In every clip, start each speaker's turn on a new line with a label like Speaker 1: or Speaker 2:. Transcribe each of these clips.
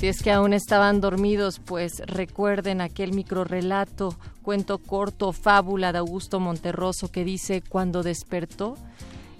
Speaker 1: Si es que aún estaban dormidos, pues recuerden aquel microrelato, cuento corto, fábula de Augusto Monterroso que dice, cuando despertó,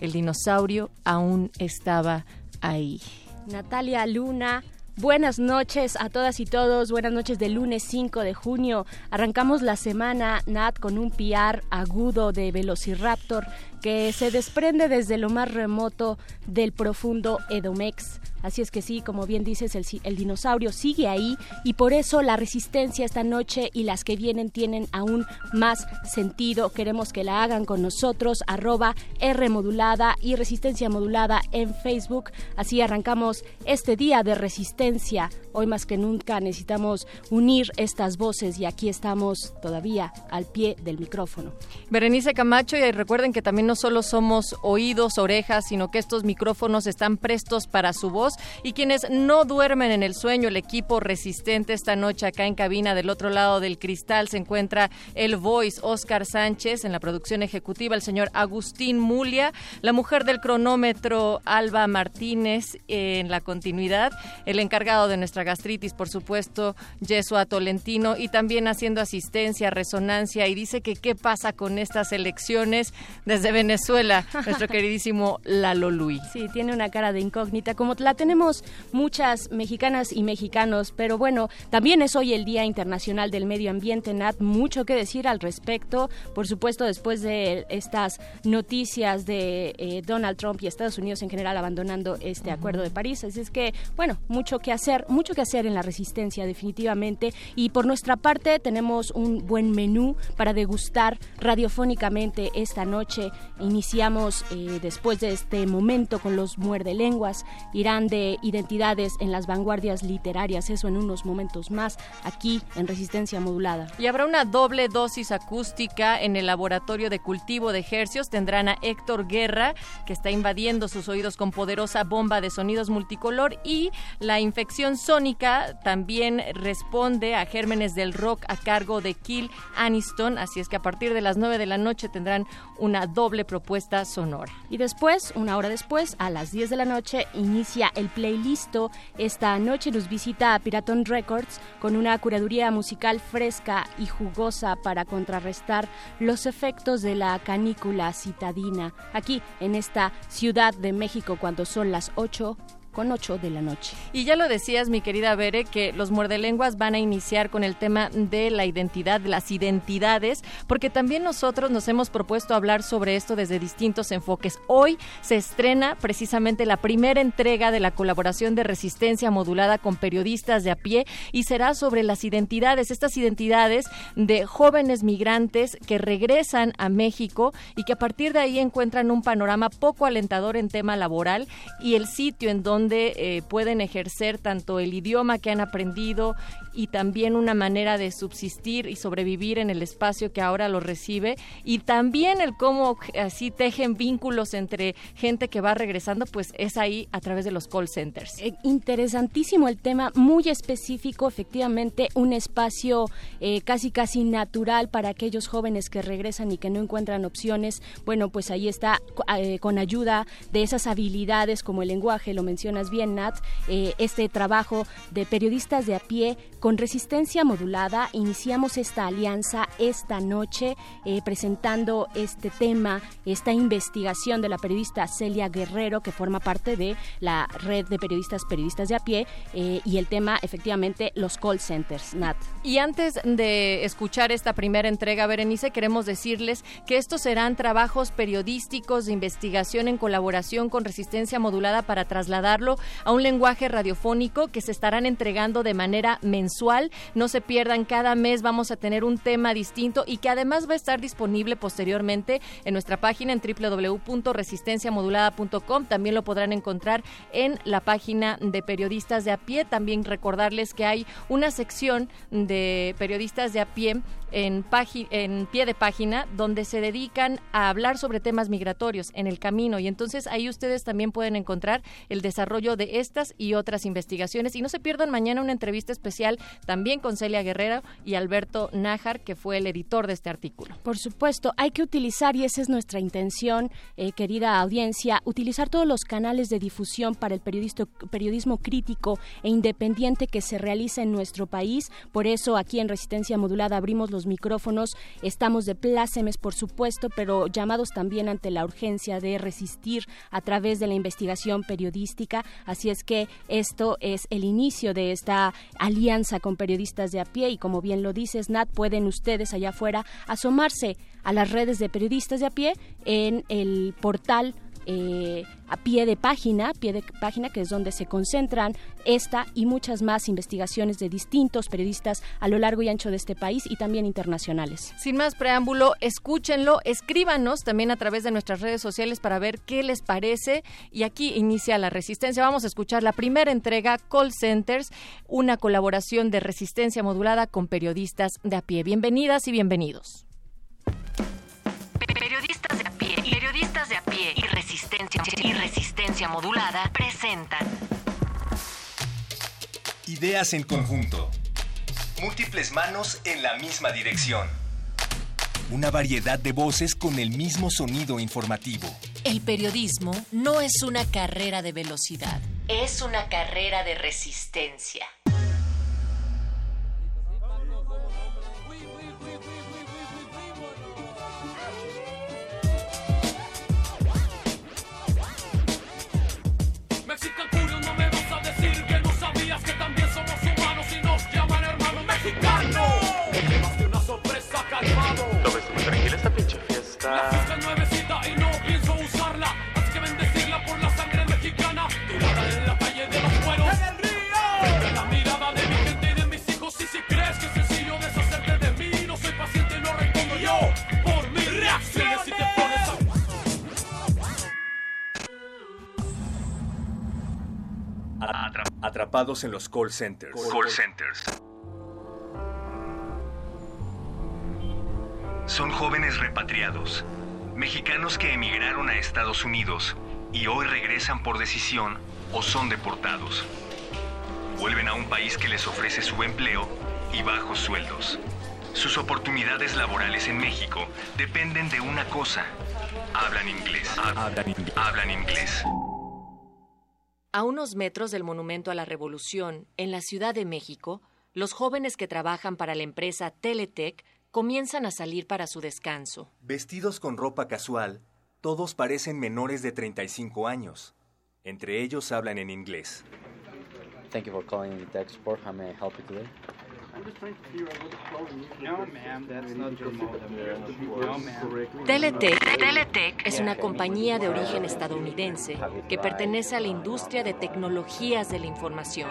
Speaker 1: el dinosaurio aún estaba ahí.
Speaker 2: Natalia Luna. Buenas noches a todas y todos, buenas noches del lunes 5 de junio. Arrancamos la semana, Nat, con un PR agudo de Velociraptor que se desprende desde lo más remoto del profundo Edomex. Así es que sí, como bien dices, el, dinosaurio sigue ahí y por eso la resistencia esta noche y las que vienen tienen aún más sentido. Queremos que la hagan con nosotros, arroba R modulada y resistencia modulada en Facebook. Así arrancamos este día de resistencia. Hoy más que nunca necesitamos unir estas voces y aquí estamos todavía al pie del micrófono.
Speaker 1: Berenice Camacho y recuerden que también no solo somos oídos, orejas, sino que estos micrófonos están prestos para su voz. Y quienes no duermen en el sueño, el equipo resistente esta noche acá en cabina del otro lado del cristal se encuentra el voice Oscar Sánchez en la producción ejecutiva, el señor Agustín Mulia, la mujer del cronómetro Alba Martínez en la continuidad, el encargado de nuestra gastritis, por supuesto, Yesua Tolentino y también haciendo asistencia, resonancia y dice que qué pasa con estas elecciones desde Venezuela, nuestro queridísimo Lalo Luis.
Speaker 2: Sí, tiene una cara de incógnita como la tenemos muchas mexicanas y mexicanos, pero bueno, también es hoy el Día Internacional del Medio Ambiente, Nat, mucho que decir al respecto, por supuesto después de estas noticias de eh, Donald Trump y Estados Unidos en general abandonando este Acuerdo de París, así es que, bueno, mucho que hacer, mucho que hacer en la resistencia definitivamente. Y por nuestra parte tenemos un buen menú para degustar radiofónicamente esta noche. Iniciamos eh, después de este momento con los muerde lenguas, irán de identidades en las vanguardias literarias, eso en unos momentos más, aquí en Resistencia Modulada.
Speaker 1: Y habrá una doble dosis acústica en el laboratorio de cultivo de ejercios. Tendrán a Héctor Guerra, que está invadiendo sus oídos con poderosa bomba de sonidos multicolor, y la infección sónica también responde a gérmenes del rock a cargo de Kill Aniston, así es que a partir de las 9 de la noche tendrán una doble propuesta sonora.
Speaker 2: Y después, una hora después, a las 10 de la noche, inicia el playlist. Esta noche nos visita Piraton Records con una curaduría musical fresca y jugosa para contrarrestar los efectos de la canícula citadina aquí en esta ciudad de México cuando son las 8 con 8 de la noche.
Speaker 1: Y ya lo decías, mi querida Bere, que los muerdelenguas van a iniciar con el tema de la identidad, de las identidades, porque también nosotros nos hemos propuesto hablar sobre esto desde distintos enfoques. Hoy se estrena precisamente la primera entrega de la colaboración de resistencia modulada con periodistas de a pie y será sobre las identidades, estas identidades de jóvenes migrantes que regresan a México y que a partir de ahí encuentran un panorama poco alentador en tema laboral y el sitio en donde donde eh, pueden ejercer tanto el idioma que han aprendido y también una manera de subsistir y sobrevivir en el espacio que ahora lo recibe y también el cómo así tejen vínculos entre gente que va regresando, pues es ahí a través de los call centers.
Speaker 2: Eh, interesantísimo el tema, muy específico, efectivamente un espacio eh, casi casi natural para aquellos jóvenes que regresan y que no encuentran opciones. Bueno, pues ahí está eh, con ayuda de esas habilidades como el lenguaje, lo menciona mencionas bien, Nat, eh, este trabajo de periodistas de a pie con resistencia modulada. Iniciamos esta alianza esta noche eh, presentando este tema, esta investigación de la periodista Celia Guerrero, que forma parte de la red de periodistas, periodistas de a pie, eh, y el tema, efectivamente, los call centers, Nat.
Speaker 1: Y antes de escuchar esta primera entrega, Berenice, queremos decirles que estos serán trabajos periodísticos de investigación en colaboración con Resistencia Modulada para a un lenguaje radiofónico que se estarán entregando de manera mensual. No se pierdan, cada mes vamos a tener un tema distinto y que además va a estar disponible posteriormente en nuestra página en www.resistenciamodulada.com. También lo podrán encontrar en la página de periodistas de a pie. También recordarles que hay una sección de periodistas de a pie en, en pie de página donde se dedican a hablar sobre temas migratorios en el camino y entonces ahí ustedes también pueden encontrar el desarrollo de estas y otras investigaciones y no se pierdan mañana una entrevista especial también con Celia Guerrero y Alberto Nájar que fue el editor de este artículo.
Speaker 2: Por supuesto, hay que utilizar y esa es nuestra intención, eh, querida audiencia, utilizar todos los canales de difusión para el periodismo crítico e independiente que se realiza en nuestro país. Por eso aquí en Resistencia Modulada abrimos los micrófonos. Estamos de plácemes, por supuesto, pero llamados también ante la urgencia de resistir a través de la investigación periodística. Así es que esto es el inicio de esta alianza con periodistas de a pie y como bien lo dices, Nat, pueden ustedes allá afuera asomarse a las redes de periodistas de a pie en el portal eh, a pie de página, pie de página que es donde se concentran esta y muchas más investigaciones de distintos periodistas a lo largo y ancho de este país y también internacionales.
Speaker 1: Sin más preámbulo, escúchenlo, escríbanos también a través de nuestras redes sociales para ver qué les parece y aquí inicia la resistencia. Vamos a escuchar la primera entrega Call Centers, una colaboración de resistencia modulada con periodistas de a pie. Bienvenidas y bienvenidos.
Speaker 3: Resistencia y resistencia modulada presentan
Speaker 4: Ideas en conjunto. Múltiples manos en la misma dirección. Una variedad de voces con el mismo sonido informativo.
Speaker 3: El periodismo no es una carrera de velocidad, es una carrera de resistencia.
Speaker 5: Esta pinche
Speaker 6: La
Speaker 5: fiesta?
Speaker 6: fiesta es nuevecita y no pienso usarla. Así que bendecirla por la sangre mexicana. Tirada en la calle de los cueros. ¡En el río! La mirada de mi gente y de mis hijos. Y si crees que es sencillo deshacerte de mí, no soy paciente y no respondo yo. Por mis reacciones si te pones a.
Speaker 4: Atra- Atrapados en los call centers.
Speaker 5: Call centers.
Speaker 4: Son jóvenes repatriados, mexicanos que emigraron a Estados Unidos y hoy regresan por decisión o son deportados. Vuelven a un país que les ofrece su empleo y bajos sueldos. Sus oportunidades laborales en México dependen de una cosa. Hablan inglés. Hablan inglés.
Speaker 3: A unos metros del Monumento a la Revolución, en la Ciudad de México, los jóvenes que trabajan para la empresa Teletech comienzan a salir para su descanso.
Speaker 4: Vestidos con ropa casual, todos parecen menores de 35 años. Entre ellos hablan en inglés.
Speaker 7: Thank you for calling the tech support. How may I help you today?
Speaker 8: No, ma'am, that's not your modem. No, ma'am.
Speaker 3: Teletech, Teletech es una compañía de origen estadounidense que pertenece a la industria de tecnologías de la información,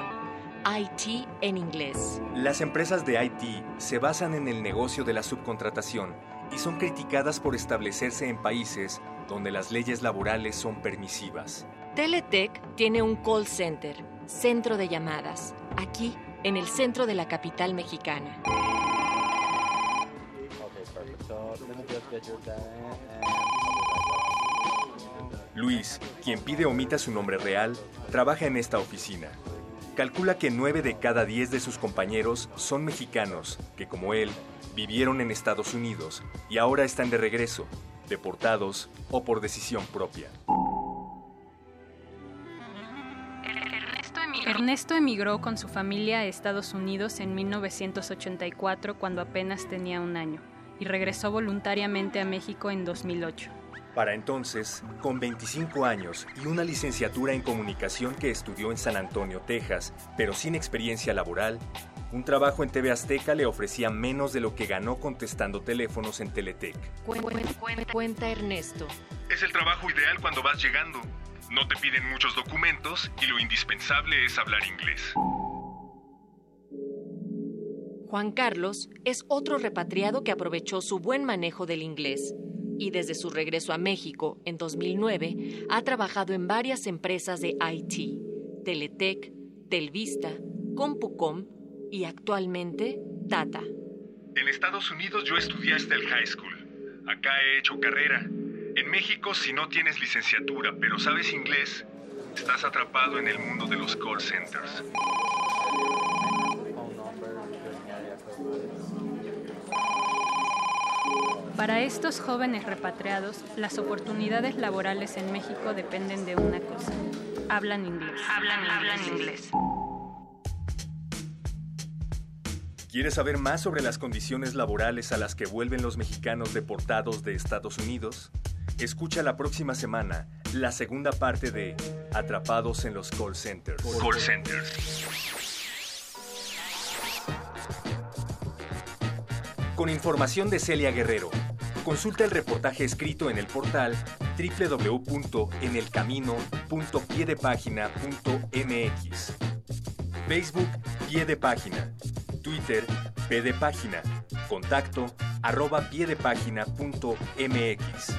Speaker 3: IT en inglés.
Speaker 4: Las empresas de IT se basan en el negocio de la subcontratación y son criticadas por establecerse en países donde las leyes laborales son permisivas.
Speaker 3: Teletech tiene un call center, centro de llamadas, aquí, en el centro de la capital mexicana.
Speaker 4: Luis, quien pide omita su nombre real, trabaja en esta oficina. Calcula que 9 de cada 10 de sus compañeros son mexicanos que, como él, vivieron en Estados Unidos y ahora están de regreso, deportados o por decisión propia.
Speaker 9: Ernesto emigró con su familia a Estados Unidos en 1984 cuando apenas tenía un año y regresó voluntariamente a México en 2008.
Speaker 4: Para entonces, con 25 años y una licenciatura en comunicación que estudió en San Antonio, Texas, pero sin experiencia laboral, un trabajo en TV Azteca le ofrecía menos de lo que ganó contestando teléfonos en Teletec.
Speaker 3: Cuenta Ernesto.
Speaker 4: Es el trabajo ideal cuando vas llegando. No te piden muchos documentos y lo indispensable es hablar inglés.
Speaker 3: Juan Carlos es otro repatriado que aprovechó su buen manejo del inglés y desde su regreso a México en 2009 ha trabajado en varias empresas de IT, Teletec, Telvista, Compucom y actualmente Tata.
Speaker 4: En Estados Unidos yo estudié hasta el high school. Acá he hecho carrera. En México, si no tienes licenciatura pero sabes inglés, estás atrapado en el mundo de los call centers.
Speaker 9: Para estos jóvenes repatriados, las oportunidades laborales en México dependen de una cosa. Hablan inglés.
Speaker 3: Hablan, hablan inglés.
Speaker 4: ¿Quieres saber más sobre las condiciones laborales a las que vuelven los mexicanos deportados de Estados Unidos? Escucha la próxima semana la segunda parte de Atrapados en los call centers. Call centers. Con información de Celia Guerrero. Consulta el reportaje escrito en el portal www.enelcamino.piedepagina.mx. Facebook Pie de Página. Twitter P de Página. Contacto arroba piedepagina.mx.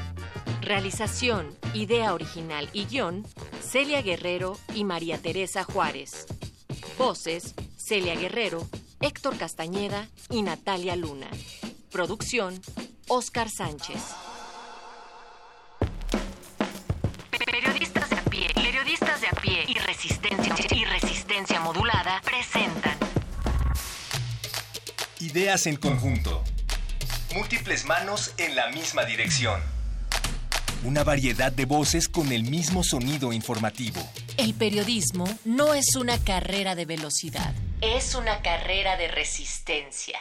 Speaker 3: Realización, idea original y guion, Celia Guerrero y María Teresa Juárez. Voces, Celia Guerrero, Héctor Castañeda y Natalia Luna. Producción, Oscar Sánchez. Periodistas de a pie, periodistas de a pie y resistencia, y resistencia modulada presentan
Speaker 4: Ideas en conjunto. Múltiples manos en la misma dirección. Una variedad de voces con el mismo sonido informativo.
Speaker 3: El periodismo no es una carrera de velocidad, es una carrera de resistencia.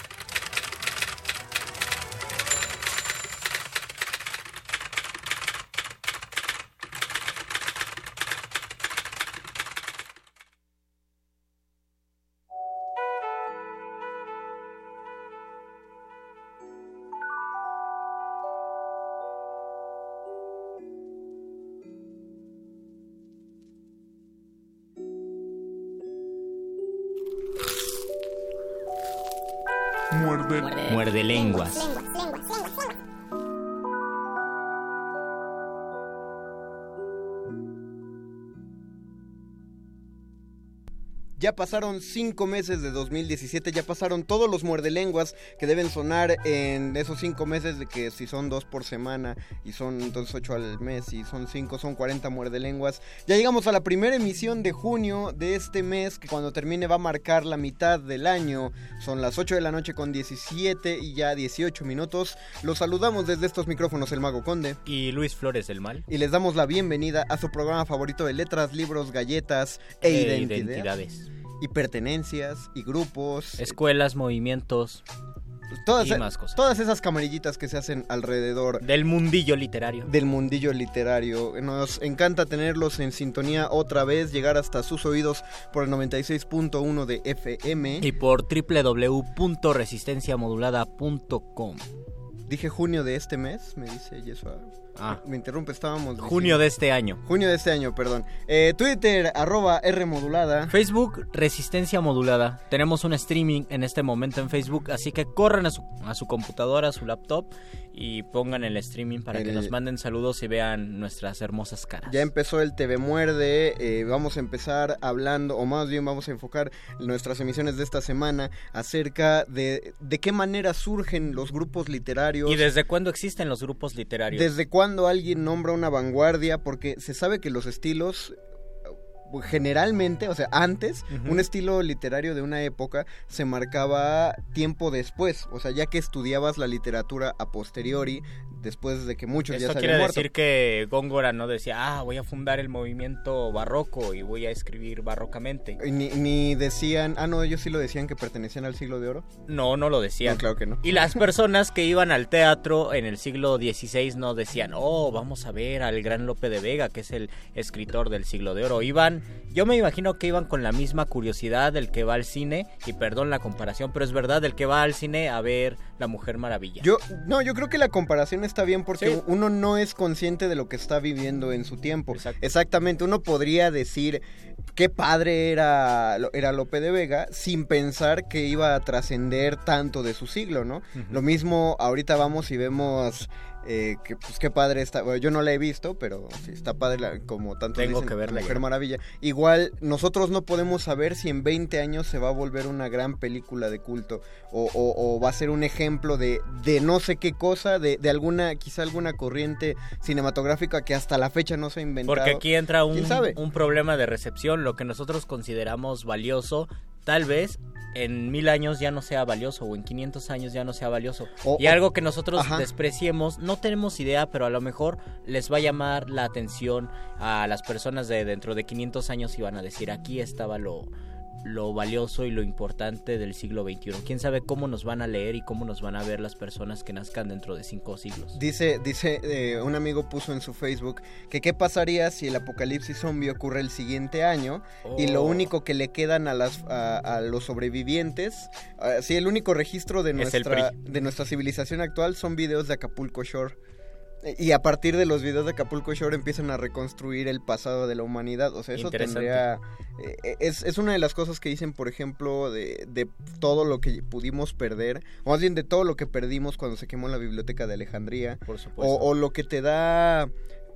Speaker 4: Muerde.
Speaker 10: Muerde lenguas.
Speaker 11: Ya pasaron cinco meses de 2017, ya pasaron todos los muerdelenguas que deben sonar en esos cinco meses de que si son dos por semana y son entonces ocho al mes y son cinco, son 40 muerdelenguas. Ya llegamos a la primera emisión de junio de este mes que cuando termine va a marcar la mitad del año. Son las 8 de la noche con 17 y ya 18 minutos. Los saludamos desde estos micrófonos el Mago Conde.
Speaker 10: Y Luis Flores del Mal.
Speaker 11: Y les damos la bienvenida a su programa favorito de letras, libros, galletas e,
Speaker 10: E
Speaker 11: identidad.
Speaker 10: identidades.
Speaker 11: Y pertenencias y grupos.
Speaker 10: Escuelas, movimientos.
Speaker 11: Todas,
Speaker 10: y más cosas.
Speaker 11: todas esas camarillitas que se hacen alrededor
Speaker 10: Del mundillo literario.
Speaker 11: del mundillo literario. Nos encanta tenerlos en sintonía otra vez, llegar hasta sus oídos por el 96.1 de FM.
Speaker 10: Y por www.resistenciamodulada.com.
Speaker 11: Dije junio de este mes, me dice Yeshua.
Speaker 10: Ah.
Speaker 11: Me interrumpe, estábamos...
Speaker 10: Junio de este año.
Speaker 11: Junio de este año, perdón. Eh, Twitter, arroba R modulada.
Speaker 10: Facebook, Resistencia Modulada. Tenemos un streaming en este momento en Facebook, así que corran a su, a su computadora, a su laptop y pongan el streaming para que nos manden saludos y vean nuestras hermosas caras.
Speaker 11: Ya empezó el TV Muerde, eh, vamos a empezar hablando, o más bien vamos a enfocar nuestras emisiones de esta semana acerca de de qué manera surgen los grupos literarios.
Speaker 10: ¿Y desde cuándo existen los grupos literarios?
Speaker 11: ¿Desde cuándo alguien nombra una vanguardia? Porque se sabe que los estilos generalmente, o sea, antes, un estilo literario de una época se marcaba tiempo después, o sea, ya que estudiabas la literatura a posteriori, después de que muchos ya
Speaker 10: Esto
Speaker 11: se
Speaker 10: quiere
Speaker 11: habían muerto.
Speaker 10: decir que Góngora no decía, ah, voy a fundar el movimiento barroco y voy a escribir barrocamente.
Speaker 11: Ni, ni decían, ah, no, ellos sí lo decían que pertenecían al siglo de oro.
Speaker 10: No, no lo decían.
Speaker 11: No, claro que no.
Speaker 10: Y las personas que iban al teatro en el siglo XVI no decían, oh, vamos a ver al gran Lope de Vega, que es el escritor del siglo de oro. Iban, yo me imagino que iban con la misma curiosidad del que va al cine, y perdón la comparación, pero es verdad, del que va al cine a ver La Mujer Maravilla.
Speaker 11: Yo, no, yo creo que la comparación está bien porque
Speaker 10: Sí.
Speaker 11: uno no es consciente de lo que está viviendo en su tiempo. Exactamente, uno podría decir qué padre era, era Lope de Vega sin pensar que iba a trascender tanto de su siglo, ¿no? Lo mismo, ahorita vamos y vemos eh, que pues qué padre está, bueno, yo no la he visto, pero sí, está padre la- como tanto
Speaker 10: Tengo
Speaker 11: dicen,
Speaker 10: que verla
Speaker 11: Mujer
Speaker 10: ya.
Speaker 11: Maravilla. Igual nosotros no podemos saber si en 20 años se va a volver una gran película de culto o, o- o va a ser un ejemplo de, de no sé qué cosa, de, de alguna, quizá alguna corriente cinematográfica que hasta la fecha no se ha inventado.
Speaker 10: Porque aquí entra un, un problema de recepción, lo que nosotros consideramos valioso, tal vez en mil años ya no sea valioso o en 500 años ya no sea valioso. Y algo que nosotros
Speaker 11: Ajá.
Speaker 10: despreciemos, no tenemos idea, pero a lo mejor les va a llamar la atención a las personas de dentro de 500 años y van a decir, aquí estaba lo lo valioso y lo importante del siglo XXI. ¿Quién sabe cómo nos van a leer y cómo nos van a ver las personas que nazcan dentro de cinco siglos?
Speaker 11: Dice, dice eh, un amigo puso en su Facebook que qué pasaría si el apocalipsis zombie ocurre el siguiente año y lo
Speaker 10: Oh.
Speaker 11: único que le quedan a las a, a los sobrevivientes, ah, sí, el único registro de nuestra de nuestra civilización actual son videos de Acapulco Shore. Y a partir de los videos de Acapulco Shore empiezan a reconstruir el pasado de la humanidad. O sea, eso tendría... eh, es, es una de las cosas que dicen, por ejemplo, de, de todo lo que pudimos perder, o más bien de todo lo que perdimos cuando se quemó la biblioteca de Alejandría.
Speaker 10: Por supuesto.
Speaker 11: O, o lo que te da,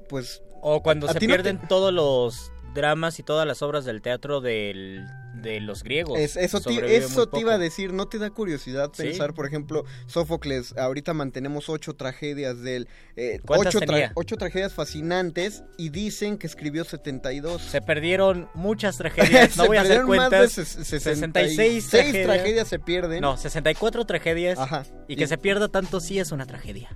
Speaker 11: pues...
Speaker 10: O cuando
Speaker 11: a
Speaker 10: se
Speaker 11: ti no te-
Speaker 10: pierden todos los dramas y todas las obras del teatro del, de los griegos.
Speaker 11: Es- eso eso te iba a decir, ¿no te da curiosidad
Speaker 10: Sí.
Speaker 11: pensar, por ejemplo, Sófocles, ahorita mantenemos ocho tragedias de él, eh,
Speaker 10: ¿Cuántas
Speaker 11: ocho, tra- ocho tragedias fascinantes y dicen que escribió 72.
Speaker 10: Se perdieron muchas tragedias. No voy a hacer
Speaker 11: perdieron más de
Speaker 10: cuentas.
Speaker 11: ses-
Speaker 10: 66
Speaker 11: seis
Speaker 10: tragedias.
Speaker 11: tragedias se pierden.
Speaker 10: No, 64 tragedias.
Speaker 11: Ajá.
Speaker 10: Y que
Speaker 11: Y-
Speaker 10: se pierda tanto sí es una tragedia.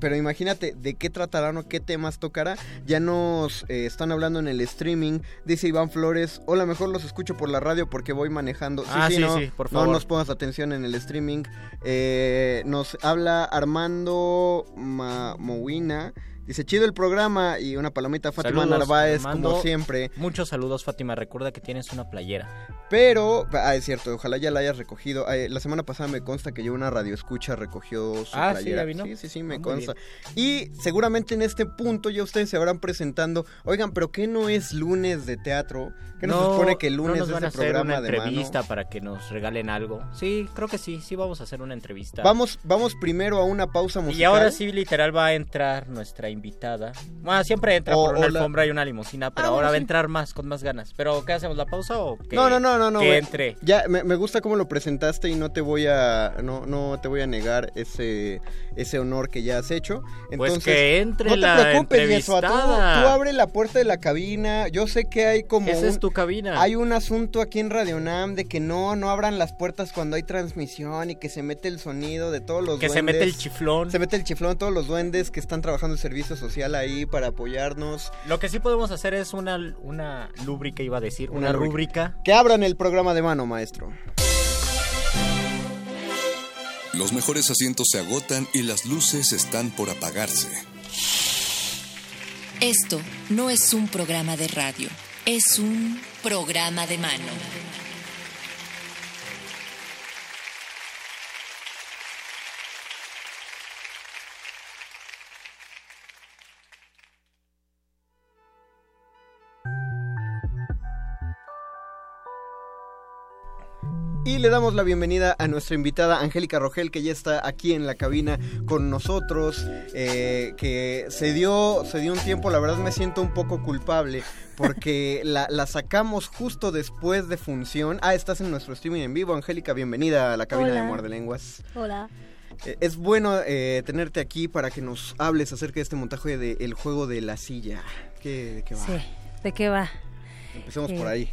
Speaker 11: Pero imagínate de qué tratarán o qué temas tocará. Ya nos eh, están hablando en el streaming. Dice Iván Flores, hola, mejor los escucho por la radio porque voy manejando.
Speaker 10: Ah, sí,
Speaker 11: no,
Speaker 10: sí, por
Speaker 11: no
Speaker 10: favor.
Speaker 11: nos pongas atención en el streaming. Eh, nos habla Armando Ma- Mowina. Dice, chido el programa y una palomita Fátima
Speaker 10: Saludos,
Speaker 11: Narváez, como siempre.
Speaker 10: Muchos saludos, Fátima. Recuerda que tienes una playera.
Speaker 11: Pero, ah, es cierto, ojalá ya la hayas recogido. Eh, la semana pasada me consta que yo una radio escucha recogió su
Speaker 10: Ah, ¿sí?
Speaker 11: playera.
Speaker 10: ¿Ya vino?
Speaker 11: Sí, sí, sí, me
Speaker 10: Ah,
Speaker 11: consta. Y seguramente en este punto ya ustedes se habrán presentando. Oigan, pero ¿qué no es lunes de teatro? ¿Qué no, se supone que el
Speaker 10: no
Speaker 11: lunes
Speaker 10: nos
Speaker 11: es
Speaker 10: a hacer
Speaker 11: programa
Speaker 10: una
Speaker 11: de mano?
Speaker 10: entrevista para que nos regalen algo. Sí, creo que sí, sí vamos a hacer una entrevista.
Speaker 11: Vamos, vamos primero a una pausa musical.
Speaker 10: Y ahora sí, literal, va a entrar nuestra invitada. Bueno, siempre entra
Speaker 11: O-
Speaker 10: por una
Speaker 11: la-
Speaker 10: alfombra y una limusina, pero
Speaker 11: Ah,
Speaker 10: ahora va a entrar más, con más ganas. ¿Pero qué hacemos, la pausa o que,
Speaker 11: no, no, no, no, no.
Speaker 10: que entre?
Speaker 11: Ya, me, me gusta cómo lo presentaste y no te voy a, no, no te voy a negar ese, ese honor que ya has hecho.
Speaker 10: Pues
Speaker 11: Entonces,
Speaker 10: que entre
Speaker 11: no te
Speaker 10: la
Speaker 11: preocupes, Yeshua, tú, tú abre la puerta de la cabina. Yo sé que hay como
Speaker 10: Esa es tu cabina.
Speaker 11: Hay un asunto aquí en Radio Nam de que no, no abran las puertas cuando hay transmisión y que se mete el sonido de todos los
Speaker 10: Que se mete el chiflón.
Speaker 11: Se mete el chiflón, todos los duendes que están trabajando en servicio social ahí para apoyarnos.
Speaker 10: Lo que sí podemos hacer es una, una lúbrica, iba a decir, una,
Speaker 11: Una
Speaker 10: rúbrica.
Speaker 11: Que abran el programa de mano, maestro.
Speaker 12: Los mejores asientos se agotan y las luces están por apagarse.
Speaker 3: Esto no es un programa de radio, es un programa de mano.
Speaker 11: Y le damos la bienvenida a nuestra invitada Angélica Rogel, que ya está aquí en la cabina con nosotros, eh, que se dio, se dio un tiempo, la verdad me siento un poco culpable, porque la, la sacamos justo después de función. Ah, estás en nuestro streaming en vivo, Angélica, bienvenida a la cabina
Speaker 13: Hola.
Speaker 11: de Muerde Lenguas.
Speaker 13: Hola.
Speaker 11: Eh, Es bueno eh, tenerte aquí para que nos hables acerca de este montaje de El juego de la silla. ¿Qué, ¿De qué va?
Speaker 13: Sí, ¿de qué va?
Speaker 11: Empecemos
Speaker 13: Eh,
Speaker 11: por ahí.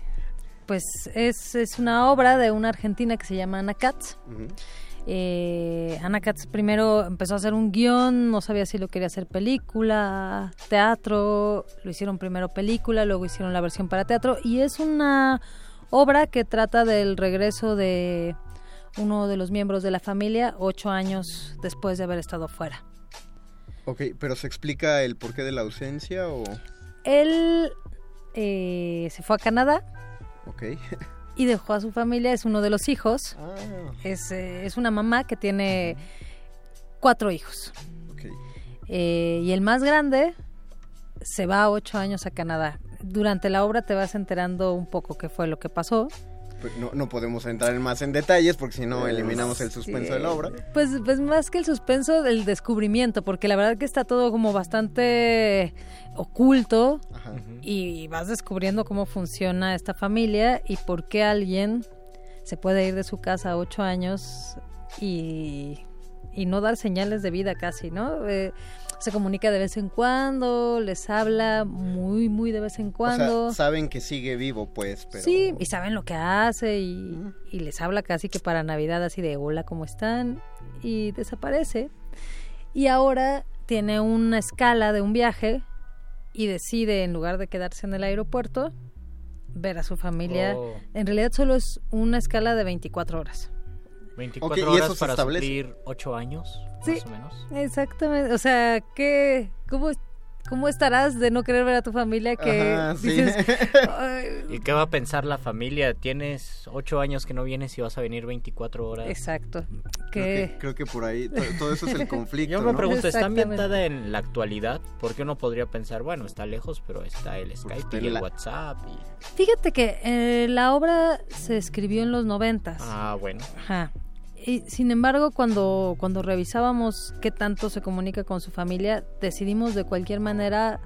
Speaker 13: Pues es, es una obra de una argentina que se llama Ana Katz. Eh, Ana Katz primero empezó a hacer un guion, no sabía si lo quería hacer película, teatro, lo hicieron primero película, luego hicieron la versión para teatro y es una obra que trata del regreso de uno de los miembros de la familia ocho años después de haber estado fuera.
Speaker 11: Ok, pero ¿se explica el porqué de la ausencia o...?
Speaker 13: Él eh, se fue a Canadá
Speaker 11: Ok.
Speaker 13: y dejó a su familia, es uno de los hijos.
Speaker 11: Ah.
Speaker 13: Es, eh, es una mamá que tiene cuatro hijos. Eh, y el más grande se va ocho años a Canadá. Durante la obra te vas enterando un poco qué fue lo que pasó.
Speaker 11: Pues no, no podemos entrar en más en detalles porque si no eliminamos el suspenso de la obra.
Speaker 13: Pues, pues más que el suspenso, el descubrimiento, porque la verdad que está todo como bastante oculto y vas descubriendo cómo funciona esta familia y por qué alguien se puede ir de su casa a ocho años y, y no dar señales de vida casi, ¿no? Eh, se comunica de vez en cuando, les habla muy, muy de vez en cuando.
Speaker 11: O sea, saben que sigue vivo, pues, pero...
Speaker 13: Sí, y saben lo que hace y, y les habla casi que para Navidad así de hola, ¿cómo están? Y desaparece. Y ahora tiene una escala de un viaje y decide, en lugar de quedarse en el aeropuerto, ver a su familia.
Speaker 10: Oh.
Speaker 13: En realidad solo es una escala de 24 horas.
Speaker 10: 24
Speaker 11: Ok, ¿y
Speaker 10: horas
Speaker 11: eso
Speaker 10: para
Speaker 11: establece?
Speaker 10: suplir 8 años,
Speaker 13: Sí,
Speaker 10: más o menos.
Speaker 13: exactamente. O sea, ¿qué, cómo, ¿cómo estarás de no querer ver a tu familia que
Speaker 10: Ajá, sí.
Speaker 13: dices,
Speaker 10: ¿Y qué va a pensar la familia? Tienes 8 años que no vienes y vas a venir 24 horas.
Speaker 13: Exacto.
Speaker 11: Creo
Speaker 13: que
Speaker 11: creo que por ahí to- todo eso es el conflicto,
Speaker 10: Yo me
Speaker 11: ¿no?
Speaker 10: pregunto, ¿está ambientada en la actualidad? Porque uno podría pensar, bueno, está lejos, pero está el Skype
Speaker 11: está
Speaker 10: y el
Speaker 11: la-
Speaker 10: WhatsApp. y-
Speaker 13: Fíjate que eh, la obra se escribió en los noventas.
Speaker 10: Ah, bueno.
Speaker 13: Ajá. Y, sin embargo, cuando, cuando revisábamos qué tanto se comunica con su familia, decidimos de cualquier manera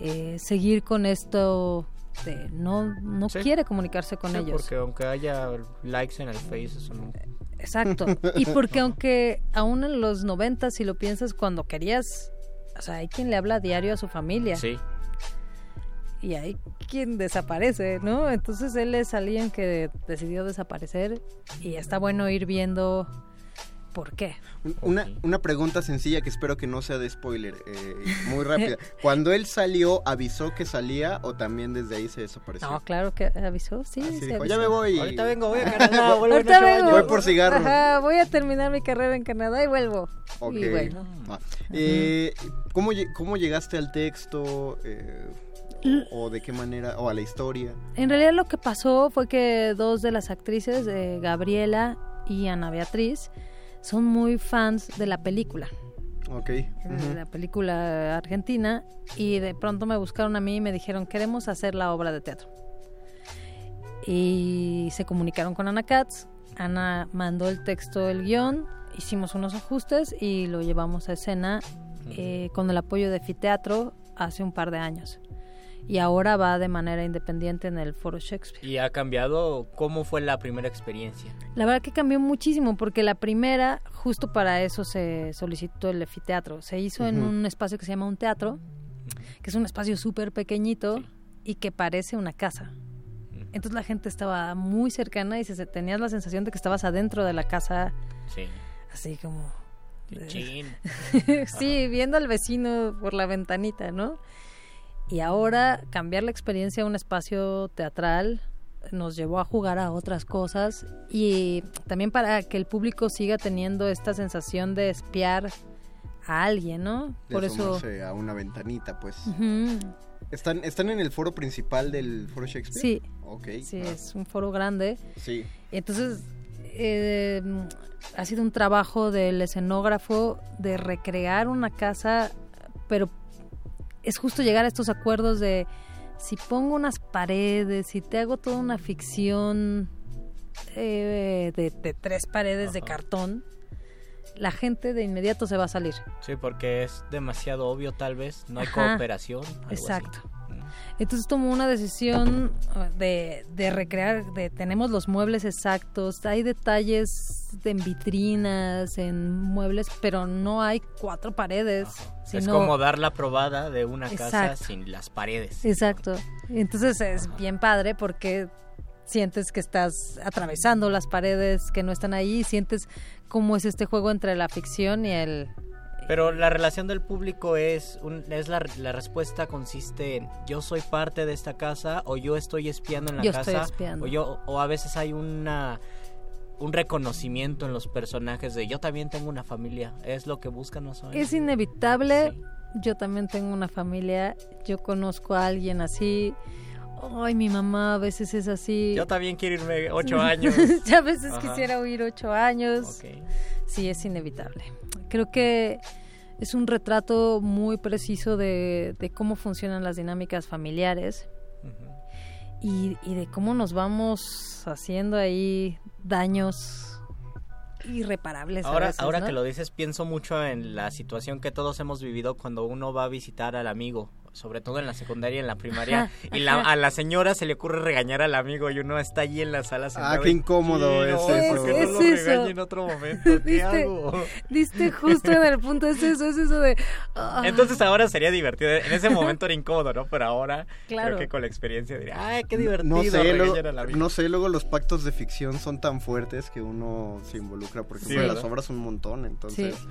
Speaker 13: eh, seguir con esto de no, no
Speaker 10: Sí.
Speaker 13: quiere comunicarse con
Speaker 10: Sí,
Speaker 13: ellos.
Speaker 10: Porque aunque haya likes en el Face, eso no...
Speaker 13: Exacto. Y porque aunque aún en los 90, si lo piensas, cuando querías, o sea, hay quien le habla a diario a su familia.
Speaker 10: Sí.
Speaker 13: Y hay quien desaparece, ¿no? Entonces él es alguien que decidió desaparecer y está bueno ir viendo por qué.
Speaker 11: Un- Una, una pregunta sencilla que espero que no sea de spoiler, eh, muy rápida. Cuando él salió, ¿avisó que salía o también desde ahí se desapareció?
Speaker 13: No, claro que avisó, sí.
Speaker 11: Así
Speaker 13: se
Speaker 11: dijo,
Speaker 13: avisó.
Speaker 11: ya me voy.
Speaker 10: Ahorita vengo, voy a Canadá, vuelvo
Speaker 13: Ahorita vengo.
Speaker 11: Voy por cigarros.
Speaker 13: Ajá, voy a terminar mi carrera en Canadá y vuelvo.
Speaker 11: Ok.
Speaker 13: Y bueno.
Speaker 11: Va. Eh, ¿cómo, ¿Cómo llegaste al texto? Eh, o, de qué manera? ¿O a la historia?
Speaker 13: En realidad lo que pasó fue que dos de las actrices, eh, Gabriela y Ana Beatriz, son muy fans de la película.
Speaker 11: Ok.
Speaker 13: de
Speaker 11: Ujú.
Speaker 13: la película argentina y de pronto me buscaron a mí y me dijeron queremos hacer la obra de teatro y se comunicaron con Ana Katz Ana mandó el texto el guion hicimos unos ajustes y lo llevamos a escena eh, con el apoyo de Fiteatro hace un par de años y ahora va de manera independiente en el Foro Shakespeare
Speaker 10: ¿Y ha cambiado? ¿Cómo fue la primera experiencia?
Speaker 13: La verdad que cambió muchísimo porque la primera, justo para eso se solicitó el efiteatro. Se hizo en un espacio que se llama un teatro, que es un espacio súper pequeñito y que parece una casa. Entonces la gente estaba muy cercana y se, se- tenías la sensación de que estabas adentro de la casa,
Speaker 10: Sí.
Speaker 13: así como...
Speaker 10: Chin.
Speaker 13: sí, viendo al vecino por la ventanita, ¿no? Y ahora cambiar la experiencia a un espacio teatral nos llevó a jugar a otras cosas y también para que el público siga teniendo esta sensación de espiar a alguien, ¿no?
Speaker 11: De
Speaker 13: Por eso...
Speaker 11: a una ventanita, pues. ¿Están, ¿Están en el foro principal del foro Shakespeare?
Speaker 13: Sí.
Speaker 11: Ok.
Speaker 13: Sí,
Speaker 11: Ah,
Speaker 13: es un foro grande.
Speaker 11: Sí.
Speaker 13: Entonces, eh, ha sido un trabajo del escenógrafo de recrear una casa, pero es justo llegar a estos acuerdos de si pongo unas paredes, si te hago toda una ficción eh, de, de tres paredes de cartón, la gente de inmediato se va a salir.
Speaker 10: Sí, porque es demasiado obvio tal vez, no hay
Speaker 13: Ajá.
Speaker 10: cooperación. algo así.
Speaker 13: Entonces tomó una decisión uh, de, de recrear, de tenemos los muebles exactos, hay detalles en vitrinas, en muebles, pero no hay cuatro paredes.
Speaker 10: Es
Speaker 13: sino-
Speaker 10: como dar la probada de una casa sin las paredes.
Speaker 13: Exacto. Entonces es bien padre porque sientes que estás atravesando las paredes que no están ahí, sientes cómo es este juego entre la ficción y el...
Speaker 10: Pero la relación del público es, un- es la, la respuesta consiste en yo soy parte de esta casa o yo estoy espiando en la
Speaker 13: Yo
Speaker 10: casa
Speaker 13: estoy espiando.
Speaker 10: o yo o a veces hay una un reconocimiento en los personajes de yo también tengo una familia es lo que buscan no saben
Speaker 13: Es inevitable. Yo también tengo una familia, yo conozco a alguien así. Ay, mi mamá a veces es así.
Speaker 10: yo también quiero irme ocho años
Speaker 13: Ya a veces
Speaker 10: Ajá.
Speaker 13: quisiera huir ocho años. Sí, es inevitable. Creo que es un retrato muy preciso de, de cómo funcionan las dinámicas familiares y, y de cómo nos vamos haciendo ahí daños irreparables. a
Speaker 10: Ahora,
Speaker 13: veces,
Speaker 10: ahora
Speaker 13: ¿no?
Speaker 10: que lo dices, pienso mucho en la situación que todos hemos vivido cuando uno va a visitar al amigo, sobre todo en la secundaria y en la primaria,
Speaker 11: Ajá,
Speaker 10: y la- a la señora se le ocurre regañar al amigo y uno está allí en la sala sentado
Speaker 11: qué
Speaker 10: y,
Speaker 11: incómodo
Speaker 10: "Quiero,
Speaker 11: es eso".
Speaker 10: ¿Por qué no
Speaker 13: Es
Speaker 10: lo
Speaker 13: eso.
Speaker 10: regañe en otro momento? ¿Qué
Speaker 13: Diste-
Speaker 10: hago?
Speaker 13: Diste justo en el punto, es eso, es eso de... ah.
Speaker 10: Entonces ahora sería divertido. En ese momento era incómodo, ¿no? Pero ahora
Speaker 13: Claro.
Speaker 10: creo que con la experiencia diría, ¡ay, qué divertido!
Speaker 11: No sé,
Speaker 10: regañar
Speaker 11: luego,
Speaker 10: al amigo".
Speaker 11: no sé, luego los pactos de ficción son tan fuertes que uno se involucra, porque
Speaker 10: Sí,
Speaker 11: las obras un montón, entonces...
Speaker 13: Sí.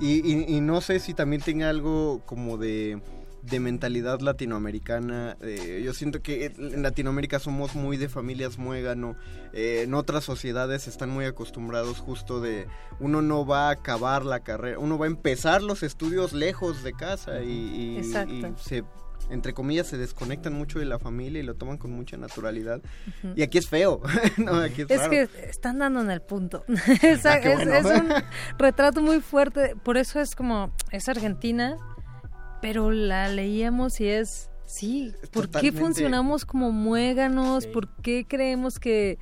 Speaker 11: Y, y- y no sé si también tenga algo como de, de mentalidad latinoamericana. eh, yo siento que en Latinoamérica somos muy de familias muégano. eh, en otras sociedades están muy acostumbrados justo de uno no va a acabar la carrera, uno va a empezar los estudios lejos de casa y, y- se entre comillas se desconectan mucho de la familia y lo toman con mucha naturalidad. Y aquí es feo. no, aquí es,
Speaker 13: Es que están dando en el punto. es,
Speaker 11: Ah, qué
Speaker 13: es-
Speaker 11: bueno.
Speaker 13: es un retrato muy fuerte. Por eso es como, es Argentina, pero la leíamos y es, sí, ¿por qué funcionamos como muéganos?
Speaker 10: Sí.
Speaker 13: ¿Por qué creemos que,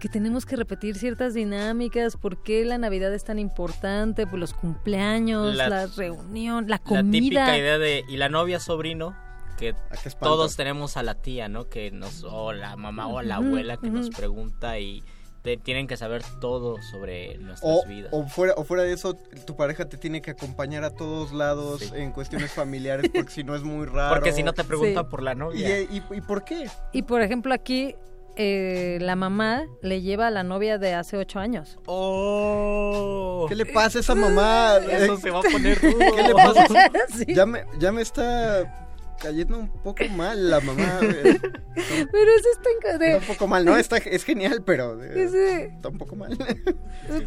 Speaker 13: que tenemos que repetir ciertas dinámicas? ¿Por qué la Navidad es tan importante? Pues los cumpleaños,
Speaker 10: La-
Speaker 13: la, reunión, la
Speaker 10: La
Speaker 13: comida.
Speaker 10: típica idea de, y la novia sobrino, que
Speaker 11: espanto.
Speaker 10: todos tenemos a la tía, ¿no? Que nos, o la mamá o la abuela que nos pregunta y te- tienen que saber todo sobre nuestras
Speaker 11: O,
Speaker 10: vidas.
Speaker 11: o fuera, o fuera de eso, tu pareja te tiene que acompañar a todos lados
Speaker 10: Sí.
Speaker 11: en cuestiones familiares porque si no es muy raro.
Speaker 10: Porque si no te preguntan
Speaker 13: Sí.
Speaker 10: por la
Speaker 11: ¿Y,
Speaker 10: novia.
Speaker 11: y, y por qué?
Speaker 13: Y por ejemplo aquí... eh, la mamá le lleva a la novia de hace ocho años.
Speaker 10: ¡Oh!
Speaker 11: ¿Qué le pasa a esa mamá?
Speaker 10: Eso se va a poner rudo.
Speaker 11: ¿Qué le pasa?
Speaker 13: Sí.
Speaker 11: Ya me, ya me está cayendo un poco mal la mamá.
Speaker 13: Pero eso está en
Speaker 11: Está un poco mal, no, está, es genial, pero eh,
Speaker 13: Ese-
Speaker 11: está un poco mal.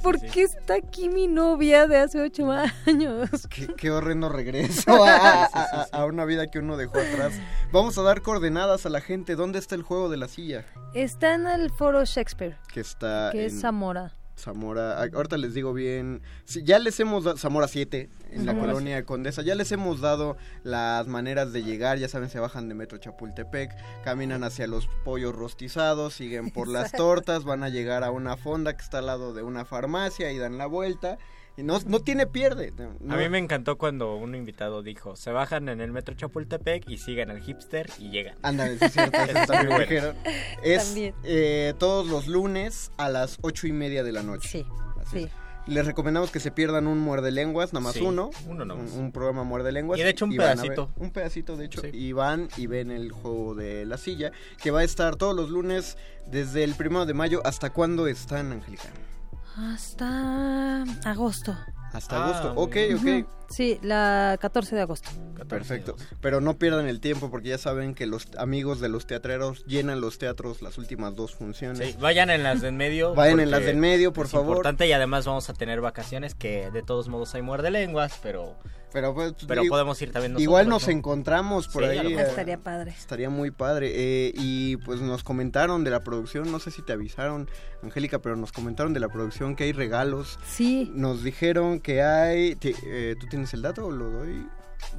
Speaker 13: ¿Por qué está aquí mi novia de hace ocho años?
Speaker 11: qué, qué horrendo regreso a, a- a- a una vida que uno dejó atrás. Vamos a dar coordenadas a la gente. ¿Dónde está el juego de la silla?
Speaker 13: Está en el foro Shakespeare,
Speaker 11: Que está
Speaker 13: que
Speaker 11: en
Speaker 13: es Zamora.
Speaker 11: Zamora. Ahorita les digo bien. Sí, ya les hemos dado. Zamora 7, en la colonia Condesa. Ya les hemos dado las maneras de llegar. Ya saben, se bajan de Metro Chapultepec. Caminan hacia los pollos rostizados. Siguen por las tortas. Van a llegar a una fonda que está al lado de una farmacia. Y dan la vuelta. Y no, no tiene pierde. no-
Speaker 10: A mí me encantó cuando un invitado dijo, se bajan en el metro Chapultepec y sigan al hipster y llegan.
Speaker 11: Ándale, sí es cierto, eso
Speaker 10: es
Speaker 11: también
Speaker 10: muy bueno.
Speaker 11: dijeron. Es
Speaker 13: También.
Speaker 11: eh, todos los lunes a las ocho y media de la noche.
Speaker 13: Sí,
Speaker 11: Así
Speaker 13: sí.
Speaker 11: es. Les recomendamos que se pierdan un muerde lenguas, nada más
Speaker 10: Sí,
Speaker 11: uno.
Speaker 10: uno nomás.
Speaker 11: Un, un programa muerde lenguas.
Speaker 10: Y de hecho un
Speaker 11: ver-
Speaker 10: pedacito.
Speaker 11: un pedacito, de hecho.
Speaker 10: Sí.
Speaker 11: Y van y ven el juego de la silla, que va a estar todos los lunes desde el primero de mayo. ¿Hasta cuándo están, Angélica?
Speaker 13: Hasta agosto.
Speaker 11: Hasta
Speaker 10: Ah,
Speaker 11: agosto.
Speaker 10: muy
Speaker 11: Ok, ok.
Speaker 13: Sí, la 14 de agosto.
Speaker 11: Perfecto. Pero no pierdan el tiempo porque ya saben que los amigos de los teatreros llenan los teatros las últimas dos funciones.
Speaker 10: Sí, vayan en las del medio.
Speaker 11: Vayan en las del medio, por
Speaker 10: es
Speaker 11: favor.
Speaker 10: importante y además vamos a tener vacaciones que de todos modos hay muerde lenguas, pero
Speaker 11: Pero, pues,
Speaker 10: Pero
Speaker 11: digo,
Speaker 10: podemos ir también nosotros.
Speaker 11: Igual nos
Speaker 10: ¿no?
Speaker 11: encontramos por
Speaker 10: Sí,
Speaker 11: ahí. eh.
Speaker 13: Estaría padre.
Speaker 11: Estaría muy padre. eh, y pues nos comentaron de la producción, no sé si te avisaron, Angélica, pero nos comentaron de la producción que hay regalos.
Speaker 13: Sí.
Speaker 11: Nos dijeron que hay... eh, ¿Tú tienes el dato o lo doy?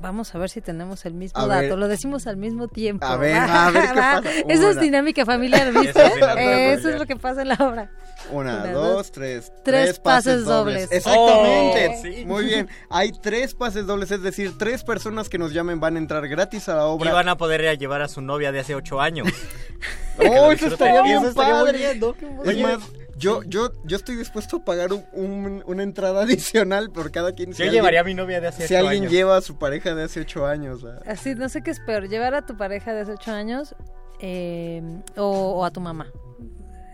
Speaker 13: Vamos a ver si tenemos el mismo
Speaker 11: A
Speaker 13: dato.
Speaker 11: ver.
Speaker 13: Lo decimos al mismo tiempo.
Speaker 11: A ver, a ver qué
Speaker 13: Va.
Speaker 11: pasa.
Speaker 13: Eso es dinámica familiar, ¿viste?
Speaker 11: Eso es dinámica
Speaker 13: Eso
Speaker 11: familiar.
Speaker 13: es lo que pasa en la obra.
Speaker 11: Una,
Speaker 13: Una,
Speaker 11: dos,
Speaker 13: dos,
Speaker 11: tres.
Speaker 13: tres pases dobles.
Speaker 11: Exactamente.
Speaker 10: Oh, sí.
Speaker 11: Muy bien. Hay tres pases dobles, es decir, tres personas que nos llamen van a entrar gratis a la
Speaker 10: Y
Speaker 11: obra.
Speaker 10: van a poder ir a llevar a su novia de hace ocho años.
Speaker 11: ¡Oh, eso estaría
Speaker 10: Y
Speaker 11: bien
Speaker 10: eso estaría muy
Speaker 11: padre!
Speaker 10: bien, ¿no?
Speaker 11: Es
Speaker 10: Oye,
Speaker 11: más, yo, yo, yo estoy dispuesto a pagar un- un- una entrada adicional por cada quien.
Speaker 10: Yo llevaría a mi novia de hace
Speaker 11: Si
Speaker 10: ocho
Speaker 11: alguien
Speaker 10: años.
Speaker 11: lleva a su pareja de hace ocho años. ¿verdad?
Speaker 13: Así, no sé qué es peor, llevar a tu pareja de hace ocho años eh, o, o a tu mamá.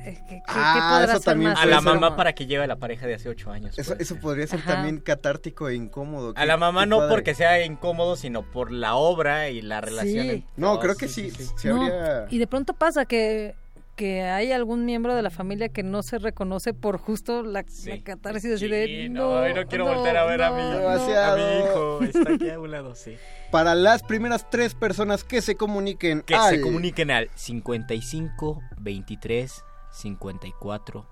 Speaker 13: ¿Qué, qué-
Speaker 11: Ah,
Speaker 13: qué
Speaker 11: eso también
Speaker 13: más
Speaker 10: a la mamá para que lleve a la pareja de hace ocho años.
Speaker 11: Eso,
Speaker 10: puede
Speaker 11: eso
Speaker 10: ser.
Speaker 11: podría ser
Speaker 13: Ajá.
Speaker 11: también catártico e incómodo.
Speaker 10: A la mamá no
Speaker 11: padre.
Speaker 10: porque sea incómodo, sino por la obra y la relación.
Speaker 13: Sí.
Speaker 11: No, creo que sí. sí
Speaker 13: No,
Speaker 11: habría-
Speaker 13: Y de pronto pasa que, que hay algún miembro de la familia que no se reconoce por justo la, la catarsis así de
Speaker 10: Sí,
Speaker 13: no,
Speaker 10: no, no quiero volver a ver a mi, a mi hijo. Está aquí a un lado, sí.
Speaker 11: Para las primeras tres personas que se comuniquen
Speaker 10: Que
Speaker 11: al...
Speaker 10: se comuniquen al 55 23 54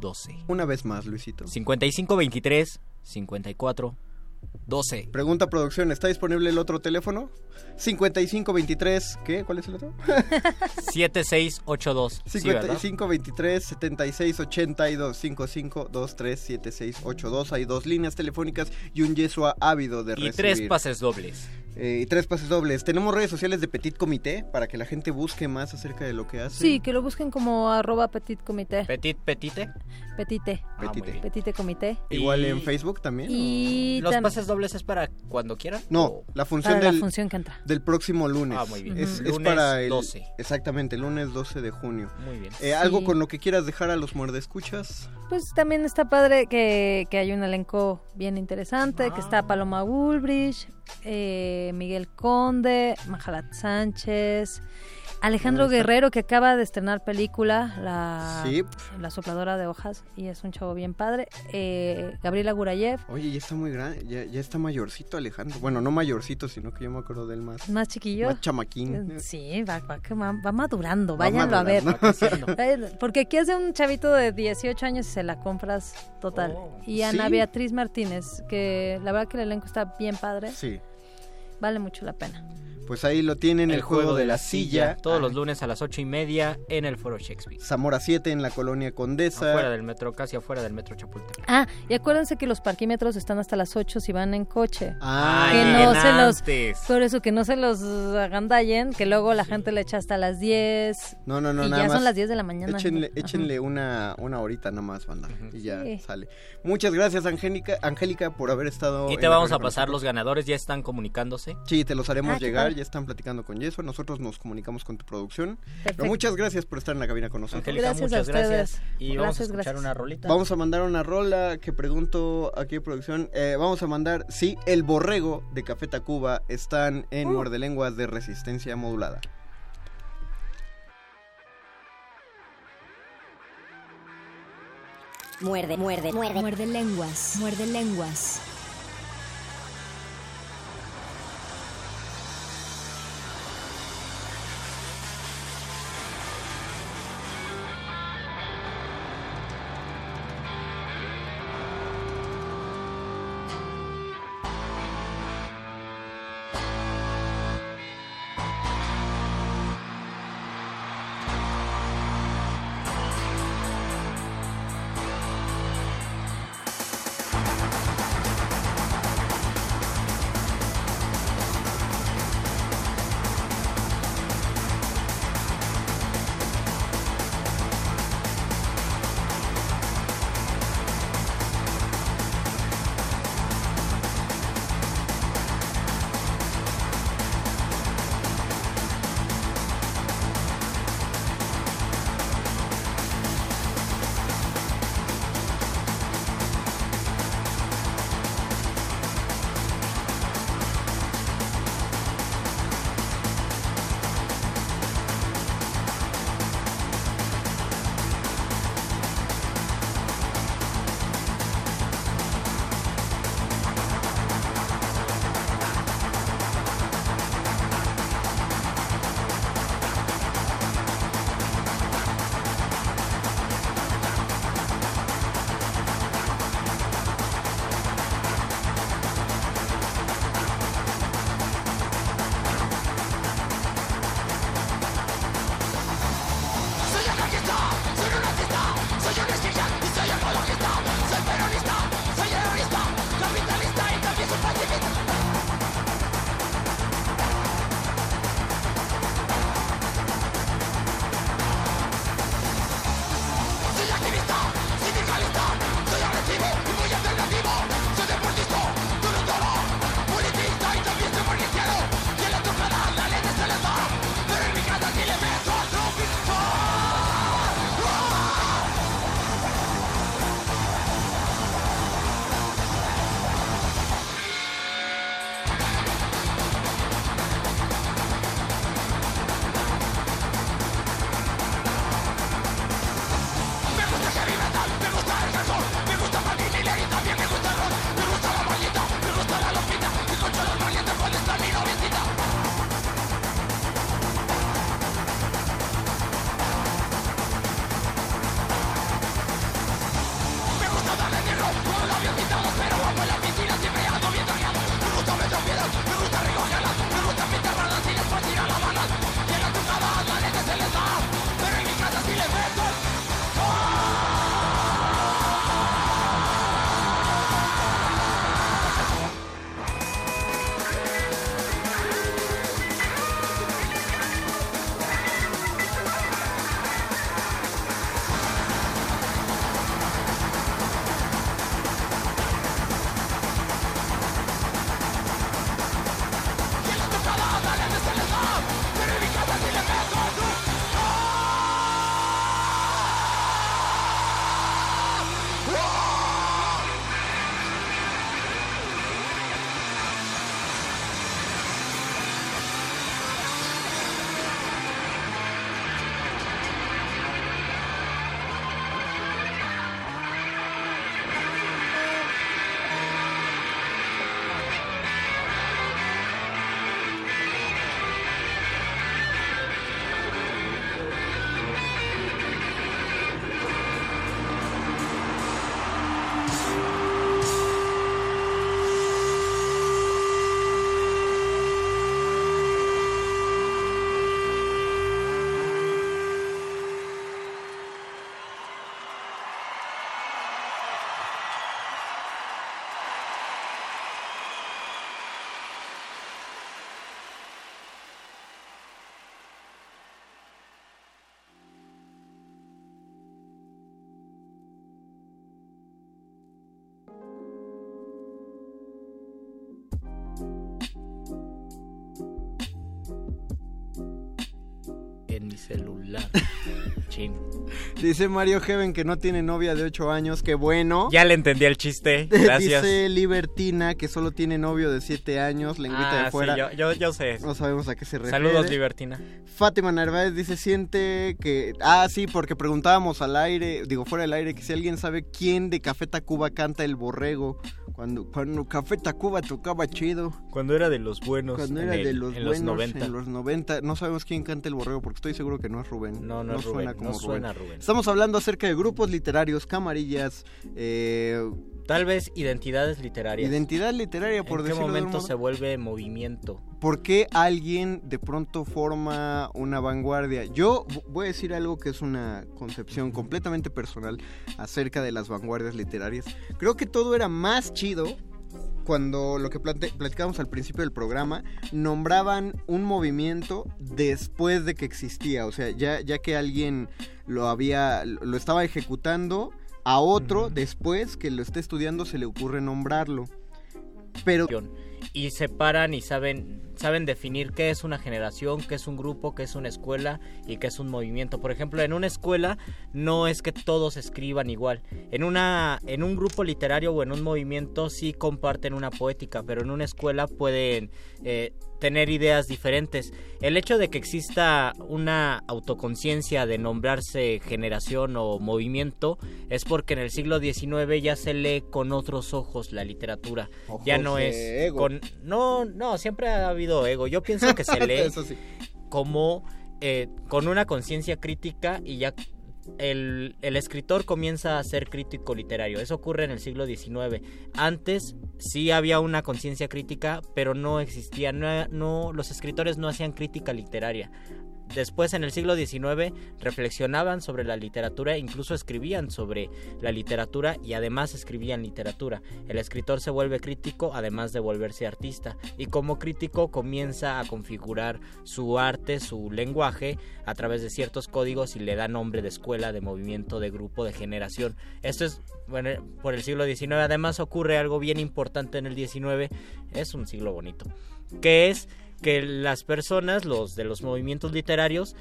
Speaker 10: 12.
Speaker 11: Una vez más, Luisito.
Speaker 10: 55 23 54 12.
Speaker 11: Pregunta producción, ¿está disponible el otro teléfono? 5523, ¿qué? ¿Cuál es el otro?
Speaker 10: 7682. Sí, ¿verdad?
Speaker 11: 5523 7682 5523 7682. Hay dos líneas telefónicas y un Yesua ávido de
Speaker 10: Y
Speaker 11: recibir.
Speaker 10: tres pases dobles.
Speaker 11: Eh, y tres pases dobles. Tenemos redes sociales de Petit Comité para que la gente busque más acerca de lo que hace.
Speaker 13: Sí, que lo busquen como arroba petit comité.
Speaker 10: Petit, petite.
Speaker 13: Petite.
Speaker 10: Ah,
Speaker 11: Petite.
Speaker 13: Petite comité.
Speaker 11: Igual
Speaker 10: Y-
Speaker 11: en Facebook también.
Speaker 13: Y
Speaker 10: ¿Los
Speaker 13: tam-
Speaker 10: pases dobles es para cuando quieran?
Speaker 11: No,
Speaker 10: ¿O-
Speaker 11: la función
Speaker 13: para la
Speaker 11: del,
Speaker 13: función que entra.
Speaker 11: del próximo lunes.
Speaker 10: Ah, muy bien.
Speaker 11: Es, es
Speaker 10: Lunes
Speaker 11: para el
Speaker 10: 12.
Speaker 11: Exactamente, lunes 12 de junio.
Speaker 10: Muy bien.
Speaker 11: Eh, ¿Algo con lo que quieras dejar a los muerdescuchas?
Speaker 13: Pues también está padre que, que hay un elenco bien interesante, que está Paloma Woolbridge, eh, Miguel Conde, Majalat Sánchez, Alejandro. Guerrero que acaba de estrenar película, la,
Speaker 11: Sí.
Speaker 13: la sopladora de hojas, y es un chavo bien padre, eh, Gabriela Gurayev,
Speaker 11: Oye, ya está muy grande, ya, ya está mayorcito Alejandro. Bueno, no mayorcito, sino que yo me acuerdo de él más.
Speaker 13: más chiquillo.
Speaker 11: Más chamaquín.
Speaker 13: Sí, va, va, que va- va madurando,
Speaker 11: Va
Speaker 13: váyanlo a ver. Eh, Porque aquí es de un chavito de 18 años y se la compras total.
Speaker 10: Oh.
Speaker 13: y Ana
Speaker 11: ¿Sí?
Speaker 13: Beatriz Martínez, que la verdad que el elenco está bien padre,
Speaker 11: Sí.
Speaker 13: vale mucho la pena.
Speaker 11: Pues ahí lo tienen, el, juego, de la silla.
Speaker 10: Todos
Speaker 11: Ah,
Speaker 10: los lunes a las ocho y media en el Foro Shakespeare.
Speaker 11: Zamora 7 en la colonia Condesa.
Speaker 10: Afuera del metro, casi afuera del metro Chapultepec.
Speaker 13: Ah, y acuérdense que los parquímetros están hasta las 8 si van en coche.
Speaker 11: Ah,
Speaker 13: que no se los por eso que no se los agandallen, que luego la gente le echa hasta las 10
Speaker 11: No, no, no,
Speaker 13: y
Speaker 11: nada
Speaker 13: ya
Speaker 11: más.
Speaker 13: son las 10 de la mañana.
Speaker 11: Échenle, una, una horita nada más, banda. Y ya
Speaker 13: Sí.
Speaker 11: sale. Muchas gracias, Angélica, Angélica, por haber estado.
Speaker 10: Y te vamos a pasar los ganadores, ya están comunicándose.
Speaker 11: Sí, te los haremos
Speaker 13: Ah,
Speaker 11: llegar. Ya están platicando con Yeso. Nosotros nos comunicamos con tu producción. Pero muchas gracias por estar en la cabina con nosotros.
Speaker 10: Angélica,
Speaker 13: Gracias a
Speaker 10: muchas gracias.
Speaker 13: ustedes.
Speaker 10: Y vamos a
Speaker 13: Gracias,
Speaker 10: escuchar
Speaker 13: gracias.
Speaker 10: una rolita.
Speaker 11: Vamos a mandar una rola que pregunto aquí en producción. Eh, vamos a mandar, sí, El Borrego de Café Tacuba están en Muerde Lenguas de Resistencia Modulada.
Speaker 14: Muerde, muerde, muerde. Muerde lenguas. Muerde lenguas.
Speaker 11: Dice Mario Heaven que no tiene novia de 8 años, que bueno.
Speaker 10: Ya le entendí el chiste, gracias.
Speaker 11: Dice Libertina que solo tiene novio de 7 años, lengüita
Speaker 10: Ah,
Speaker 11: de fuera.
Speaker 10: sí, yo, yo, yo sé.
Speaker 11: No sabemos a qué se refiere.
Speaker 10: Saludos, Libertina.
Speaker 11: Fátima Narváez dice, siente que... Ah, sí, porque preguntábamos al aire, digo fuera del aire, que si alguien sabe quién de Café Tacuba canta el borrego. Cuando, cuando Café Tacuba tocaba chido.
Speaker 10: Cuando era de los buenos.
Speaker 11: Cuando
Speaker 10: en
Speaker 11: era
Speaker 10: el-
Speaker 11: de los
Speaker 10: en
Speaker 11: buenos,
Speaker 10: los 90.
Speaker 11: en los 90. No sabemos quién canta el borrego porque estoy seguro que no es Rubén.
Speaker 10: No, no es
Speaker 11: suena
Speaker 10: Rubén,
Speaker 11: como
Speaker 10: no suena Rubén.
Speaker 11: Estamos hablando acerca de grupos literarios, camarillas, eh,
Speaker 10: Tal vez identidades literarias.
Speaker 11: identidad literaria, por
Speaker 10: ¿En qué
Speaker 11: decirlo de un
Speaker 10: momento
Speaker 11: modo.
Speaker 10: se vuelve movimiento?
Speaker 11: ¿Por qué alguien de pronto forma una vanguardia? Yo voy a decir algo que es una concepción completamente personal acerca de las vanguardias literarias. Creo que todo era más chido cuando lo que platicábamos al principio del programa, nombraban un movimiento después de que existía. O sea, ya, ya que alguien lo había, lo estaba ejecutando, a otro después que lo esté estudiando se le ocurre nombrarlo. Pero
Speaker 10: y separan y saben saben definir qué es una generación, qué es un grupo, qué es una escuela y qué es un movimiento. Por ejemplo, en una escuela no es que todos escriban igual. En una en un grupo literario o en un movimiento sí comparten una poética, pero en una escuela pueden eh, tener ideas diferentes. El hecho de que exista una autoconciencia de nombrarse generación o movimiento es porque en el siglo XIX ya se lee con otros ojos la literatura. ya no es
Speaker 11: ego.
Speaker 10: no, no, siempre ha habido ego. Yo pienso que se lee
Speaker 11: Eso sí.
Speaker 10: como eh, con una conciencia crítica y ya el, el escritor comienza a ser crítico literario. Eso ocurre en el siglo XIX. Antes sí había una conciencia crítica, pero no existía, no, no- los escritores no hacían crítica literaria. Después, en el siglo XIX, reflexionaban sobre la literatura, incluso escribían sobre la literatura y además escribían literatura. El escritor se vuelve crítico, además de volverse artista, y como crítico comienza a configurar su arte, su lenguaje, a través de ciertos códigos y le da nombre de escuela, de movimiento, de grupo, de generación. Esto es bueno, por el siglo XIX. Además ocurre algo bien importante en el XIX. Es un siglo bonito. Que es que las personas, los de los movimientos literarios,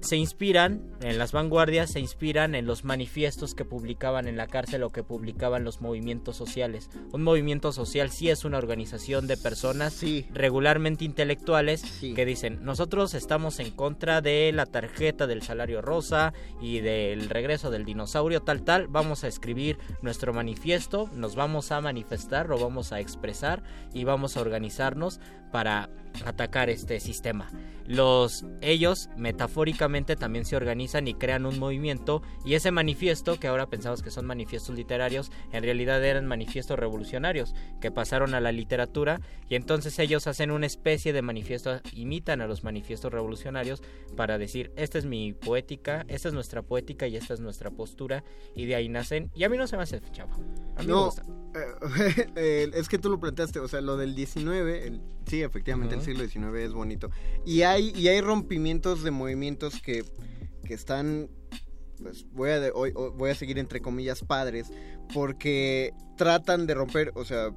Speaker 10: se inspiran en las vanguardias, se inspiran en los manifiestos que publicaban en la cárcel o que publicaban los movimientos sociales. Un movimiento social sí es una organización de personas regularmente intelectuales que dicen, nosotros estamos en contra de la tarjeta del salario rosa y del regreso del dinosaurio tal tal, vamos a escribir nuestro manifiesto, nos vamos a manifestar, lo vamos a expresar y vamos a organizarnos para atacar este sistema. Los ellos metafóricamente también se organizan y crean un movimiento y ese manifiesto que ahora pensamos que son manifiestos literarios en realidad eran manifiestos revolucionarios que pasaron a la literatura y entonces ellos hacen una especie de manifiesto imitan a los manifiestos revolucionarios para decir esta es mi poética, esta es nuestra poética y esta es nuestra postura y de ahí nacen y a mí no se me hace chavo. A mí me
Speaker 11: No,
Speaker 10: gusta.
Speaker 11: eh, eh, es que tú lo planteaste, o sea, lo del 19, el- sí, efectivamente,
Speaker 10: Ujú.
Speaker 11: el siglo XIX es bonito. Y hay, y hay rompimientos de movimientos que, que están, pues voy a, de- hoy- voy a seguir entre comillas padres, porque tratan de romper, o sea,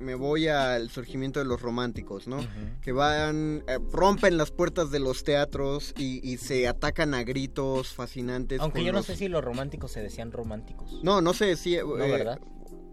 Speaker 11: me voy al surgimiento de los románticos, ¿no? Que van, eh, rompen las puertas de los teatros y, y se atacan a gritos fascinantes.
Speaker 10: Aunque yo no
Speaker 11: los-
Speaker 10: sé si los románticos se decían románticos.
Speaker 11: No, no sé si...
Speaker 10: No, ¿verdad?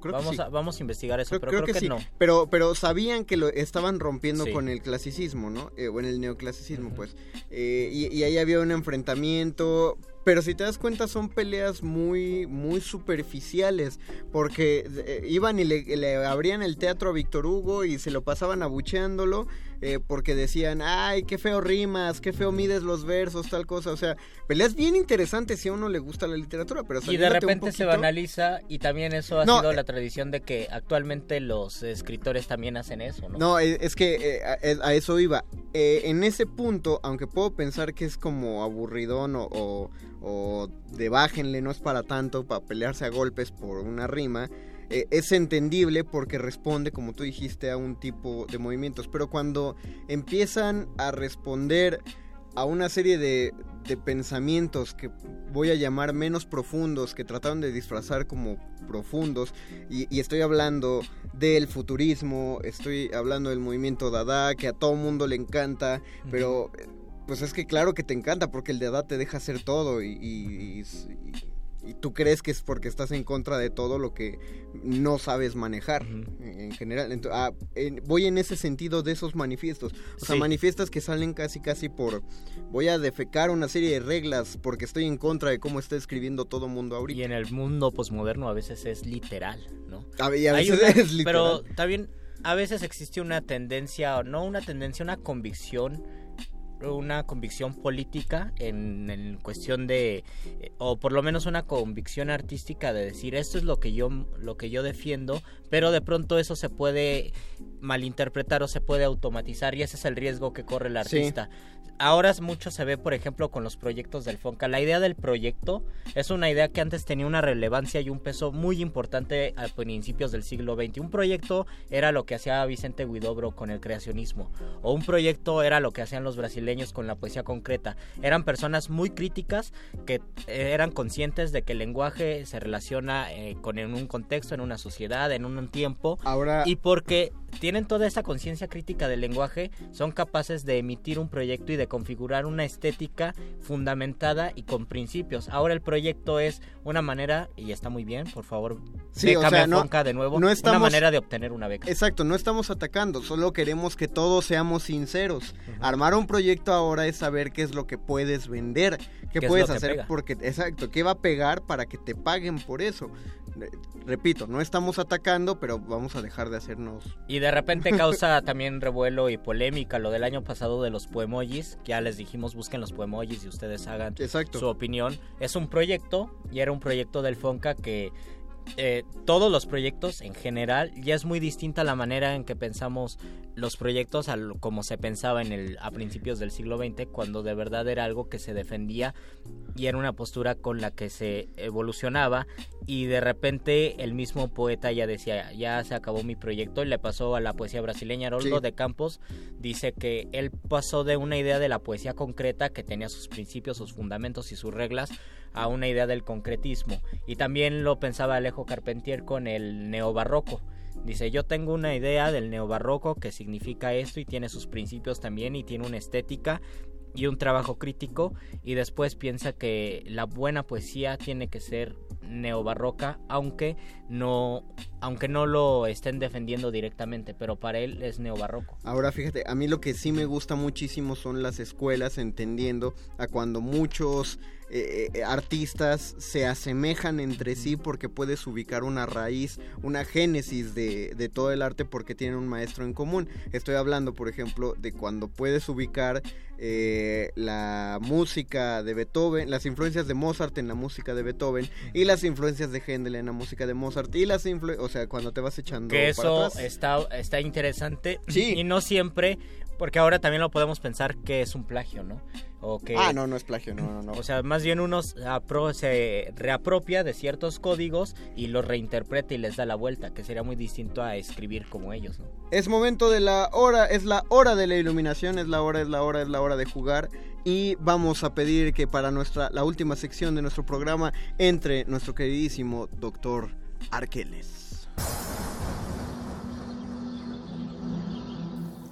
Speaker 11: Creo que
Speaker 10: vamos,
Speaker 11: sí.
Speaker 10: a, vamos a investigar eso,
Speaker 11: Creo,
Speaker 10: pero
Speaker 11: creo
Speaker 10: creo,
Speaker 11: que,
Speaker 10: que,
Speaker 11: sí,
Speaker 10: no.
Speaker 11: pero, pero sabían que lo estaban rompiendo
Speaker 10: Sí.
Speaker 11: con el clasicismo, ¿no? Eh, o en el neoclasicismo, pues. Eh, y, y ahí había un enfrentamiento, pero si te das cuenta son peleas muy, muy superficiales, porque eh, iban y le, le abrían el teatro a Víctor Hugo y se lo pasaban abucheándolo, eh, porque decían, ay, qué feo rimas, qué feo mides los versos, tal cosa, o sea, peleas bien interesantes si a uno le gusta la literatura, pero
Speaker 10: Y de repente se banaliza y también eso ha
Speaker 11: No,
Speaker 10: sido
Speaker 11: eh,
Speaker 10: la tradición de que actualmente los escritores también hacen eso, ¿no?
Speaker 11: No, es, es que eh, a, a eso iba. Eh, en ese punto, aunque puedo pensar que es como aburridón o, o, o de bájenle, no es para tanto, para pelearse a golpes por una rima, eh, es entendible porque responde, como tú dijiste, a un tipo de movimientos. Pero cuando empiezan a responder a una serie de, de pensamientos que voy a llamar menos profundos, que trataron de disfrazar como profundos, y, y estoy hablando del futurismo, estoy hablando del movimiento Dada, que a todo mundo le encanta, pero eh, pues es que claro que te encanta porque el de edad te deja hacer todo y, y- y- y tú crees que es porque estás en contra de todo lo que no sabes manejar en general. Ah, en- voy en ese sentido de esos manifiestos. O sea,
Speaker 10: Sí.
Speaker 11: manifiestos que salen casi casi por voy a defecar una serie de reglas porque estoy en contra de cómo está escribiendo todo mundo ahorita.
Speaker 10: Y en el mundo posmoderno a veces es literal, ¿no?
Speaker 11: A- y a veces
Speaker 10: una-
Speaker 11: es literal.
Speaker 10: Pero también a veces existe una tendencia, o no una tendencia, una convicción una convicción política en, en cuestión de eh, o por lo menos una convicción artística de decir esto es lo que yo lo que yo defiendo pero de pronto eso se puede malinterpretar o se puede automatizar y ese es el riesgo que corre el
Speaker 11: Sí.
Speaker 10: Ahora es mucho se ve por ejemplo con los proyectos del Fonca. La idea del proyecto es una idea que antes tenía una relevancia y un peso muy importante a principios del siglo XX un proyecto era lo que hacía Vicente Huidobro con el creacionismo o un proyecto era lo que hacían los brasileños con la poesía concreta. Eran personas muy críticas que eh, eran conscientes de que el lenguaje se relaciona eh, con en un contexto en una sociedad en un tiempo
Speaker 11: Ahora
Speaker 10: y porque tienen toda esa conciencia crítica del lenguaje, son capaces de emitir un proyecto y de configurar una estética fundamentada y con principios. Ahora el proyecto es una manera, y está muy bien, por favor,
Speaker 11: Sí, o
Speaker 10: bécame
Speaker 11: sea, no-
Speaker 10: de nuevo,
Speaker 11: no
Speaker 10: una
Speaker 11: estamos-
Speaker 10: manera de obtener una beca.
Speaker 11: Exacto, no estamos atacando, solo queremos que todos seamos sinceros. Armar un proyecto ahora es saber qué es lo que puedes vender, qué,
Speaker 10: ¿Qué es
Speaker 11: puedes hacer porque exacto, qué va a pegar para que te paguen por eso. Repito, no estamos atacando, pero vamos a dejar de hacernos
Speaker 10: Y de repente causa también revuelo y polémica lo del año pasado de los poemojis. que Ya les dijimos, busquen los poemojis y ustedes hagan
Speaker 11: Exacto.
Speaker 10: su opinión. Es un proyecto y era un proyecto del Fonca que eh, todos los proyectos en general ya es muy distinta la manera en que pensamos los proyectos a lo- como se pensaba en el a principios del siglo XX cuando de verdad era algo que se defendía y era una postura con la que se evolucionaba y de repente el mismo poeta ya decía ya se acabó mi proyecto y le pasó a la poesía brasileña Haroldo
Speaker 11: Sí.
Speaker 10: de Campos dice que él pasó de una idea de la poesía concreta que tenía sus principios sus fundamentos y sus reglas a una idea del concretismo. Y también lo pensaba Alejo Carpentier con el neobarroco. Dice, yo tengo una idea del neobarroco que significa esto y tiene sus principios también y tiene una estética y un trabajo crítico y después piensa que la buena poesía tiene que ser neobarroca aunque no aunque no lo estén defendiendo directamente pero para él es neobarroco
Speaker 11: Ahora fíjate, a mí lo que sí me gusta muchísimo son las escuelas entendiendo a cuando muchos eh, eh, artistas se asemejan entre sí porque puedes ubicar una raíz, una génesis de, de todo el arte porque tienen un maestro en común. Estoy hablando, por ejemplo, de cuando puedes ubicar eh, la música de Beethoven, las influencias de Mozart en la música de Beethoven y las influencias de Händel en la música de Mozart y las influ o sea, cuando te vas echando
Speaker 10: que
Speaker 11: para
Speaker 10: eso
Speaker 11: atrás.
Speaker 10: está está interesante
Speaker 11: Sí.
Speaker 10: y no siempre porque ahora también lo podemos pensar que es un plagio no o que
Speaker 11: Ah, no, no es plagio, no, no, no.
Speaker 10: O sea, más bien uno se reapropia de ciertos códigos y los reinterpreta y les da la vuelta, que sería muy distinto a escribir como ellos, ¿no?
Speaker 11: Es momento de la hora, es la hora de la iluminación, es la hora, es la hora, es la hora de jugar y vamos a pedir que para nuestra la última sección de nuestro programa entre nuestro queridísimo doctor Arqueles.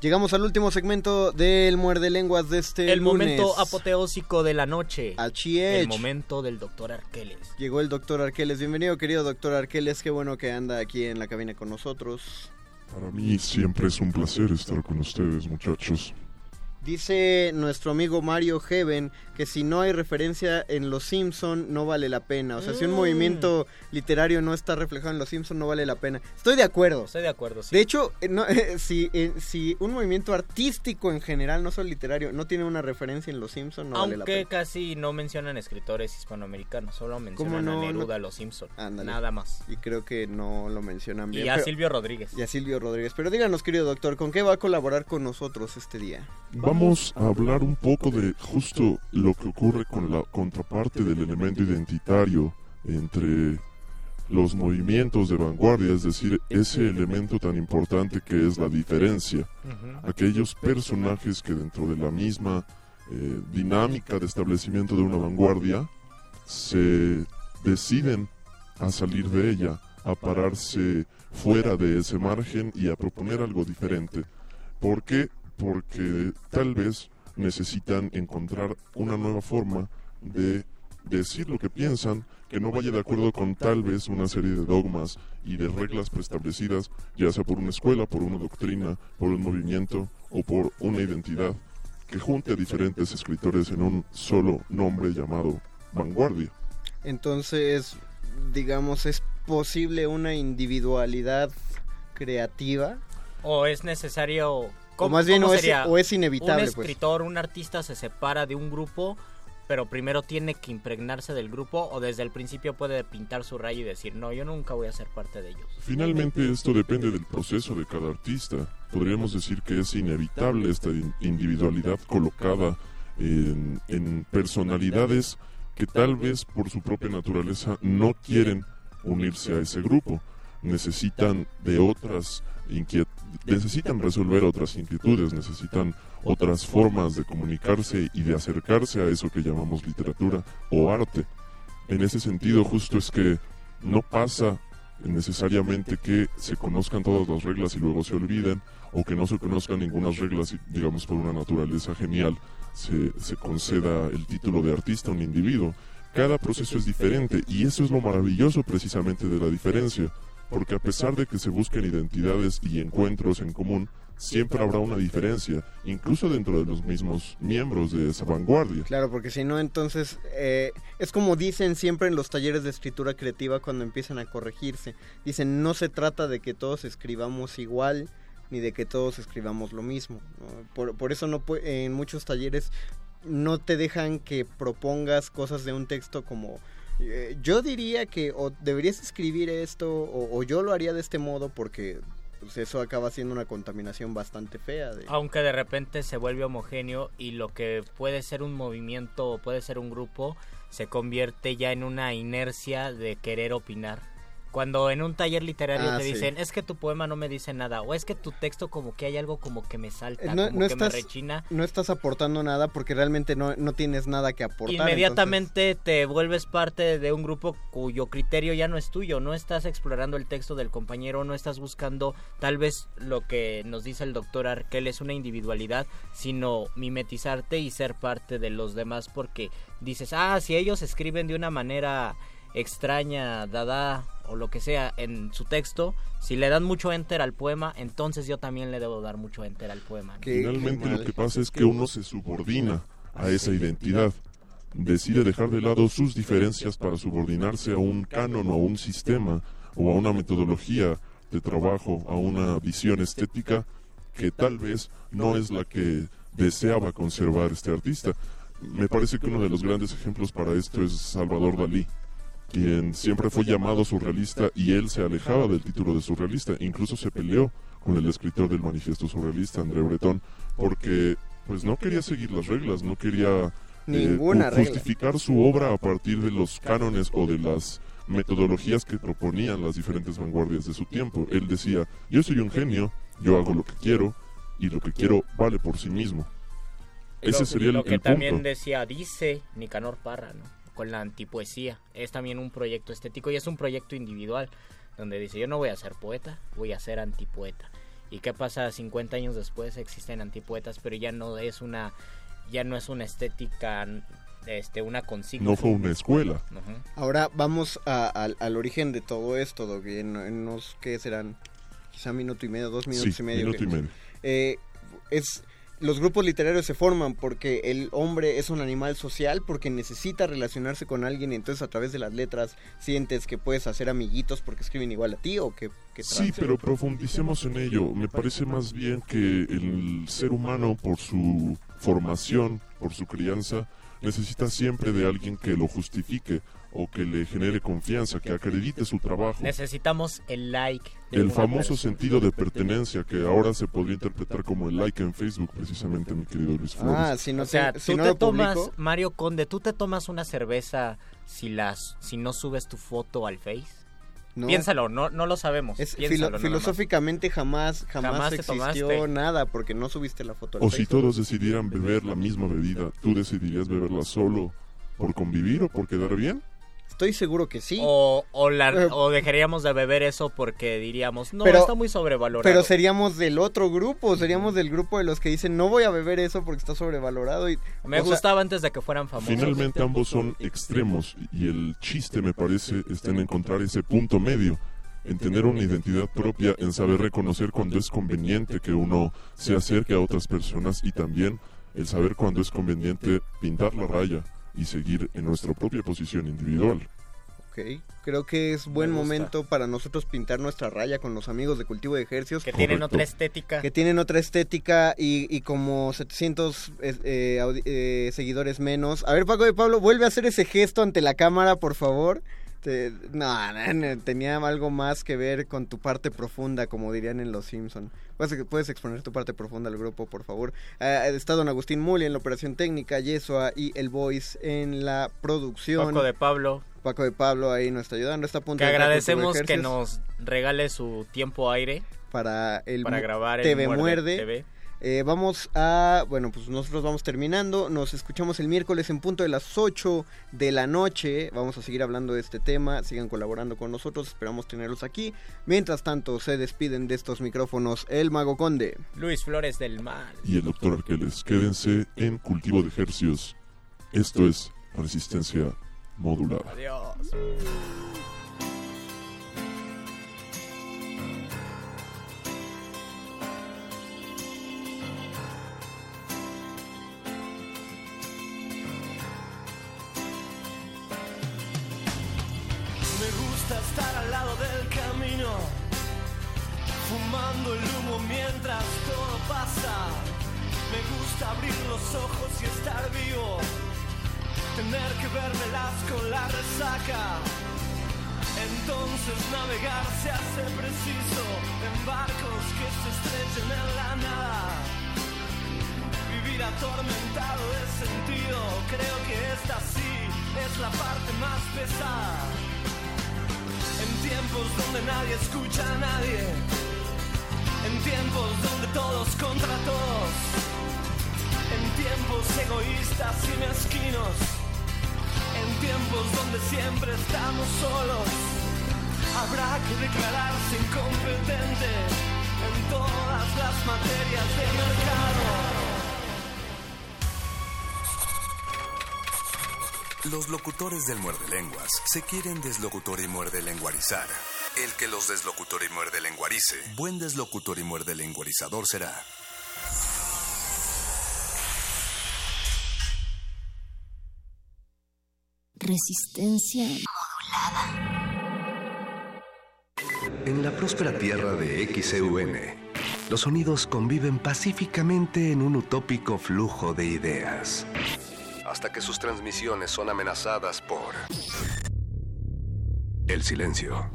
Speaker 11: Llegamos al último segmento del Muerde Lenguas de este
Speaker 10: El
Speaker 11: lunes.
Speaker 10: momento apoteósico de la noche.
Speaker 11: Así
Speaker 10: El momento del doctor Arqueles.
Speaker 11: Llegó el doctor Arqueles. Bienvenido, querido doctor Arqueles. Qué bueno que anda aquí en la cabina con nosotros.
Speaker 15: Para mí siempre es un placer estar con ustedes, muchachos.
Speaker 11: Dice nuestro amigo Mario Heaven que si no hay referencia en Los Simpson no vale la pena. O sea, si un
Speaker 10: Mm.
Speaker 11: movimiento literario no está reflejado en Los Simpson no vale la pena. Estoy de acuerdo.
Speaker 10: Estoy de acuerdo, sí.
Speaker 11: De hecho, eh, no, eh, si, eh, si un movimiento artístico en general, no solo literario, no tiene una referencia en Los Simpson, no vale la
Speaker 10: Aunque
Speaker 11: pena.
Speaker 10: casi no mencionan escritores hispanoamericanos, solo mencionan
Speaker 11: no?
Speaker 10: a
Speaker 11: No-
Speaker 10: Neruda, los Simpson.
Speaker 11: Ándale.
Speaker 10: Nada más.
Speaker 11: Y creo que no lo mencionan bien.
Speaker 10: Y a
Speaker 11: pero-
Speaker 10: Silvio Rodríguez.
Speaker 11: Y a Silvio Rodríguez. Pero díganos, querido doctor, ¿con qué va a colaborar con nosotros este día?
Speaker 15: Vamos a hablar un poco de justo lo que ocurre con la contraparte del elemento identitario entre los movimientos de vanguardia, es decir, ese elemento tan importante que es la diferencia. Aquellos personajes que dentro de la misma eh, dinámica de establecimiento de una vanguardia se deciden a salir de ella, a pararse fuera de ese margen y a proponer algo diferente. ¿Por qué? Porque tal vez necesitan encontrar una nueva forma de decir lo que piensan que no vaya de acuerdo con tal vez una serie de dogmas y de reglas preestablecidas, ya sea por una escuela, por una doctrina, por un movimiento o por una identidad, que junte a diferentes escritores en un solo nombre llamado vanguardia.
Speaker 11: Entonces, digamos, ¿es posible una individualidad creativa?
Speaker 10: ¿O es necesario...
Speaker 11: O más bien,
Speaker 10: cómo
Speaker 11: o es,
Speaker 10: sería?
Speaker 11: o es inevitable.
Speaker 10: Un
Speaker 11: pues?
Speaker 10: escritor, un artista se separa de un grupo, pero primero tiene que impregnarse del grupo o desde el principio puede pintar su raya y decir, no, yo nunca voy a ser parte de ellos.
Speaker 15: Finalmente esto depende del proceso de cada artista. Podríamos decir que es inevitable esta in- individualidad colocada en, en personalidades que tal vez por su propia naturaleza no quieren unirse a ese grupo. Necesitan de otras necesitan resolver otras inquietudes, necesitan otras formas de comunicarse y de acercarse a eso que llamamos literatura o arte. En ese sentido, justo es que no pasa necesariamente que se conozcan todas las reglas y luego se olviden, o que no se conozcan ninguna reglas y, digamos, por una naturaleza genial, se, se conceda el título de artista a un individuo. Cada proceso es diferente y eso es lo maravilloso precisamente de la diferencia, porque a pesar de que se busquen identidades y encuentros en común, siempre habrá una diferencia, incluso dentro de los mismos miembros de esa vanguardia.
Speaker 11: Claro, porque si no, entonces eh, es como dicen siempre en los talleres de escritura creativa cuando empiezan a corregirse. Dicen, no se trata de que todos escribamos igual ni de que todos escribamos lo mismo. Por, por eso no en muchos talleres no te dejan que propongas cosas de un texto como eh, yo diría que o deberías escribir esto o, yo lo haría de este modo porque pues, eso acaba siendo una contaminación bastante fea. De...
Speaker 10: Aunque de repente se vuelve homogéneo y lo que puede ser un movimiento o puede ser un grupo se convierte ya en una inercia de querer opinar. Cuando en un taller literario
Speaker 11: Ah,
Speaker 10: te
Speaker 11: sí.
Speaker 10: dicen, es que tu poema no me dice nada, o es que tu texto como que hay algo como que me salta,
Speaker 11: Eh, no,
Speaker 10: como
Speaker 11: no
Speaker 10: que
Speaker 11: estás,
Speaker 10: me rechina,
Speaker 11: no estás aportando nada porque realmente no, no tienes nada que aportar.
Speaker 10: inmediatamente te vuelves parte de un grupo cuyo criterio ya no es tuyo, no estás explorando el texto del compañero, no estás buscando tal vez lo que nos dice el doctor Arkel es una individualidad, sino mimetizarte y ser parte de los demás porque dices, ah, si ellos escriben de una manera extraña, dada o lo que sea en su texto, si le dan mucho enter al poema, entonces yo también le debo dar mucho enter al poema. ¿no?
Speaker 15: Finalmente lo que pasa es que uno se subordina a esa identidad. Decide dejar de lado sus diferencias para subordinarse a un canon o a un sistema o a una metodología de trabajo, a una visión estética que tal vez no es la que deseaba conservar este artista. Me parece que uno de los grandes ejemplos para esto es Salvador Dalí, quien siempre fue llamado surrealista y él se alejaba del título de surrealista, incluso se peleó con el escritor del manifiesto surrealista, André Breton, porque pues no quería seguir las reglas, no quería eh,
Speaker 11: regla.
Speaker 15: justificar su obra a partir de los cánones o de las metodologías que proponían las diferentes vanguardias de su tiempo. Él decía, yo soy un genio, yo hago lo que quiero y lo que quiero vale por sí mismo. Ese
Speaker 10: lo,
Speaker 15: sería el,
Speaker 10: lo que
Speaker 15: el
Speaker 10: también
Speaker 15: punto.
Speaker 10: decía, dice Nicanor Parra, ¿no? Con la antipoesía. Es también un proyecto estético y es un proyecto individual, donde dice, yo no voy a ser poeta, voy a ser antipoeta. ¿Y qué pasa 50 años después? Existen antipoetas, pero ya no es una ya no es una estética este una consigna.
Speaker 15: No fue una escuela.
Speaker 10: Ujú.
Speaker 11: Ahora vamos a- al- al origen de todo esto, Doc, en, en unos que serán quizá minuto y medio, dos minutos
Speaker 15: Sí,
Speaker 11: y medio.
Speaker 15: minuto
Speaker 11: que-
Speaker 15: y medio.
Speaker 11: Eh, es los grupos literarios se forman porque el hombre es un animal social porque necesita relacionarse con alguien y entonces a través de las letras sientes que puedes hacer amiguitos porque escriben igual a ti o que, que
Speaker 15: Sí, pero profundicemos en ello. Me parece más bien que el ser humano, por su formación, por su crianza, necesita siempre de alguien que lo justifique o que le genere confianza, que acredite su trabajo.
Speaker 10: Necesitamos el like. de
Speaker 15: El famoso
Speaker 10: persona.
Speaker 15: sentido de pertenencia que ahora se podría interpretar como el like en Facebook, precisamente, mi querido Luis Flores.
Speaker 11: Ah, si no,
Speaker 10: o sea,
Speaker 11: si
Speaker 10: tú
Speaker 11: no
Speaker 10: te tomas,
Speaker 11: publico,
Speaker 10: Mario Conde, tú te tomas una cerveza si las, si no subes tu foto al Face.
Speaker 11: No.
Speaker 10: Piénsalo, no, no lo sabemos.
Speaker 11: es
Speaker 10: Piénsalo
Speaker 11: filo-
Speaker 10: nada más.
Speaker 11: filosóficamente jamás, jamás,
Speaker 10: Jamás te
Speaker 11: existió
Speaker 10: tomaste.
Speaker 11: nada porque no subiste la foto al
Speaker 15: O si todos decidieran beber la misma bebida, ¿tú decidirías beberla solo por convivir o por quedar bien?
Speaker 11: Estoy seguro que sí.
Speaker 10: O, o, la-
Speaker 11: Eh,
Speaker 10: o dejaríamos de beber eso porque diríamos, no,
Speaker 11: Pero-
Speaker 10: está muy sobrevalorado.
Speaker 11: Pero seríamos del otro grupo, seríamos del grupo de los que dicen no voy a beber eso porque está sobrevalorado. Y,
Speaker 10: Me
Speaker 11: sea,
Speaker 10: gustaba antes de que fueran famosos.
Speaker 15: Finalmente ambos son extremos y el chiste me parece está en encontrar ese punto medio, en tener una identidad propia, en saber reconocer cuando es conveniente que uno se acerque a otras personas y también el saber cuando es conveniente pintar la raya y seguir en nuestra propia posición individual.
Speaker 11: Ok, creo que es buen momento para nosotros pintar nuestra raya con los amigos de Cultivo de Ejercios.
Speaker 10: Que tienen otra estética.
Speaker 11: Que tienen otra estética y, y como 700 eh, eh, eh, seguidores menos. A ver, Paco de Pablo, vuelve a hacer ese gesto ante la cámara, por favor. Te- no, no, no, tenía algo más que ver con tu parte profunda, como dirían en Los Simpson. ¿Puedes, puedes exponer tu parte profunda al grupo, por favor? Está don Agustín Muli en la operación técnica, Yesua y el Voice en la producción.
Speaker 10: Paco de Pablo.
Speaker 11: Paco de Pablo ahí nos está ayudando. Está a punto
Speaker 10: Que
Speaker 11: de
Speaker 10: agradecemos que nos regale su tiempo aire
Speaker 11: para el
Speaker 10: para grabar el
Speaker 11: TV
Speaker 10: Muerde
Speaker 11: Muerde.
Speaker 10: TV.
Speaker 11: Eh, vamos a, bueno, pues nosotros vamos terminando, nos escuchamos el miércoles en punto de las 8 de la noche, vamos a seguir hablando de este tema, sigan colaborando con nosotros, esperamos tenerlos aquí. Mientras tanto, se despiden de estos micrófonos el Mago Conde.
Speaker 10: Luis Flores del Mal.
Speaker 15: Y el doctor Arqueles, quédense en cultivo de ejercicios. Esto es resistencia modulada.
Speaker 10: Adiós.
Speaker 16: Estar al lado del camino, fumando el humo mientras todo pasa. Me gusta abrir los ojos y estar vivo, tener que vermelas con la resaca. Entonces navegar se hace preciso en barcos que se estrechen en la nada. Vivir atormentado de sentido, creo que esta sí es la parte más pesada. En tiempos donde nadie escucha a nadie. En tiempos donde todos contra todos. En tiempos egoístas y mezquinos. En tiempos donde siempre estamos solos. Habrá que declararse incompetente en todas las materias de mercado.
Speaker 12: Los locutores del muerde lenguas se quieren deslocutor y muerde lenguarizar. El que los deslocutor y muerde lenguarice, buen deslocutor y muerde lenguarizador será.
Speaker 17: Resistencia
Speaker 18: En la próspera tierra de XEUN, los sonidos conviven pacíficamente en un utópico flujo de ideas. Hasta que sus transmisiones son amenazadas por el silencio.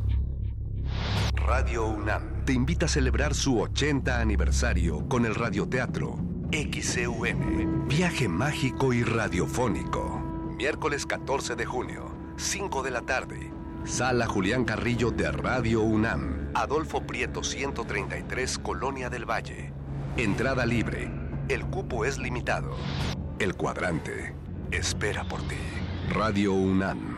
Speaker 18: Radio UNAM te invita a celebrar su 80 aniversario con el radioteatro XEUN, viaje mágico y radiofónico. Miércoles 14 de junio, 5 de la tarde. Sala Julián Carrillo de Radio UNAM, Adolfo Prieto 133, Colonia del Valle. Entrada libre. El cupo es limitado. El cuadrante espera por ti. Radio UNAM.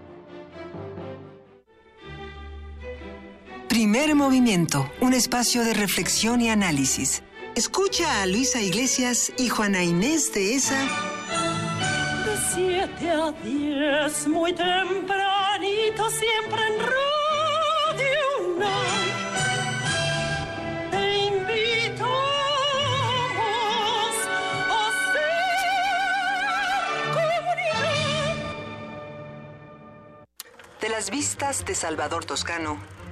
Speaker 19: Primer movimiento, un espacio de reflexión y análisis. Escucha a Luisa Iglesias y Juana Inés de esa.
Speaker 20: De 7
Speaker 6: a 10, muy tempranito, siempre en Radio. Te invitamos a ser comunidad.
Speaker 19: De las vistas de Salvador Toscano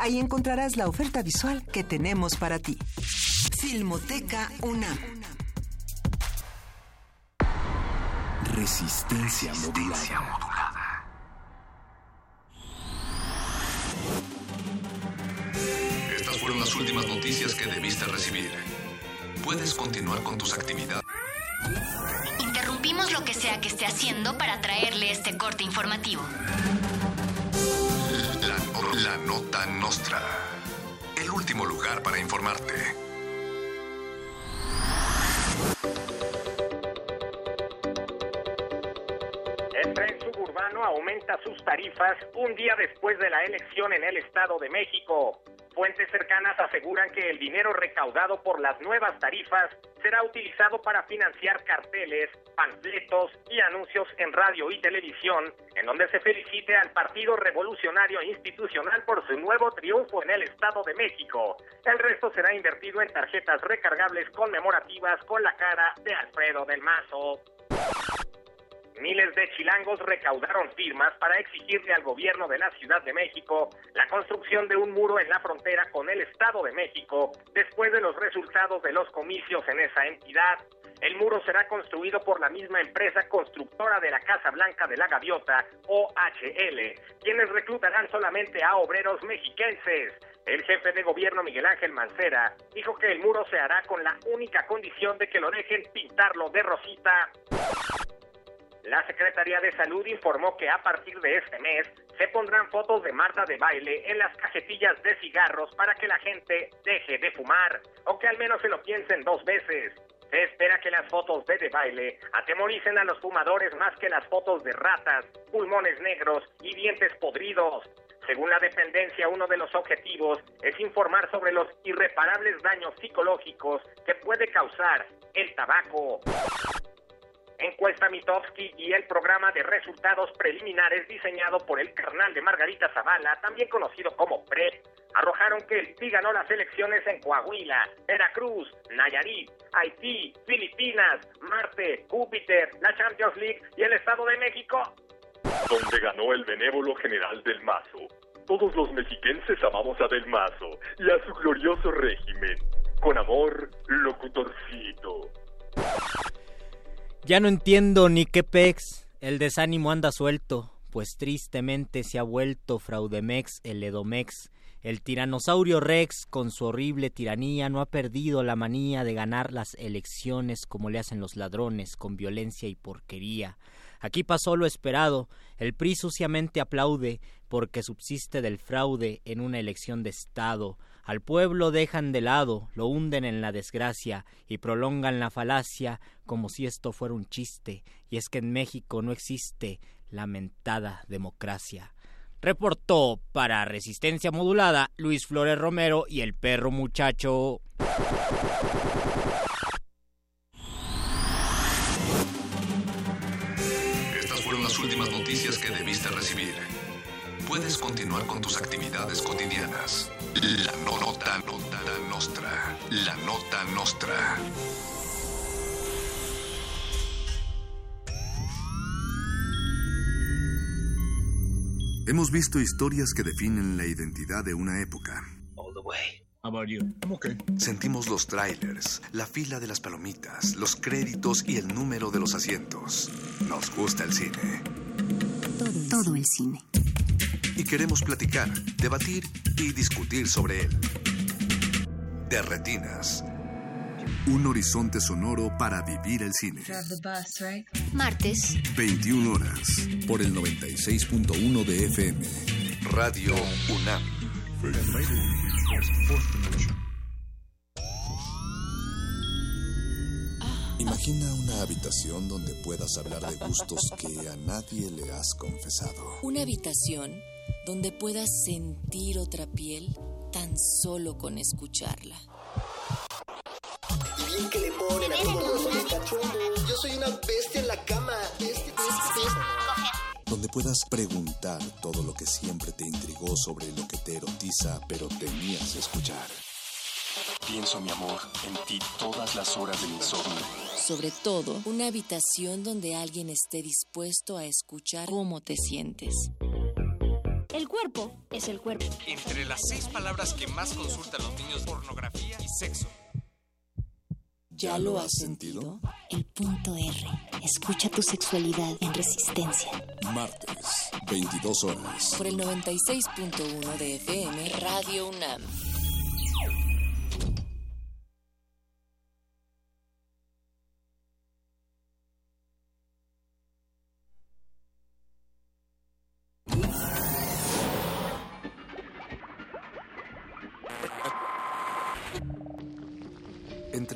Speaker 19: Ahí encontrarás la oferta visual que tenemos para ti. Filmoteca UNAM.
Speaker 18: Resistencia modulada.
Speaker 12: Estas fueron las últimas noticias que debiste recibir. Puedes continuar con tus actividades.
Speaker 14: Interrumpimos lo que sea que esté haciendo para traerle este corte informativo.
Speaker 12: La, nota nostra. El último lugar para informarte.
Speaker 21: El tren suburbano aumenta sus tarifas un día después de la elección en el Estado de México. Fuentes cercanas aseguran que el dinero recaudado por las nuevas tarifas será utilizado para financiar carteles, panfletos y anuncios en radio y televisión, en donde se felicite al Partido Revolucionario Institucional por su nuevo triunfo en el Estado de México. El resto será invertido en tarjetas recargables conmemorativas con la cara de Alfredo del Mazo. Miles de chilangos recaudaron firmas para exigirle al gobierno de la Ciudad de México la construcción de un muro en la frontera con el Estado de México después de los resultados de los comicios en esa entidad. El muro será construido por la misma empresa constructora de la Casa Blanca de la Gaviota, OHL, quienes reclutarán solamente a obreros mexiquenses. El jefe de gobierno Miguel Ángel Mancera dijo que el muro se hará con la única condición de que lo dejen pintarlo de rosita. La Secretaría de Salud informó que a partir de este mes se pondrán fotos de Marta de baile en las cajetillas de cigarros para que la gente deje de fumar o que al menos se lo piensen dos veces. Se espera que las fotos de de baile atemoricen a los fumadores más que las fotos de ratas, pulmones negros y dientes podridos. Según la dependencia, uno de los objetivos es informar sobre los irreparables daños psicológicos que puede causar el tabaco. Encuesta Mitofsky y el programa de resultados preliminares diseñado por el carnal de Margarita Zavala, también conocido como PREP, arrojaron que el PRI ganó las elecciones en Coahuila, Veracruz, Nayarit, Haití, Filipinas, Marte, Júpiter, la Champions League y el Estado de México.
Speaker 5: Donde ganó el benévolo general del Mazo. Todos los mexiquenses amamos a Del Mazo y a su glorioso régimen. Con amor, locutorcito.
Speaker 10: Ya no entiendo ni qué pex, el desánimo anda suelto, pues tristemente se ha vuelto Fraudemex el Edomex. El tiranosaurio Rex, con su horrible tiranía, no ha perdido la manía de ganar las elecciones como le hacen los ladrones, con violencia y porquería. Aquí pasó lo esperado, el PRI suciamente aplaude, porque subsiste del fraude en una elección de Estado. Al pueblo dejan de lado, lo hunden en la desgracia y prolongan la falacia como si esto fuera un chiste, y es que en México no existe lamentada democracia. Reportó para Resistencia Modulada Luis Flores Romero y el perro muchacho.
Speaker 12: Estas fueron las últimas noticias que debiste recibir. Puedes continuar con tus actividades cotidianas. La nota, nota nostra. La nota nostra. Hemos visto historias que definen la identidad de una época. Sentimos los trailers, la fila de las palomitas, los créditos y el número de los asientos. Nos gusta el cine.
Speaker 14: Todo el cine.
Speaker 12: Y queremos platicar, debatir y discutir sobre él. De Retinas. Un horizonte sonoro para vivir el cine.
Speaker 14: Martes,
Speaker 12: 21 horas por el 96.1 de FM.
Speaker 18: Radio UNAM.
Speaker 22: Imagina una habitación donde puedas hablar de gustos que a nadie le has confesado.
Speaker 17: Una habitación donde puedas sentir otra piel tan solo con escucharla.
Speaker 23: Y bien que le ponen a todos los cachondos. Yo soy una bestia en la cama. Este,
Speaker 22: Donde puedas preguntar todo lo que siempre te intrigó sobre lo que te erotiza, pero temías escuchar.
Speaker 24: Pienso, mi amor, en ti todas las horas de mi insomnio.
Speaker 17: Sobre todo, una habitación donde alguien esté dispuesto a escuchar cómo te sientes.
Speaker 25: El cuerpo es el cuerpo.
Speaker 26: Entre las seis palabras que más consultan los niños, pornografía y sexo.
Speaker 17: ¿Ya lo has sentido?
Speaker 14: El punto R. Escucha tu sexualidad en resistencia.
Speaker 22: Martes, 22 horas.
Speaker 17: Por el 96.1 de FM Radio UNAM.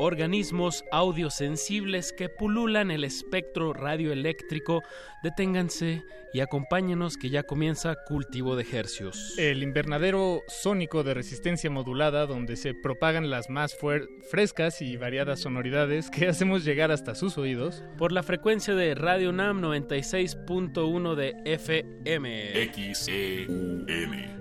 Speaker 27: Organismos audiosensibles que pululan el espectro radioeléctrico, deténganse y acompáñenos que ya comienza cultivo de hercios.
Speaker 28: El invernadero sónico de resistencia modulada donde se propagan las más frescas y variadas sonoridades que hacemos llegar hasta sus oídos.
Speaker 27: Por la frecuencia de Radio NAM 96.1 de FM.
Speaker 15: XEUN.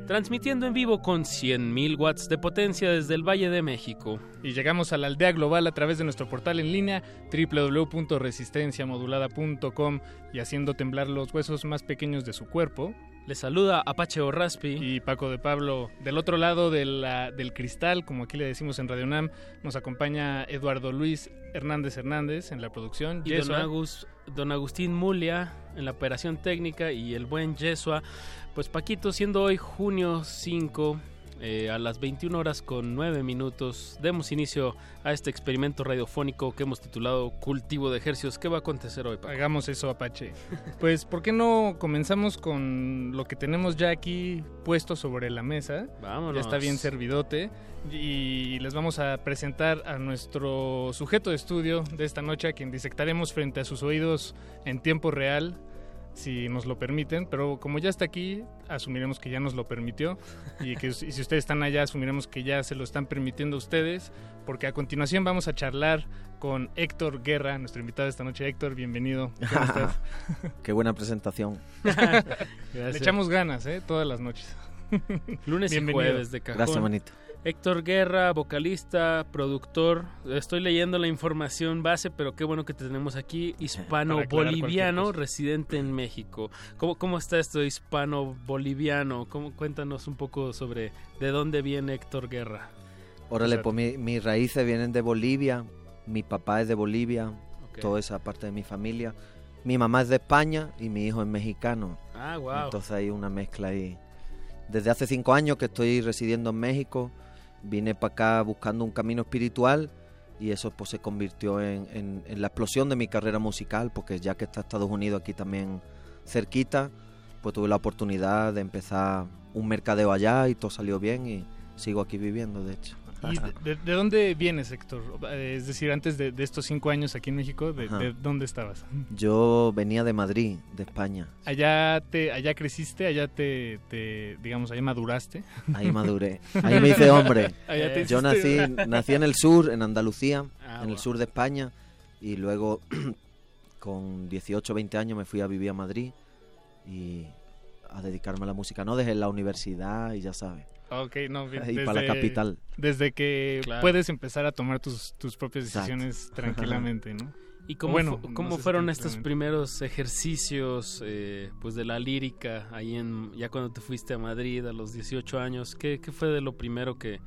Speaker 27: Transmitiendo en vivo con 100.000 watts de potencia desde el Valle de México.
Speaker 28: Y llegamos a la aldea global a través de nuestro portal en línea www.resistenciamodulada.com y haciendo temblar los huesos más pequeños de su cuerpo.
Speaker 27: Les saluda Apache Orraspi
Speaker 28: y Paco de Pablo. Del otro lado de la- del cristal, como aquí le decimos en Radio Nam, nos acompaña Eduardo Luis Hernández Hernández en la producción.
Speaker 27: Y don. Agus- don Agustín Mulia en la operación técnica y el buen Yesua. Pues Paquito, siendo hoy junio 5 eh, a las 21 horas con 9 minutos, demos inicio a este experimento radiofónico que hemos titulado Cultivo de Ejercios. ¿Qué va a acontecer hoy, Paco?
Speaker 28: Hagamos eso, Apache. Pues, ¿por qué no comenzamos con lo que tenemos ya aquí puesto sobre la mesa?
Speaker 27: Vámonos.
Speaker 28: Ya está bien servidote. Y les vamos a presentar a nuestro sujeto de estudio de esta noche, a quien disectaremos frente a sus oídos en tiempo real, si nos lo permiten. Pero como ya está aquí, asumiremos que ya nos lo permitió. Y, que, y si ustedes están allá, asumiremos que ya se lo están permitiendo a ustedes. Porque a continuación vamos a charlar con Héctor Guerra, nuestro invitado de esta noche. Héctor, bienvenido. ¿Cómo estás?
Speaker 29: Qué buena presentación.
Speaker 28: Le echamos ganas, ¿eh? Todas las noches.
Speaker 27: Lunes
Speaker 28: Bienvenido.
Speaker 27: y jueves de cajón.
Speaker 29: Gracias, manito.
Speaker 27: Héctor Guerra, vocalista, productor. Estoy leyendo la información base, pero qué bueno que te tenemos aquí.
Speaker 28: Para
Speaker 27: Hispano-boliviano, residente en México. ¿Cómo, cómo está esto hispano-boliviano? ¿Cómo, cuéntanos un poco sobre de dónde viene Héctor Guerra.
Speaker 29: Órale, pues mi- mis raíces vienen de Bolivia, mi papá es de Bolivia, toda esa parte de mi familia. Mi mamá es de España y mi hijo es mexicano.
Speaker 27: Ah, wow.
Speaker 29: Entonces hay una mezcla ahí. Desde hace cinco años que estoy residiendo en México, vine para acá buscando un camino espiritual y eso pues se convirtió en, en- la explosión de mi carrera musical, porque ya que está Estados Unidos aquí también cerquita, pues tuve la oportunidad de empezar un mercadeo allá y todo salió bien y sigo aquí viviendo, de hecho.
Speaker 28: ¿Y de, de- de dónde vienes, Héctor? Eh, Es decir, antes de, de estos cinco años aquí en México, ¿de, de dónde estabas?
Speaker 29: Yo venía de Madrid, de España.
Speaker 28: Allá te, allá creciste, allá te, te, digamos, allá maduraste.
Speaker 29: Ahí maduré. Ahí me hice hombre.
Speaker 28: Allá
Speaker 29: Yo nací, nací en el sur, en Andalucía,
Speaker 28: Ah,
Speaker 29: en el
Speaker 28: wow.
Speaker 29: sur de España, y luego con 18 20 años me fui a vivir a Madrid y a dedicarme a la música. No dejé la universidad y ya sabes.
Speaker 28: Ok, no, bien,
Speaker 29: Y para la capital.
Speaker 28: Desde que
Speaker 27: Claro.
Speaker 28: puedes empezar a tomar tus, tus propias
Speaker 29: Exacto.
Speaker 28: decisiones tranquilamente, ¿no?
Speaker 27: ¿Y cómo,
Speaker 28: Bueno,
Speaker 27: fu-
Speaker 28: no
Speaker 27: cómo
Speaker 28: sé
Speaker 27: fueron estos primeros ejercicios eh, pues de la lírica ahí en ya cuando te fuiste a Madrid a los 18 años? ¿Qué, qué fue de lo primero que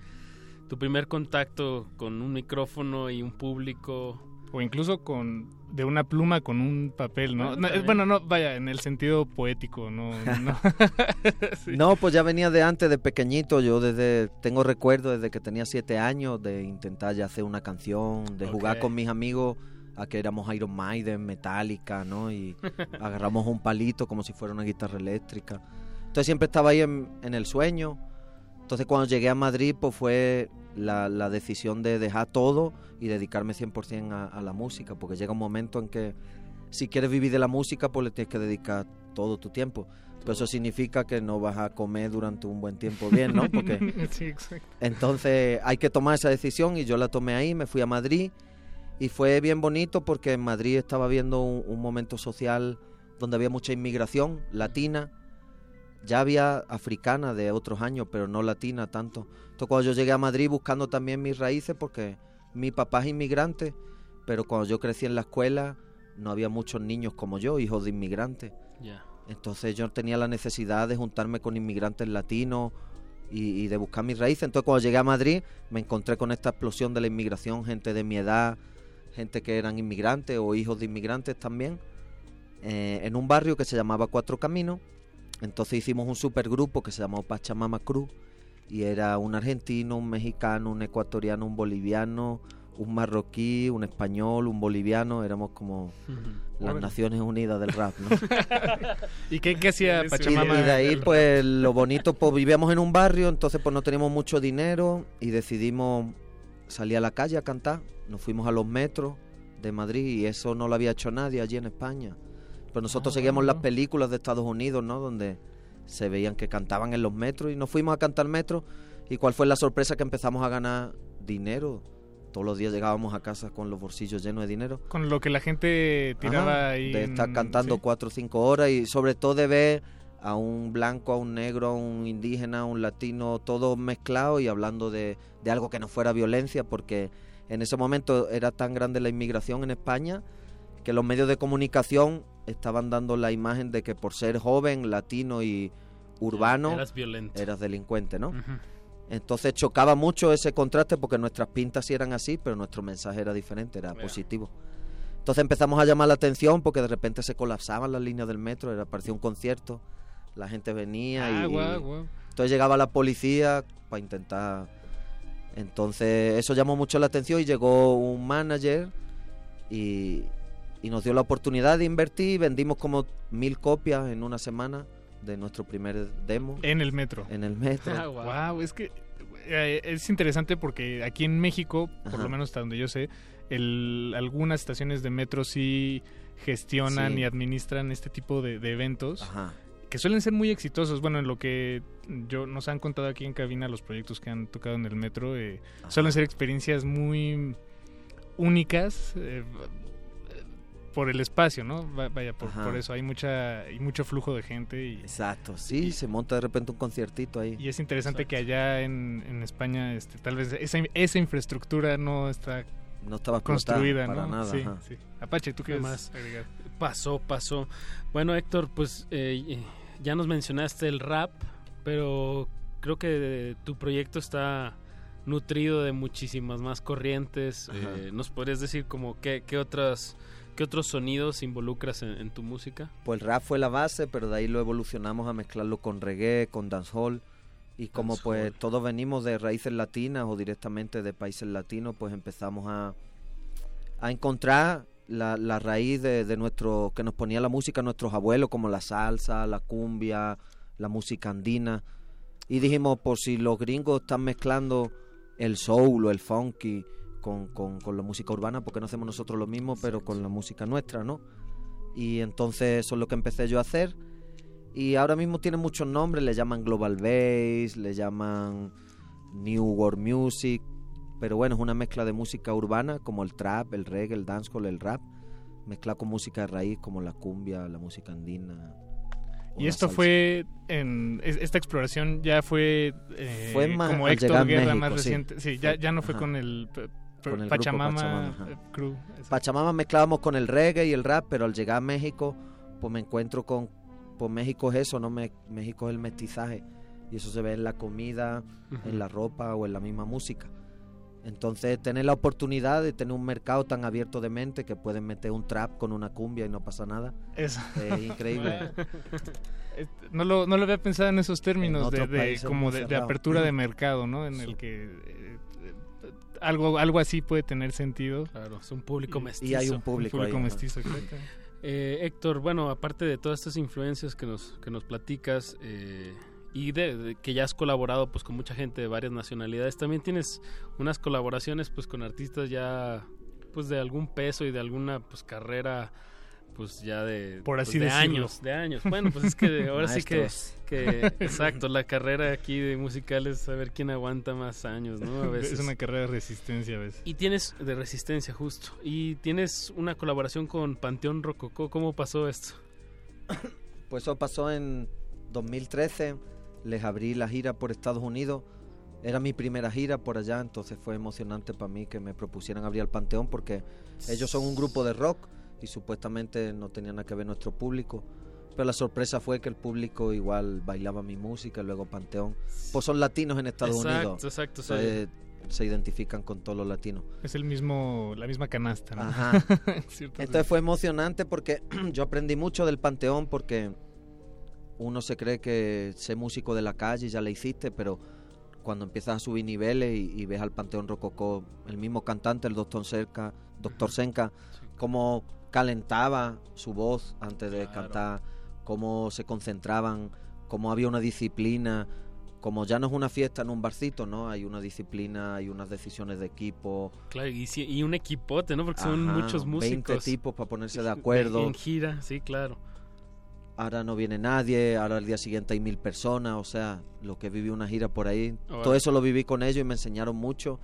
Speaker 27: tu primer contacto con un micrófono y un público?
Speaker 28: O incluso con de una pluma con un papel, ¿no?
Speaker 27: Bueno,
Speaker 28: No, eh, bueno, no, vaya, en el sentido poético, no. no. Sí.
Speaker 29: No, pues ya venía de antes, de pequeñito. Yo desde tengo recuerdos desde que tenía siete años de intentar ya hacer una canción, de jugar con mis amigos a que éramos Iron Maiden, Metallica, ¿no? Y agarramos un palito como si fuera una guitarra eléctrica. Entonces siempre estaba ahí en, en el sueño. Entonces cuando llegué a Madrid, pues fue la, la decisión de dejar todo y dedicarme 100% a, a la música, porque llega un momento en que si quieres vivir de la música, pues le tienes que dedicar todo tu tiempo. Pero eso significa que no vas a comer durante un buen tiempo bien, ¿no? Porque
Speaker 28: Sí, exacto.
Speaker 29: entonces hay que tomar esa decisión y yo la tomé ahí, me fui a Madrid y fue bien bonito porque en Madrid estaba viendo un, un momento social donde había mucha inmigración latina, ya había africana de otros años, pero no latina tanto. Entonces cuando yo llegué a Madrid buscando también mis raíces porque mi papá es inmigrante, pero cuando yo crecí en la escuela no había muchos niños como yo, hijos de inmigrantes. Entonces yo tenía la necesidad de juntarme con inmigrantes latinos y, y de buscar mis raíces. Entonces cuando llegué a Madrid me encontré con esta explosión de la inmigración, gente de mi edad, gente que eran inmigrantes o hijos de inmigrantes también, eh, en un barrio que se llamaba Cuatro Caminos. Entonces hicimos un supergrupo que se llamó Pachamama Cruz y era un argentino, un mexicano, un ecuatoriano, un boliviano, un marroquí, un español, un boliviano, éramos como las
Speaker 28: Órale.
Speaker 29: Naciones Unidas del rap, ¿no?
Speaker 28: ¿Y qué, qué hacía
Speaker 29: Y,
Speaker 28: Pachamama?
Speaker 29: y de ahí, pues, lo bonito, pues, vivíamos en un barrio, entonces, pues, no teníamos mucho dinero y decidimos salir a la calle a cantar. Nos fuimos a los metros de Madrid y eso no lo había hecho nadie allí en España. Pues nosotros
Speaker 28: Ah,
Speaker 29: seguíamos
Speaker 28: bueno.
Speaker 29: las películas de Estados Unidos, ¿no? Donde se veían que cantaban en los metros y nos fuimos a cantar metros. ¿Y cuál fue la sorpresa? Que empezamos a ganar dinero. Todos los días llegábamos a casa con los bolsillos llenos de dinero.
Speaker 28: Con lo que la gente tiraba
Speaker 29: Ajá,
Speaker 28: ahí.
Speaker 29: De
Speaker 28: en-
Speaker 29: estar cantando
Speaker 28: sí.
Speaker 29: cuatro o cinco horas y sobre todo de ver a un blanco, a un negro, a un indígena, a un latino, todo mezclado y hablando de, de algo que no fuera violencia, porque en ese momento era tan grande la inmigración en España que los medios de comunicación estaban dando la imagen de que por ser joven, latino y urbano,
Speaker 27: Eras violento.
Speaker 29: eras delincuente, ¿no? Entonces chocaba mucho ese contraste porque nuestras pintas sí eran así, pero nuestro mensaje era diferente, era positivo. Entonces empezamos a llamar la atención porque de repente se colapsaban las líneas del metro, era parecía un concierto, la gente venía
Speaker 28: Ah,
Speaker 29: y,
Speaker 28: guau, guau.
Speaker 29: entonces llegaba la policía para intentar entonces eso llamó mucho la atención y llegó un manager y, y nos dio la oportunidad de invertir, vendimos como mil copias en una semana de nuestro primer demo
Speaker 28: En el metro.
Speaker 29: en el metro.
Speaker 28: Ah, wow. es que eh, es interesante porque aquí en México, por
Speaker 29: Ajá.
Speaker 28: lo menos hasta donde yo sé, el, algunas estaciones de metro sí gestionan
Speaker 29: Sí.
Speaker 28: y administran este tipo de, de eventos
Speaker 29: Ajá.
Speaker 28: que suelen ser muy exitosos. Bueno, en lo que yo nos han contado aquí en cabina los proyectos que han tocado en el metro, eh, suelen ser experiencias muy únicas. eh, por el espacio, ¿no? Va- Vaya, por, por eso hay mucha hay mucho flujo de gente y,
Speaker 29: Exacto, sí, se monta de repente un conciertito ahí.
Speaker 28: y es interesante que allá en, en España este, tal vez esa, esa infraestructura no está
Speaker 29: No estaba
Speaker 28: construida,
Speaker 29: para
Speaker 28: ¿no?
Speaker 29: nada.
Speaker 28: sí,
Speaker 29: ajá.
Speaker 28: sí. Apache, ¿tú qué
Speaker 27: ¿Qué
Speaker 28: más?
Speaker 27: Pasó, pasó. Bueno, Héctor, pues eh, eh, ya nos mencionaste el rap, pero creo que tu proyecto está nutrido de muchísimas más corrientes. Eh, ¿Nos podrías decir como qué, qué otras qué otros sonidos involucras en, en tu música?
Speaker 29: Pues el rap fue la base, pero de ahí lo evolucionamos a mezclarlo con reggae, con dancehall. Y como pues todos venimos de raíces latinas o directamente de países latinos, pues empezamos a, a encontrar la, la raíz de, de nuestro que nos ponía la música nuestros abuelos, como la salsa, la cumbia, la música andina. Y dijimos, por si los gringos están mezclando el soul o el funky con, con, con la música urbana, porque no hacemos nosotros lo mismo, pero con la música nuestra, ¿no? Y entonces eso es lo que empecé yo a hacer. Y ahora mismo tiene muchos nombres, le llaman Global Bass, le llaman New World Music, pero bueno, es una mezcla de música urbana como el trap, el reggae, el dancehall, el rap, mezclado con música de raíz como la cumbia, la música andina.
Speaker 28: Y esto
Speaker 29: salsa.
Speaker 28: fue en es- esta exploración ya fue, eh,
Speaker 29: Fue más
Speaker 28: como Héctor Guerra
Speaker 29: México,
Speaker 28: más
Speaker 29: sí.
Speaker 28: reciente. Sí, ya, ya no fue
Speaker 29: Ajá.
Speaker 28: con el,
Speaker 29: Con el grupo
Speaker 28: Pachamama,
Speaker 29: Pachamama,
Speaker 28: Crew.
Speaker 29: Pachamama mezclábamos con el reggae y el rap, pero al llegar a México, pues me encuentro con, pues México es eso, ¿no? Me- México es el mestizaje y eso se ve en la comida, en la ropa o en la misma música. Entonces, tener la oportunidad de tener un mercado tan abierto de mente que pueden meter un trap con una cumbia y no pasa nada,
Speaker 28: Eso.
Speaker 29: es increíble.
Speaker 28: Eh, No lo, no lo había pensado en esos términos
Speaker 29: En
Speaker 28: de, como de, apertura de mercado, ¿no? En el que algo algo así puede tener sentido.
Speaker 27: Claro, es un público
Speaker 28: Y-
Speaker 27: mestizo.
Speaker 29: Y hay un público,
Speaker 28: público
Speaker 29: ahí, ajá.
Speaker 28: mestizo, exacto.
Speaker 27: Eh, Héctor, bueno, aparte de todas estas influencias que nos, que nos platicas eh, y de, de que ya has colaborado pues con mucha gente de varias nacionalidades, también tienes unas colaboraciones pues con artistas ya pues de algún peso y de alguna pues carrera pues ya de,
Speaker 28: Por
Speaker 27: pues,
Speaker 28: así
Speaker 27: de
Speaker 28: decirlo.
Speaker 27: años, de años. Bueno, pues es que ahora sí que exacto, la carrera aquí de musical es saber quién aguanta más años, ¿no? A veces.
Speaker 28: Es una carrera de resistencia a veces.
Speaker 27: Y tienes de resistencia, justo. Y tienes una colaboración con Panteón Rococó. ¿Cómo pasó esto?
Speaker 29: Pues eso pasó en 2013, les abrí la gira por Estados Unidos. Era mi primera gira por allá, entonces fue emocionante para mí que me propusieran abrir el Panteón porque ellos son un grupo de rock y supuestamente no tenían nada que ver nuestro público. Pero la sorpresa fue que el público igual bailaba mi música, luego Panteón. Pues son latinos en Estados
Speaker 27: Exacto,
Speaker 29: Unidos.
Speaker 27: exacto, sí.
Speaker 29: Entonces, se identifican con todos los latinos.
Speaker 28: Es el mismo, la misma canasta, ¿no?
Speaker 29: Ajá. Entonces fue emocionante porque yo aprendí mucho del Panteón porque uno se cree que ser músico de la calle ya le hiciste, pero cuando empiezas a subir niveles y, y ves al Panteón Rococó, el mismo cantante, el Doctor Senka, Doctor Senka, cómo calentaba su voz antes de cantar, cómo se concentraban, cómo había una disciplina, como ya no es una fiesta en un barcito, ¿no? Hay una disciplina, hay unas decisiones de equipo,
Speaker 27: Claro, y, sí- y un equipote, ¿no? Porque son
Speaker 29: Ajá,
Speaker 27: muchos
Speaker 29: 20
Speaker 27: músicos.
Speaker 29: tipos para ponerse de acuerdo.
Speaker 27: En gira, sí, claro.
Speaker 29: ahora no viene nadie, ahora al día siguiente hay mil personas, o sea, lo que viví una gira por ahí, todo eso lo viví con ellos y me enseñaron mucho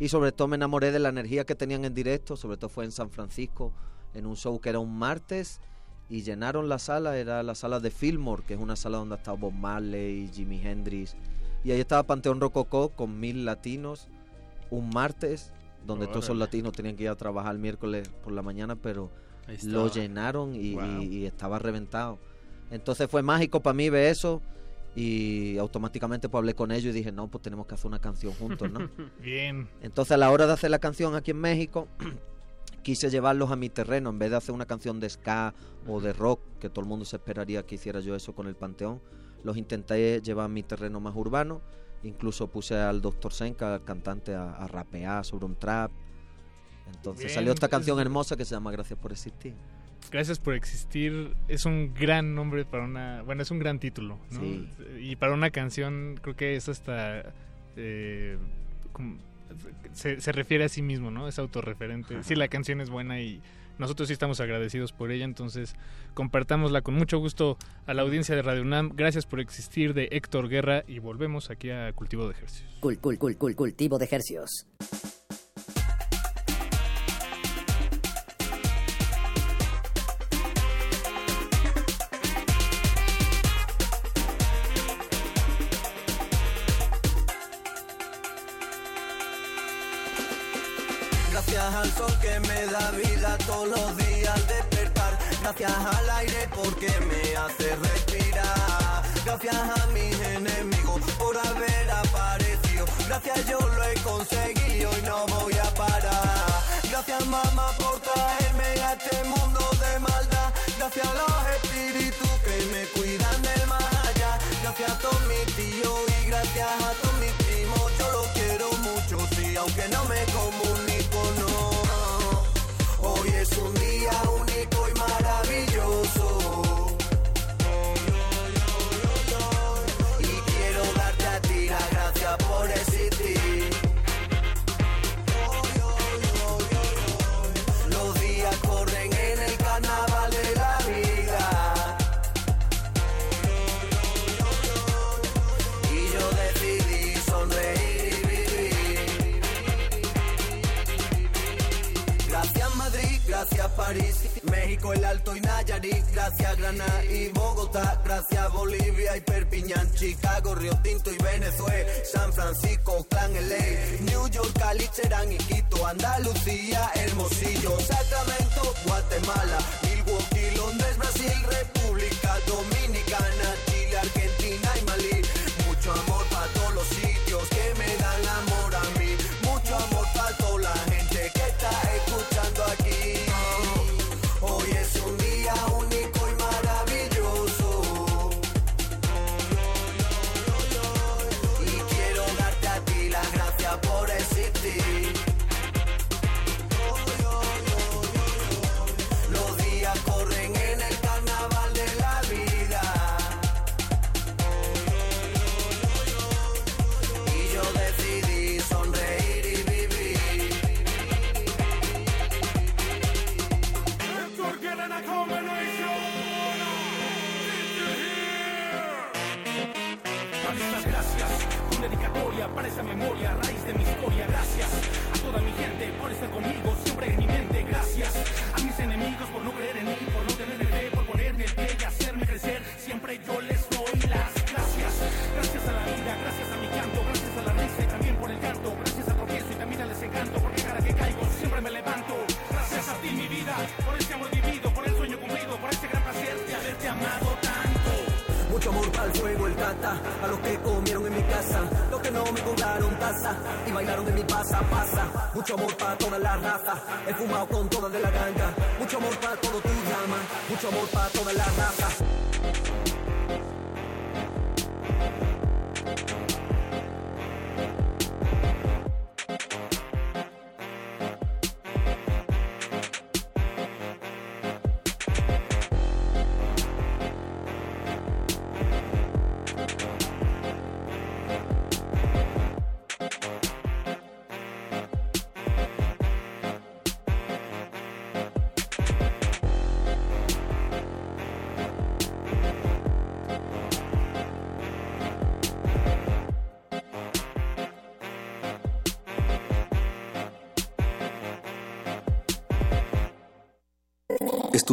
Speaker 29: y sobre todo me enamoré de la energía que tenían en directo, sobre todo fue en San Francisco, en un show que era un martes y llenaron la sala, era la sala de Fillmore, que es una sala donde ha estado Bob Marley, Jimi Hendrix y ahí estaba Panteón Rococó con mil latinos, un martes donde todos esos latinos tenían que ir a trabajar el miércoles por la mañana, pero lo llenaron y,
Speaker 27: Wow.
Speaker 29: y- y estaba reventado. Entonces fue mágico para mí ver eso y automáticamente pues hablé con ellos y dije, no, pues tenemos que hacer una canción juntos, ¿no?
Speaker 28: Bien.
Speaker 29: Entonces a la hora de hacer la canción aquí en México, quise llevarlos a mi terreno, en vez de hacer una canción de ska o de rock, que todo el mundo se esperaría que hiciera yo eso con el Panteón, los intenté llevar a mi terreno más urbano, incluso puse al Dr. Senka, al cantante, a, a rapear sobre un trap. Entonces
Speaker 28: Bien,
Speaker 29: salió esta
Speaker 28: es-
Speaker 29: canción hermosa que se llama Gracias por existir.
Speaker 28: Gracias por existir. Es un gran nombre para una. Bueno, es un gran título. ¿no?
Speaker 29: Sí.
Speaker 28: Y para una canción, creo que es hasta. eh, como- se, se refiere a sí mismo, ¿no? Es autorreferente. Sí, la canción es buena y nosotros sí estamos agradecidos por ella. Entonces, compartámosla con mucho gusto a la audiencia de Radio UNAM. Gracias por existir de Héctor Guerra y volvemos aquí a Cultivo de Ejercicios.
Speaker 30: Cul, cul, cul, cul, cultivo de hercios.
Speaker 31: Que me da vida todos los días despertar. Gracias al aire porque me hace respirar. Gracias a mis enemigos por haber aparecido. Gracias yo lo he conseguido y no voy a parar. Gracias mamá por traerme a este mundo de maldad. Gracias a los espíritus que me cuidan del más allá. Gracias a todos mis tíos y gracias a todos mis primos. Yo los quiero mucho, sí, aunque no me comunico, Y Nayarit, gracias Granada y Bogotá, gracias Bolivia y Perpiñán, Chicago, Río Tinto y Venezuela, San Francisco, Clan LA, New York, Cali, Cherán y Quito, Andalucía, Hermosillo, Sacramento, Guatemala, Milwaukee, Londres, Brasil, República Dominicana, Chile, Argentina y Malí. A los
Speaker 6: que
Speaker 31: comieron en mi casa, los que no me cobraron taza y bailaron en mi pasa, pasa. Mucho amor para toda la raza, he fumado con toda de la ganga. Mucho amor para todo tu llama, mucho amor para toda la raza.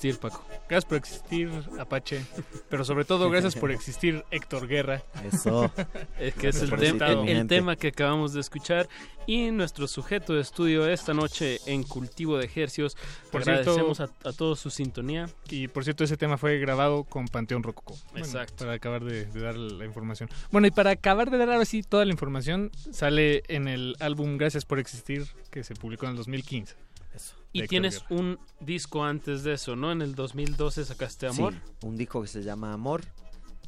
Speaker 28: Existir, Paco. Gracias por existir, Apache. Pero sobre todo, gracias por existir, Héctor Guerra.
Speaker 29: Eso.
Speaker 27: Es que es el,
Speaker 29: mi
Speaker 27: el
Speaker 29: gente.
Speaker 27: tema que acabamos de escuchar y nuestro sujeto de estudio esta noche en Cultivo de Ejercios.
Speaker 28: Por
Speaker 27: Agradecemos
Speaker 28: cierto-
Speaker 27: a, a todos su sintonía.
Speaker 28: Y por cierto, ese tema fue grabado con Panteón Rococo. Bueno,
Speaker 27: Exacto.
Speaker 28: para acabar de, de dar la información. Bueno, y para acabar de dar ahora sí toda la información, sale en el álbum Gracias por Existir, que se publicó en el 2015.
Speaker 27: Y tienes
Speaker 28: Guerra.
Speaker 27: un disco antes de eso, ¿no? En el 2012 sacaste Amor.
Speaker 29: Sí, un disco que se llama Amor.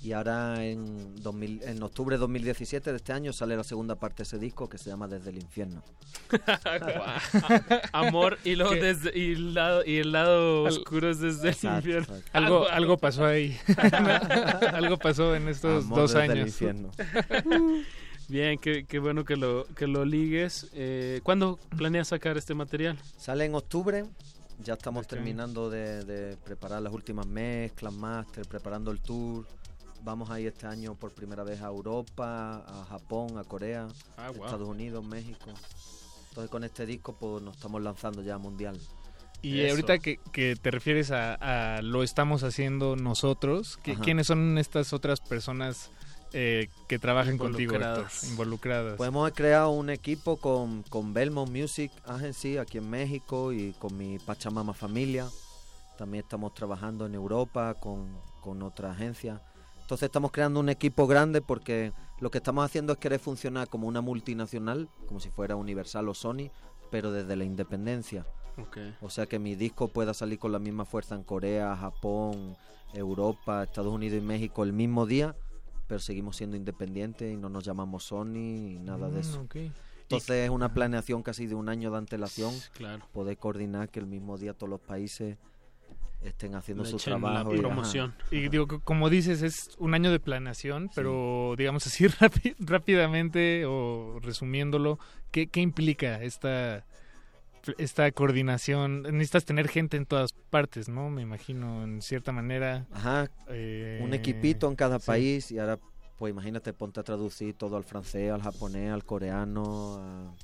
Speaker 29: Y ahora en, 2000 en octubre de 2017 de este año sale la segunda parte de ese disco que se llama Desde el Infierno.
Speaker 27: Amor y luego
Speaker 28: ¿Qué?
Speaker 27: desde y el lado y el lado
Speaker 28: Al-
Speaker 27: oscuro es desde el
Speaker 29: Exacto,
Speaker 27: infierno.
Speaker 29: exacto.
Speaker 28: Algo, algo pasó ahí. algo pasó en estos
Speaker 29: Amor
Speaker 28: dos
Speaker 29: desde el
Speaker 28: años.
Speaker 29: infierno.
Speaker 27: Bien, qué, qué bueno que lo que lo ligues. Eh, ¿Cuándo planeas sacar este material?
Speaker 29: Sale en octubre. Ya estamos terminando de, de preparar las últimas mezclas, máster, preparando el tour. Vamos a ir este año por primera vez a Europa, a Japón, a Corea,
Speaker 27: Ah.
Speaker 29: Estados Unidos, México. Entonces con este disco pues nos estamos lanzando ya a mundial.
Speaker 28: Y
Speaker 29: Eso.
Speaker 28: ahorita que, que te refieres a, a lo estamos haciendo nosotros, ¿qué-
Speaker 29: Ajá.
Speaker 28: ¿quiénes son estas otras personas eh, que trabajan contigo, Héctor?
Speaker 27: Involucradas.
Speaker 29: Pues hemos creado un equipo con, con Belmont Music Agency aquí en México y con mi Pachamama Familia. También estamos trabajando en Europa con, con otra agencia. Entonces estamos creando un equipo grande porque lo que estamos haciendo es querer funcionar como una multinacional, como si fuera Universal o Sony, pero desde la independencia.
Speaker 27: Ok.
Speaker 29: O sea que mi disco pueda salir con la misma fuerza en Corea, Japón, Europa, Estados Unidos y México el mismo día, pero seguimos siendo independientes y no nos llamamos Sony ni nada de
Speaker 28: Mm,
Speaker 29: eso.
Speaker 28: ok.
Speaker 29: Entonces es una planeación casi de un año de antelación,
Speaker 27: Claro.
Speaker 29: poder coordinar que el mismo día todos los países estén haciendo
Speaker 27: Le
Speaker 29: su
Speaker 27: echen la
Speaker 29: trabajo. y- ajá.
Speaker 27: promoción.
Speaker 28: Y digo, co- como dices, es un año de planeación, pero digamos así rápi- rápidamente o resumiéndolo, ¿qué, qué implica esta, esta coordinación? Necesitas tener gente en todas partes, ¿no? Me imagino, en cierta manera.
Speaker 29: Ajá,
Speaker 28: Eh,
Speaker 29: un equipito en cada
Speaker 28: sí.
Speaker 29: país y ahora, pues imagínate, ponte a traducir todo al francés, al japonés, al coreano. a-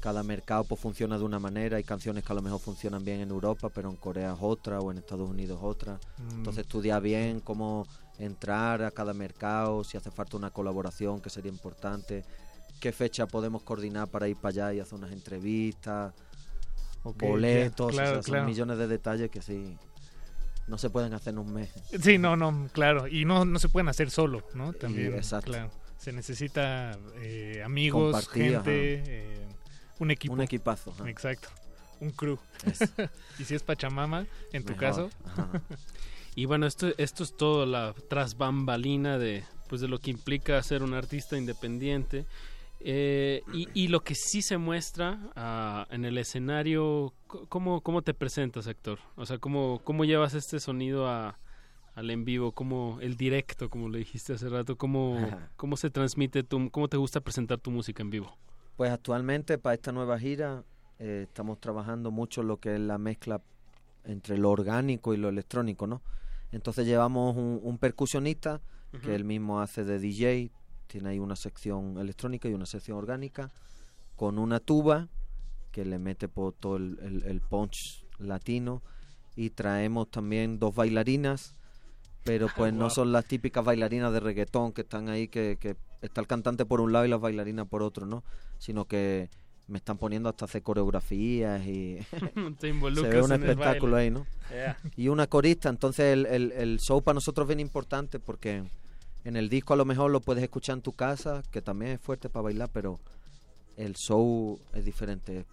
Speaker 29: Cada mercado pues funciona de una manera. Hay canciones que a lo mejor funcionan bien en Europa, pero en Corea es otra o en Estados Unidos otra.
Speaker 28: Mm.
Speaker 29: Entonces estudia bien cómo entrar a cada mercado, si hace falta una colaboración que sería importante, qué fecha podemos coordinar para ir para allá y hacer unas entrevistas, Boletos,
Speaker 28: ya, claro,
Speaker 29: o sea, son
Speaker 28: claro.
Speaker 29: millones de detalles que sí no se pueden hacer en un mes.
Speaker 28: Sí, no, no, claro. Y no, no se pueden hacer solo, ¿no? También,
Speaker 29: exacto.
Speaker 28: claro. Se necesita eh, amigos,
Speaker 29: Compartir,
Speaker 28: gente, eh, un equipo.
Speaker 29: Un equipazo, ajá.
Speaker 28: Exacto. Un crew. Y si es Pachamama, en tu caso.
Speaker 29: ajá.
Speaker 27: Y bueno, esto, esto es todo la tras bambalina de, pues de lo que implica ser un artista independiente. Eh, y, y lo que sí se muestra ah, en el escenario, ¿cómo, ¿cómo te presentas, Héctor? O sea, ¿cómo, cómo llevas este sonido a, al en vivo? ¿Cómo el directo, como le dijiste hace rato? ¿Cómo, cómo se transmite, tu, cómo te gusta presentar tu música en vivo?
Speaker 29: Pues actualmente para esta nueva gira eh, estamos trabajando mucho lo que es la mezcla entre lo orgánico y lo electrónico, ¿no? Entonces llevamos un, un percusionista que él mismo hace de DJ, tiene ahí una sección electrónica y una sección orgánica, con una tuba que le mete por todo el, el- el punch latino y traemos también dos bailarinas, pero pues no son las típicas bailarinas de reggaetón que están ahí, que, que está el cantante por un lado y las bailarinas por otro, ¿no? Sino que me están poniendo hasta hacer coreografías y
Speaker 27: Te
Speaker 29: se ve un espectáculo ahí, ¿no?
Speaker 27: Yeah.
Speaker 29: Y una corista, entonces el, el, el show para nosotros es bien importante porque en el disco a lo mejor lo puedes escuchar en tu casa, que también es fuerte para bailar, pero el show es diferente.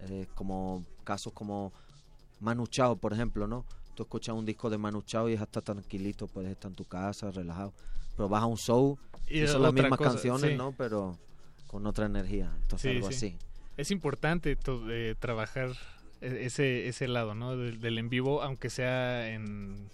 Speaker 29: Es como casos como Manu Chao, por ejemplo, ¿no? Tú escuchas un disco de Manu Chao y es hasta tranquilito, puedes estar en tu casa, relajado. Pero vas a un show
Speaker 28: Y
Speaker 29: son las mismas
Speaker 28: cosa,
Speaker 29: canciones,
Speaker 28: sí.
Speaker 29: ¿no? Pero con otra energía. Entonces
Speaker 28: Sí,
Speaker 29: algo
Speaker 28: sí.
Speaker 29: así.
Speaker 28: Es importante eh, trabajar e- ese, ese lado, ¿no? Del, del en vivo, aunque sea en,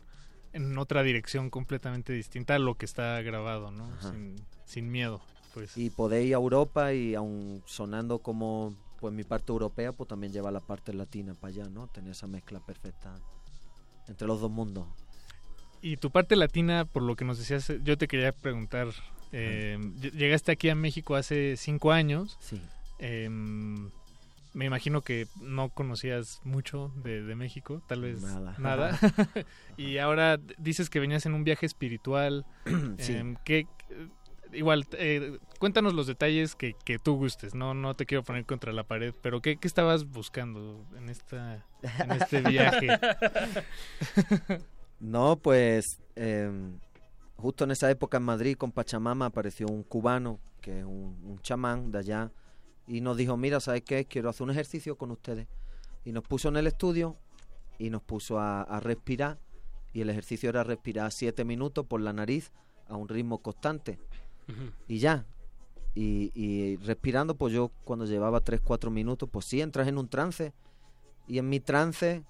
Speaker 28: en otra dirección completamente distinta a lo que está grabado, ¿no? Sin, sin miedo, pues.
Speaker 29: Y podéis ir a Europa y aun sonando como pues mi parte europea, pues también lleva la parte latina para allá, ¿no? Tener esa mezcla perfecta entre los dos mundos.
Speaker 28: Y tu parte latina, por lo que nos decías, yo te quería preguntar, eh, ll- llegaste aquí a México hace cinco años.
Speaker 29: Sí.
Speaker 28: Em, me imagino que no conocías mucho de, de México, tal vez
Speaker 29: Nada.
Speaker 28: nada. y ahora dices que venías en un viaje espiritual.
Speaker 29: Sí.
Speaker 28: Em, ¿qué- eh, igual, eh, cuéntanos los detalles que, que tú gustes. No, no te quiero poner contra la pared, pero ¿qué, qué estabas buscando en esta, en este viaje?
Speaker 29: No, pues em, justo en esa época en Madrid con Pachamama apareció un cubano, que es un, un chamán de allá, y nos dijo, mira, ¿sabes qué? Quiero hacer un ejercicio con ustedes. Y nos puso en el estudio y nos puso a, a respirar, y el ejercicio era respirar siete minutos por la nariz a un ritmo constante. Y ya. Y, y respirando, pues yo cuando llevaba 3, 4 minutos, pues sí, entras en un trance. Y en mi trance,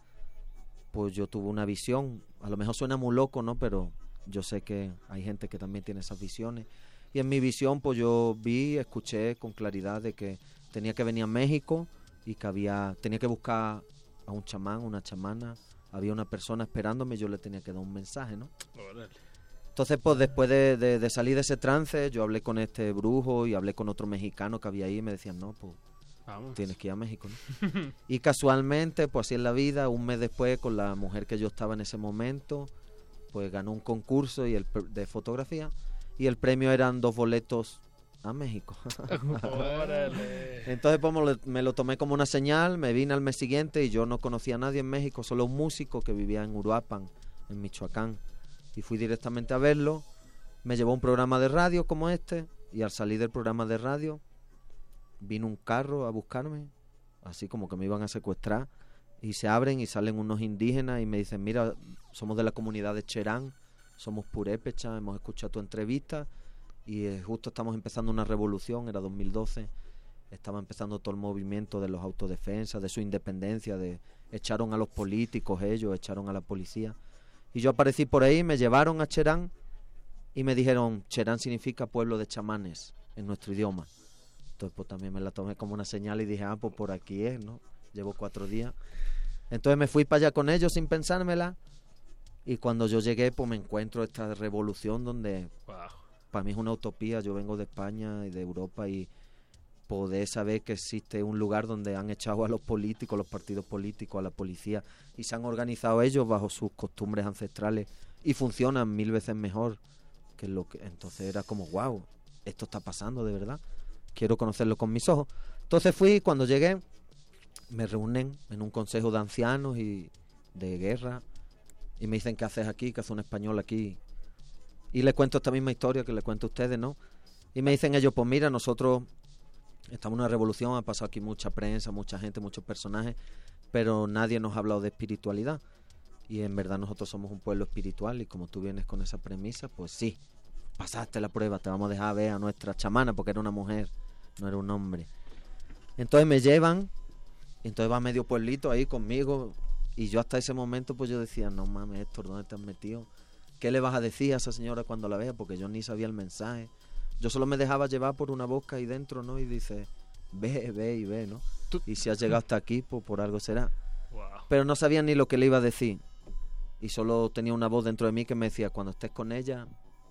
Speaker 29: pues yo tuve una visión. A lo mejor suena muy loco, ¿no? Pero yo sé que hay gente que también tiene esas visiones. Y en mi visión, pues yo vi, escuché con claridad de que tenía que venir a México y que había, tenía que buscar a un chamán, una chamana. Había una persona esperándome, yo le tenía que dar un mensaje, ¿no? Entonces, pues después de, de- de salir de ese trance, yo hablé con este brujo y hablé con otro mexicano que había ahí y me decían, no, pues
Speaker 27: Vamos.
Speaker 29: tienes que ir a México. ¿no? y casualmente, pues así es la vida, un mes después, con la mujer que yo estaba en ese momento, pues ganó un concurso y el, de fotografía y el premio eran dos boletos a México.
Speaker 27: Órale.
Speaker 29: Entonces pues, me lo, me lo tomé como una señal, me vine al mes siguiente y yo no conocía a nadie en México, solo un músico que vivía en Uruapan, en Michoacán. Y fui directamente a verlo, me llevó a un programa de radio como este y al salir del programa de radio vino un carro a buscarme, así como que me iban a secuestrar y se abren y salen unos indígenas y me dicen, mira, somos de la comunidad de Cherán, somos purépecha, hemos escuchado tu entrevista y eh, justo estamos empezando una revolución, era 2012, estaba empezando todo el movimiento de los autodefensas, de su independencia, de echaron a los políticos ellos, echaron a la policía. Y yo aparecí por ahí, me llevaron a Cherán y me dijeron, Cherán significa pueblo de chamanes en nuestro idioma. Entonces pues también me la tomé como una señal y dije, ah, pues por aquí es, ¿no? Llevo cuatro días. Entonces me fui para allá con ellos sin pensármela y cuando yo llegué pues me encuentro esta revolución donde para mí es una utopía. Yo vengo de España y de Europa y poder saber que existe un lugar donde han echado a los políticos, los partidos políticos, a la policía y se han organizado ellos bajo sus costumbres ancestrales y funcionan mil veces mejor que lo que entonces era como wow, esto está pasando de verdad. Quiero conocerlo con mis ojos. Entonces fui cuando llegué me reúnen en un consejo de ancianos y de guerra y me dicen qué haces aquí, que hace un español aquí. Y le cuento esta misma historia que le cuento a ustedes, ¿no? Y me dicen ellos, pues mira, nosotros estamos en una revolución, ha pasado aquí mucha prensa, mucha gente, muchos personajes, pero nadie nos ha hablado de espiritualidad. Y en verdad nosotros somos un pueblo espiritual y como tú vienes con esa premisa, pues sí, pasaste la prueba, te vamos a dejar ver a nuestra chamana porque era una mujer, no era un hombre. Entonces me llevan, entonces va medio pueblito ahí conmigo y yo hasta ese momento pues yo decía, no mames Héctor, ¿dónde has metido? ¿Qué le vas a decir a esa señora cuando la vea? Porque yo ni sabía el mensaje. Yo solo me dejaba llevar por una boca ahí dentro, ¿no? Y dice, ve, ve y ve, ¿no? Y si has llegado hasta aquí, pues por algo será. Pero no sabía ni lo que le iba a decir. Y solo tenía una voz dentro de mí que me decía, cuando estés con ella,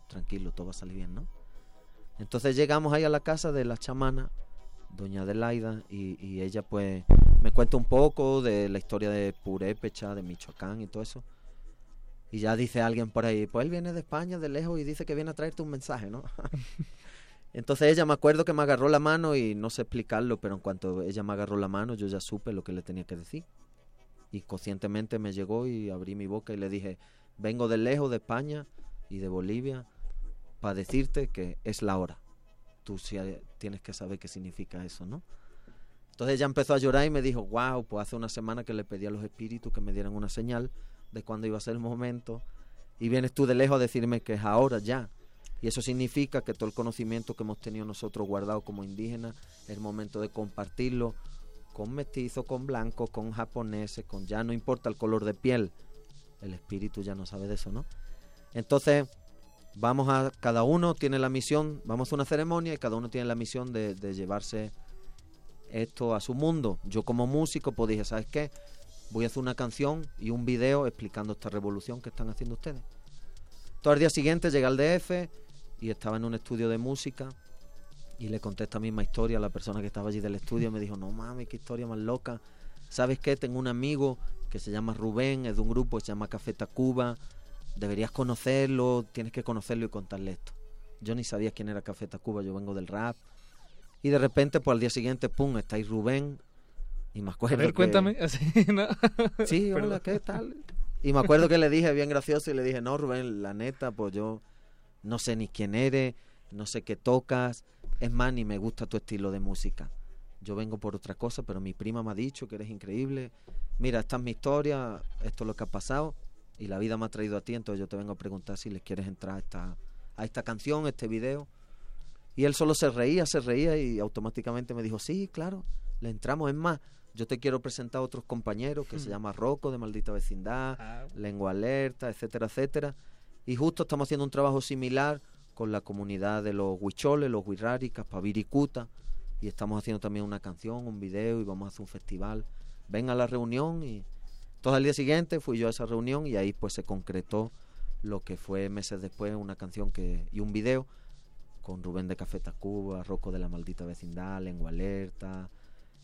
Speaker 29: tranquilo, todo va a salir bien, ¿no? Entonces llegamos ahí a la casa de la chamana, doña Adelaida, y, y ella pues me cuenta un poco de la historia de Purépecha, de Michoacán y todo eso. Y ya dice alguien por ahí, pues él viene de España, de lejos, y dice que viene a traerte un mensaje, ¿no? Entonces ella me acuerdo que me agarró la mano y no sé explicarlo, pero en cuanto ella me agarró la mano yo ya supe lo que le tenía que decir. Y conscientemente me llegó y abrí mi boca y le dije, vengo de lejos, de España y de Bolivia, para decirte que es la hora. Tú sí tienes que saber qué significa eso, ¿no? Entonces ella empezó a llorar y me dijo, wow, pues hace una semana que le pedí a los espíritus que me dieran una señal de cuándo iba a ser el momento. Y vienes tú de lejos a decirme que es ahora ya. Y eso significa que todo el conocimiento que hemos tenido nosotros guardado como indígenas, es el momento de compartirlo con mestizos, con blancos, con japoneses, con ya no importa el color de piel. El espíritu ya no sabe de eso, ¿no? Entonces, vamos a, cada uno tiene la misión, vamos a una ceremonia y cada uno tiene la misión de, de llevarse esto a su mundo. Yo como músico pues dije, ¿sabes qué? Voy a hacer una canción y un video explicando esta revolución que están haciendo ustedes. Todo el día siguiente llegué al DF y estaba en un estudio de música y le conté esta misma historia a la persona que estaba allí del estudio. Me dijo, no mames, qué historia más loca. ¿Sabes qué? Tengo un amigo que se llama Rubén, es de un grupo que se llama Café Tacuba. Deberías conocerlo, tienes que conocerlo y contarle esto. Yo ni sabía quién era Café Tacuba, yo vengo del rap. Y de repente, pues al día siguiente, pum, está ahí Rubén. Y me acuerdo.
Speaker 28: A ver,
Speaker 29: que-
Speaker 28: cuéntame. Así, ¿no?
Speaker 29: Sí, hola,
Speaker 28: Perdón.
Speaker 29: ¿qué tal? Y me acuerdo que le dije bien gracioso y le dije, no, Rubén, la neta, pues yo no sé ni quién eres, no sé qué tocas, es más, ni me gusta tu estilo de música. Yo vengo por otra cosa, pero mi prima me ha dicho que eres increíble. Mira, esta es mi historia, esto es lo que ha pasado y la vida me ha traído a ti, entonces yo te vengo a preguntar si les quieres entrar a esta, a esta canción, a este video. Y él solo se reía, se reía y automáticamente me dijo, sí, claro, le entramos. Es más, yo te quiero presentar a otros compañeros que se
Speaker 28: Hmm.
Speaker 29: llama Rocco de Maldita Vecindad,
Speaker 28: Ah.
Speaker 29: Lengua Alerta, etcétera, etcétera. Y justo estamos haciendo un trabajo similar con la comunidad de los huicholes, los huirráricas, Paviricuta. Y estamos haciendo también una canción, un video y vamos a hacer un festival. Ven a la reunión y... Entonces al día siguiente fui yo a esa reunión y ahí pues se concretó lo que fue meses después una canción que y un video con Rubén de Café Tacuba, Rocco de la Maldita Vecindad, Lengua Alerta.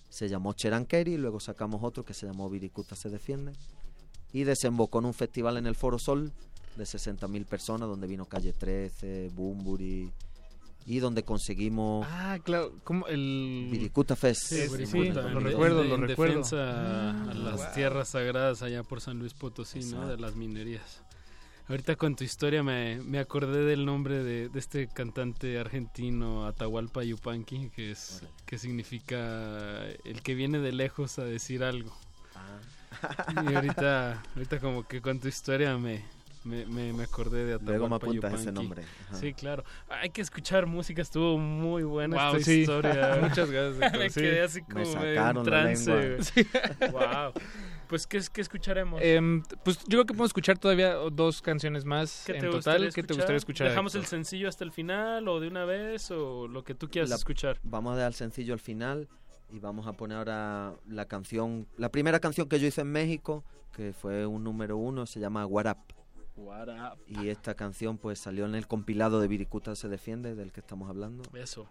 Speaker 29: Se llamó Cheranqueri, luego sacamos otro que se llamó Viricuta se defiende. Y desembocó en un festival en el Foro Sol de 60.000 personas, donde vino Calle 13, Bumburi, y donde conseguimos
Speaker 28: Ah, claro, como el...
Speaker 29: Viricuta Fest.
Speaker 28: Sí, sí, lo recuerdo,
Speaker 27: En-
Speaker 28: lo
Speaker 27: en
Speaker 28: recuerdo.
Speaker 27: defensa a
Speaker 28: Mm,
Speaker 27: las
Speaker 28: wow.
Speaker 27: tierras sagradas allá por San Luis Potosí, ¿no? De las minerías. Ahorita con tu historia me, me acordé del nombre de, este cantante argentino, Atahualpa Yupanqui, que, es, que significa el que viene de lejos a decir algo.
Speaker 29: Ah.
Speaker 27: Y ahorita, ahorita como que con tu historia me, me, me, me, acordé de Atahualpa
Speaker 29: Luego me apuntas ese nombre.
Speaker 27: Sí, claro. Hay que escuchar música, estuvo muy buena
Speaker 28: wow,
Speaker 27: esta historia.
Speaker 28: Muchas gracias.
Speaker 27: me quedé así como
Speaker 29: me
Speaker 27: trance. Wow. Pues, ¿qué, qué escucharemos?
Speaker 28: Eh, pues yo creo que podemos escuchar todavía dos canciones más en total. ¿Qué te gustaría escuchar?
Speaker 27: ¿Dejamos el sencillo hasta el final o de una vez o lo que tú quieras
Speaker 29: la,
Speaker 27: escuchar?
Speaker 29: Vamos a dar el sencillo al final y vamos a poner ahora la canción, la primera canción que yo hice en México, que fue un número uno, se llama What Up.
Speaker 27: What up.
Speaker 29: Y esta canción pues salió en el compilado de Viricuta se defiende, del que estamos hablando.
Speaker 27: Eso.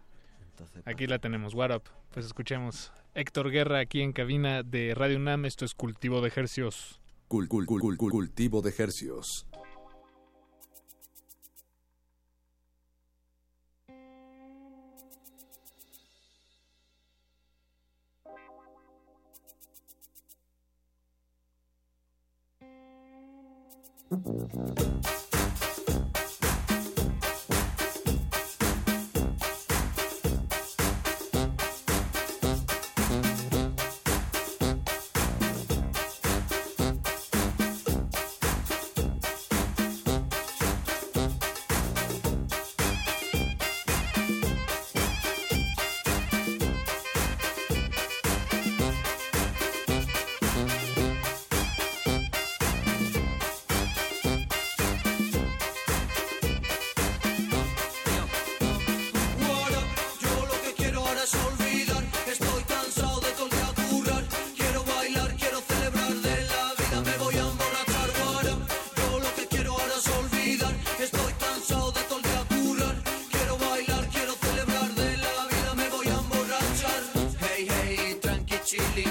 Speaker 29: Pues,
Speaker 28: aquí la tenemos, What Pues escuchemos. Héctor Guerra aquí en cabina de Radio UNAM. Esto es Cultivo de Ejercios.
Speaker 22: Cultivo de
Speaker 31: Ejercios. chili.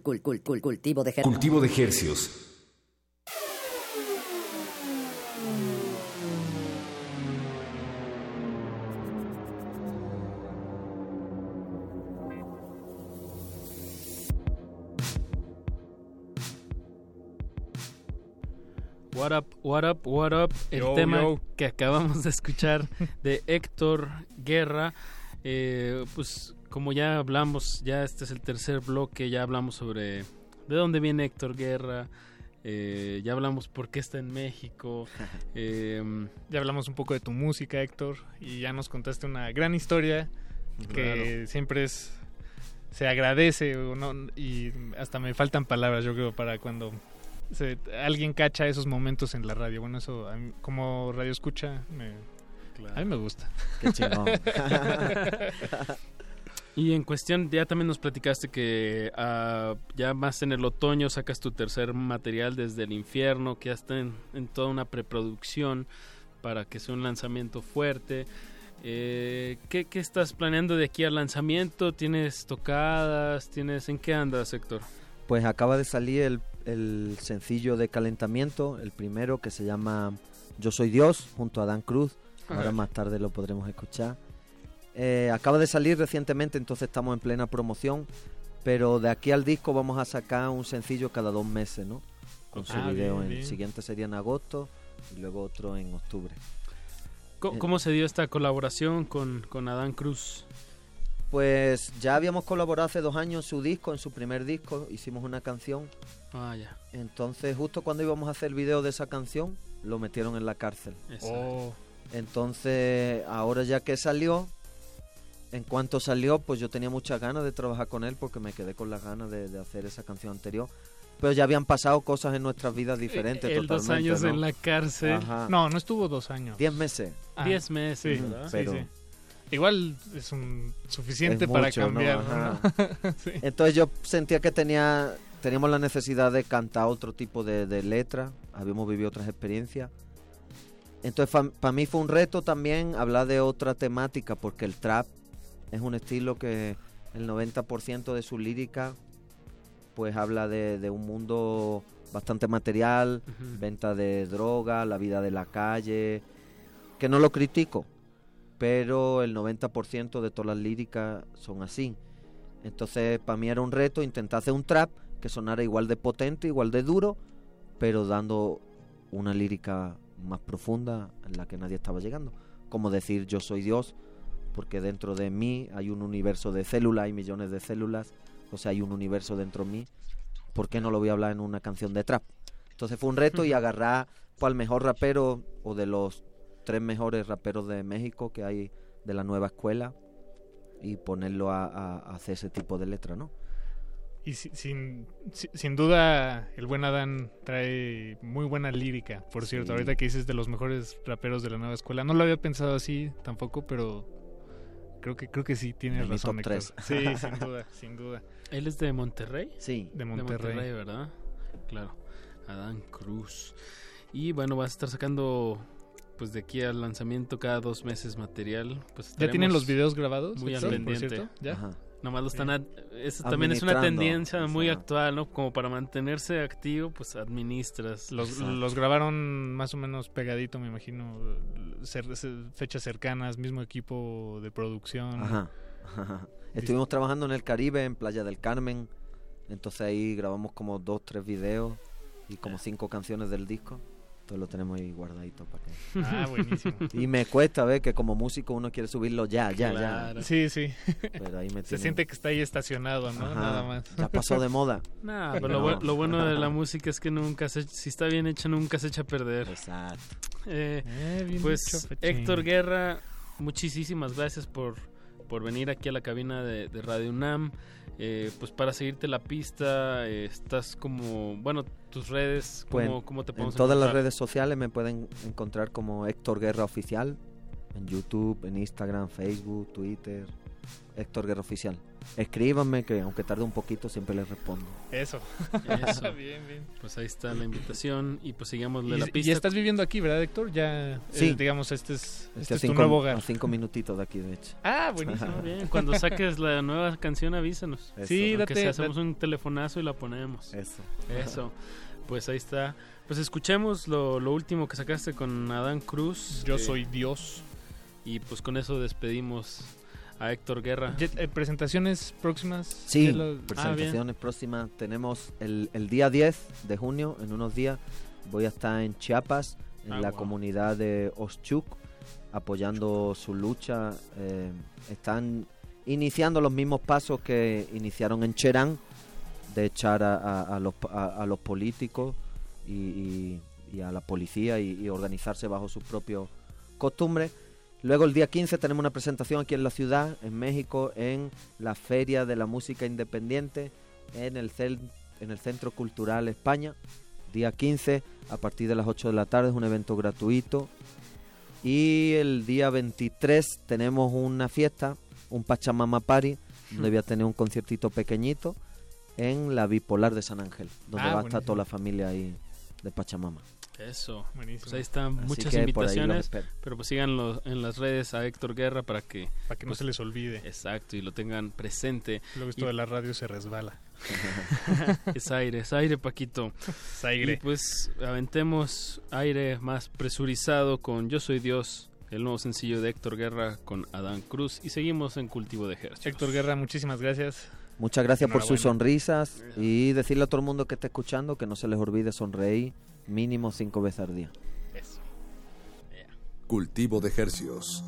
Speaker 30: cultivo de ejercicios.
Speaker 32: Cultivo de.
Speaker 27: What up, what up, what up. El tema que acabamos de escuchar de Héctor Guerra. Eh, pues como ya hablamos, ya este es el tercer bloque, ya hablamos sobre de dónde viene Héctor Guerra, eh, ya hablamos por qué está en México. Em,
Speaker 28: ya hablamos un poco de tu música, Héctor, y ya nos contaste una gran historia que siempre es se agradece no, y hasta me faltan palabras, yo creo, para cuando se, alguien cacha esos momentos en la radio. Bueno, eso a mí, como radio escucha, me, a mí me gusta.
Speaker 29: Qué chingón.
Speaker 27: Y en cuestión, ya también nos platicaste que ah, ya más en el otoño sacas tu tercer material desde el infierno, que ya está en, en toda una preproducción para que sea un lanzamiento fuerte. Eh, ¿qué, qué estás planeando de aquí al lanzamiento? ¿Tienes tocadas? ¿Tienes en qué andas, Héctor?
Speaker 29: Pues acaba de salir el, el sencillo de calentamiento, el primero que se llama Yo Soy Dios, junto a Dan Cruz. Ahora más tarde lo podremos escuchar. Eh, acaba de salir recientemente, entonces estamos en plena promoción. Pero de aquí al disco vamos a sacar un sencillo cada dos meses, ¿no? Con su
Speaker 27: Ah,
Speaker 29: video.
Speaker 27: bien,
Speaker 29: El siguiente sería en agosto y luego otro en octubre.
Speaker 27: ¿Cómo,
Speaker 29: Eh.
Speaker 27: cómo se dio esta colaboración con, con Adán Cruz?
Speaker 29: Pues ya habíamos colaborado hace dos años en su disco, en su primer disco, hicimos una canción.
Speaker 27: Ah, ya.
Speaker 29: Entonces, justo cuando íbamos a hacer el video de esa canción, lo metieron en la cárcel.
Speaker 27: Exacto.
Speaker 29: Entonces, ahora ya que salió, en cuanto salió, pues yo tenía muchas ganas de trabajar con él porque me quedé con las ganas de, de hacer esa canción anterior. Pero ya habían pasado cosas en nuestras vidas diferentes.
Speaker 27: El dos
Speaker 29: totalmente,
Speaker 27: años
Speaker 29: ¿no?
Speaker 27: en la cárcel.
Speaker 29: Ajá.
Speaker 28: No, no estuvo dos años.
Speaker 29: Diez meses.
Speaker 28: Ah,
Speaker 27: Diez meses,
Speaker 28: sí,
Speaker 29: Pero-
Speaker 28: sí. Igual es un suficiente
Speaker 29: Es
Speaker 28: para cambiar.
Speaker 29: Ajá.
Speaker 28: ¿no? Sí.
Speaker 29: Entonces yo sentía que tenía teníamos la necesidad de cantar otro tipo de, de letra, habíamos vivido otras experiencias. Entonces para mí fue un reto también hablar de otra temática, porque el trap es un estilo que el 90% de su lírica pues habla de, de un mundo bastante material, venta de droga, la vida de la calle, que no lo critico, pero el 90% de todas las líricas son así. Entonces, para mí era un reto intentar hacer un trap que sonara igual de potente, igual de duro, pero dando una lírica más profunda en la que nadie estaba llegando. Como decir yo soy Dios, porque dentro de mí hay un universo de células, hay millones de células, o sea, hay un universo dentro de mí. ¿Por qué no lo voy a hablar en una canción de trap? Entonces fue un reto y agarrar pues, al mejor rapero o de los tres mejores raperos de México que hay de la nueva escuela y ponerlo a, a- a hacer ese tipo de letra, ¿no?
Speaker 28: Y si- sin, si- sin duda, el buen Adán trae muy buena lírica. Por cierto,
Speaker 29: Sí.
Speaker 28: ahorita que dices de los mejores raperos de la nueva escuela, no lo había pensado así tampoco, pero creo que creo que sí tienes
Speaker 29: En mi
Speaker 28: razón.
Speaker 29: top
Speaker 28: Héctor.
Speaker 29: tres.
Speaker 28: Sí, sin duda, sin duda.
Speaker 27: ¿Él es de Monterrey?
Speaker 29: Sí.
Speaker 28: De Monterrey.
Speaker 27: ¿verdad? Claro. Adán Cruz. Y bueno, vas a estar sacando pues de aquí al lanzamiento cada dos meses material. Pues
Speaker 28: ¿Ya tienen los videos grabados,
Speaker 27: Muy al pendiente.
Speaker 28: cierto? ¿Ya?
Speaker 29: Ajá.
Speaker 27: Nomás lo están...
Speaker 28: Bien.
Speaker 27: ad- eso también es una tendencia muy actual, ¿no? Como para mantenerse activo, pues administras.
Speaker 28: Los, los grabaron más o menos pegadito, me imagino. cer- fechas cercanas, mismo equipo de producción.
Speaker 29: Ajá. ajá. Estuvimos trabajando en el Caribe, en Playa del Carmen. Entonces ahí grabamos como dos, tres videos y como cinco canciones del disco. Entonces lo tenemos ahí guardadito para que...
Speaker 28: Ah, buenísimo.
Speaker 29: Y me cuesta ver que como músico uno quiere subirlo ya, ya,
Speaker 27: Claro.
Speaker 29: ya.
Speaker 28: Sí, sí.
Speaker 29: Pero ahí me
Speaker 28: Se
Speaker 29: tienen-
Speaker 28: siente que está ahí estacionado, ¿no?
Speaker 29: Ajá,
Speaker 28: Nada más.
Speaker 29: Ya pasó de moda.
Speaker 27: Nah, pero
Speaker 29: No.
Speaker 27: lo, bu- lo bueno de la música es que nunca se... Si está bien hecha, nunca se echa a perder.
Speaker 29: Exacto.
Speaker 27: Eh,
Speaker 28: Eh, bien
Speaker 27: pues. Héctor Guerra, muchísimas gracias por, por venir aquí a la cabina de, de Radio UNAM. Eh, pues para seguirte la pista, eh, estás como, bueno, tus redes,
Speaker 29: Pues
Speaker 27: ¿cómo, cómo te
Speaker 29: en
Speaker 27: podemos
Speaker 29: todas las redes sociales me pueden encontrar como Héctor Guerra Oficial. En YouTube, en Instagram, Facebook, Twitter. Héctor Guerra Oficial. Escríbanme que aunque tarde un poquito siempre les respondo.
Speaker 28: Eso.
Speaker 27: Eso.
Speaker 28: bien, bien.
Speaker 27: Pues ahí está la invitación y pues sigamos
Speaker 28: Y,
Speaker 27: la
Speaker 28: y
Speaker 27: pista.
Speaker 28: ya estás viviendo aquí, ¿verdad, Héctor? Ya,
Speaker 29: Sí.
Speaker 28: eh, digamos, este es, este
Speaker 29: Estoy a
Speaker 28: es tu nuevo hogar.
Speaker 29: a cinco minutitos de aquí, de hecho.
Speaker 28: Ah, buenísimo.
Speaker 27: Bien, cuando saques la nueva canción avísanos.
Speaker 29: Eso.
Speaker 28: Sí, date,
Speaker 27: sea, hacemos
Speaker 28: date-
Speaker 27: un telefonazo y la ponemos.
Speaker 29: Eso.
Speaker 27: Eso. Pues ahí está. Pues escuchemos lo, lo último que sacaste con Adán Cruz.
Speaker 28: Yo
Speaker 27: eh,
Speaker 28: soy Dios.
Speaker 27: Y pues con eso despedimos a Héctor Guerra.
Speaker 28: Ya- eh, ¿Presentaciones próximas?
Speaker 29: Sí,
Speaker 28: lo- Ah,
Speaker 29: presentaciones próximas. Tenemos el, el día 10 de junio, en unos días, voy a estar en Chiapas, en
Speaker 27: Ah,
Speaker 29: la
Speaker 27: wow.
Speaker 29: comunidad de Oschuk, apoyando su lucha. Eh, están iniciando los mismos pasos que iniciaron en Cherán, de echar a, a- a los, a- a los políticos y, y- y a la policía y, y organizarse bajo sus propios costumbres. Luego el día 15 tenemos una presentación aquí en la ciudad, en México, en la Feria de la Música Independiente, en el, cel- en el Centro Cultural España. Día 15, a partir de las 8 de la tarde, es un evento gratuito. Y el día 23 tenemos una fiesta, un Pachamama Party, donde voy a tener un conciertito pequeñito en la Bipolar de San Ángel, donde
Speaker 28: Ah,
Speaker 29: va a estar toda la familia ahí de Pachamama.
Speaker 27: Eso.
Speaker 28: Buenísimo.
Speaker 27: Pues ahí están
Speaker 29: Así
Speaker 27: muchas invitaciones. Pero pues síganlo en las redes a Héctor Guerra para que...
Speaker 28: Para que no
Speaker 27: pues,
Speaker 28: se les olvide.
Speaker 27: Exacto, y lo tengan presente.
Speaker 28: Luego esto
Speaker 27: Y-
Speaker 28: de la radio se resbala.
Speaker 27: es aire, es aire, Paquito.
Speaker 28: Es aire.
Speaker 27: Y pues aventemos aire más presurizado con Yo Soy Dios, el nuevo sencillo de Héctor Guerra con Adán Cruz. Y seguimos en Cultivo de Ejercicios.
Speaker 28: Héctor Guerra, muchísimas gracias.
Speaker 29: Muchas gracias por sus sonrisas y decirle a todo el mundo que esté escuchando que no se les olvide sonreír mínimo cinco veces al día.
Speaker 27: Eso.
Speaker 12: Cultivo de hercios.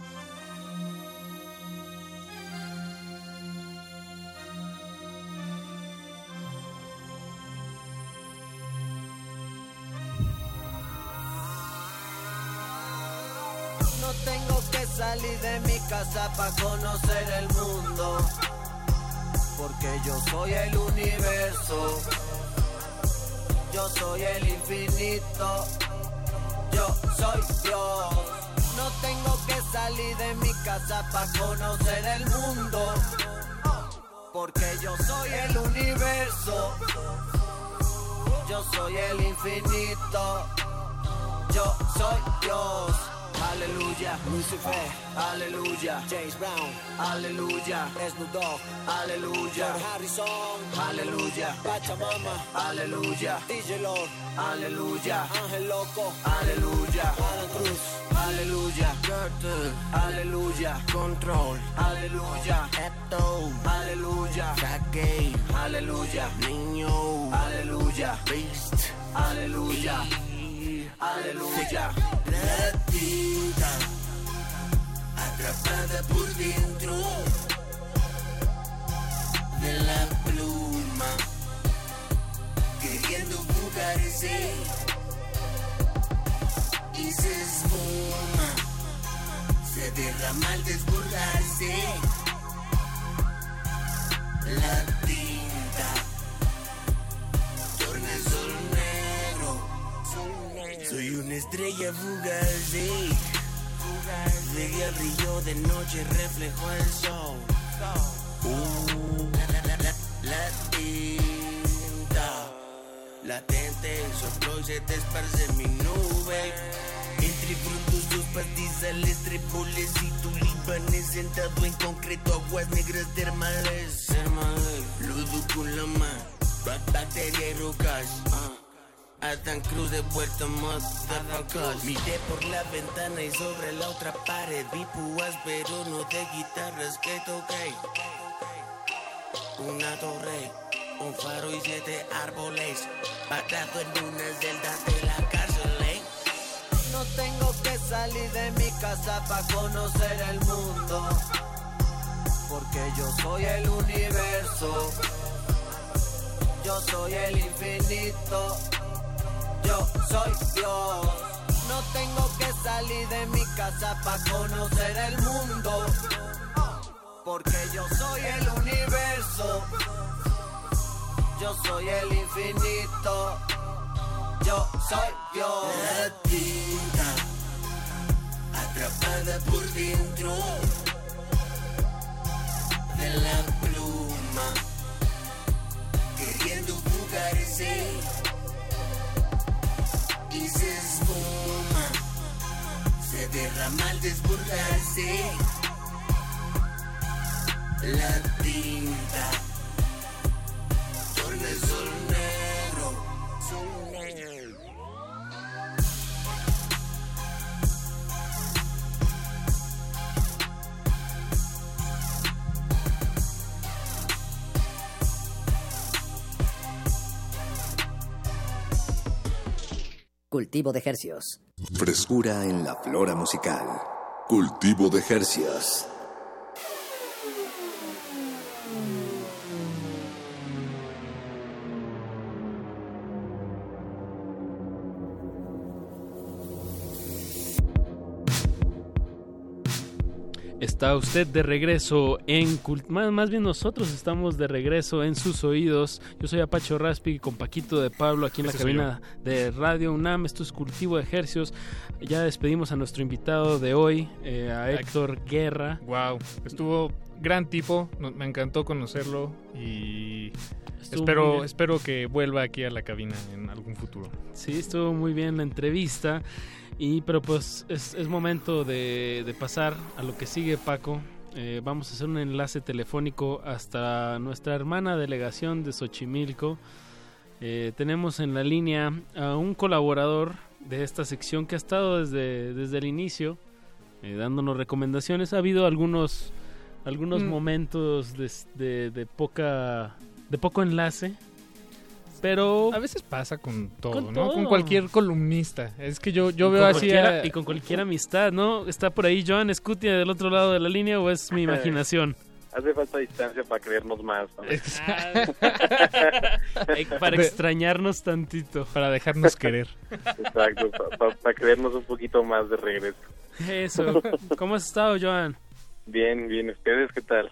Speaker 33: No tengo que salir de mi casa para conocer el mundo. Porque yo soy el universo. Yo soy el infinito. Yo soy Dios. No tengo que salir de mi casa para conocer el mundo. Porque yo soy el universo. Yo soy el infinito. Yo soy Dios. Aleluya, Lucifer, aleluya, James Brown, aleluya, Snoop Dogg, aleluya, George Harrison, aleluya, Pachamama, aleluya, DJ Lord, aleluya, Ángel Loco, aleluya, Alan Cruz, aleluya, Gertrude, aleluya, Control, aleluya, Eto, aleluya, Gay, aleluya, Niño, aleluya, Beast, aleluya, aleluya. La tinta atrapada por dentro de la pluma, queriendo fugarse y se esfuma, se derrama al desbordarse. La tinta torna el sol negro. Soy una estrella fugaz, sí. Llegué al río de noche, reflejo el sol. Uh, la, tinta. Latente, soplo y se te esparce mi nube. Entre frutos, sus pastizales, tréboles y tulipanes. Sentado en concreto, aguas negras termales. Ludo con la ba- bacteria y rocas. Adán Cruz de Puerto Motherfuckers. Miré por la ventana y sobre la otra pared Vi púas pero no de guitarras que toqué. Una torre, un faro y siete árboles. Parado en una celda de la cárcel ¿eh? No tengo que salir de mi casa para conocer el mundo Porque yo soy el universo. Yo soy el infinito yo soy Dios. No tengo que salir de mi casa para conocer el mundo. Porque yo soy el universo. Yo soy el infinito. Yo soy Dios. La tinta atrapada por dentro de la pluma. Queriendo fugarse y se esfuma, se derrama al desbordarse la tinta, torna el sol
Speaker 30: Cultivo de hercios.
Speaker 12: Frescura en la flora musical. Cultivo de hercios.
Speaker 27: Está usted de regreso en... Cult- Más, más bien nosotros estamos de regreso en sus oídos. Yo soy Apacho Raspi con Paquito de Pablo aquí en la cabina de Radio UNAM. Esto es Cultivo de Ejercios. Ya despedimos a nuestro invitado de hoy, eh, a Héctor Guerra.
Speaker 28: Wow, estuvo gran tipo, me encantó conocerlo y
Speaker 27: Estuvo
Speaker 28: espero, espero que vuelva aquí a la cabina en algún futuro.
Speaker 27: Sí, estuvo muy bien la entrevista. Y pero pues es, es momento de, de pasar a lo que sigue, Paco. Eh, vamos a hacer un enlace telefónico hasta nuestra hermana delegación de Xochimilco. Eh, tenemos en la línea a un colaborador de esta sección que ha estado desde, desde el inicio eh, dándonos recomendaciones. Ha habido algunos, algunos
Speaker 28: Mm.
Speaker 27: momentos de, de- de poca de poco enlace. Pero
Speaker 28: A veces pasa con todo,
Speaker 27: Con
Speaker 28: ¿no? Con cualquier columnista. Es que yo, yo
Speaker 27: Y
Speaker 28: veo así a-
Speaker 27: y con cualquier amistad, ¿no? ¿Está por ahí Joan Scutia del otro lado de la línea o es mi imaginación?
Speaker 32: Hace falta distancia para creernos más. ¿no?
Speaker 27: Para extrañarnos tantito.
Speaker 28: Para dejarnos querer.
Speaker 32: Exacto, para creernos un poquito más de regreso.
Speaker 27: Eso. ¿Cómo has estado, Joan?
Speaker 32: Bien, bien. ¿Ustedes qué tal?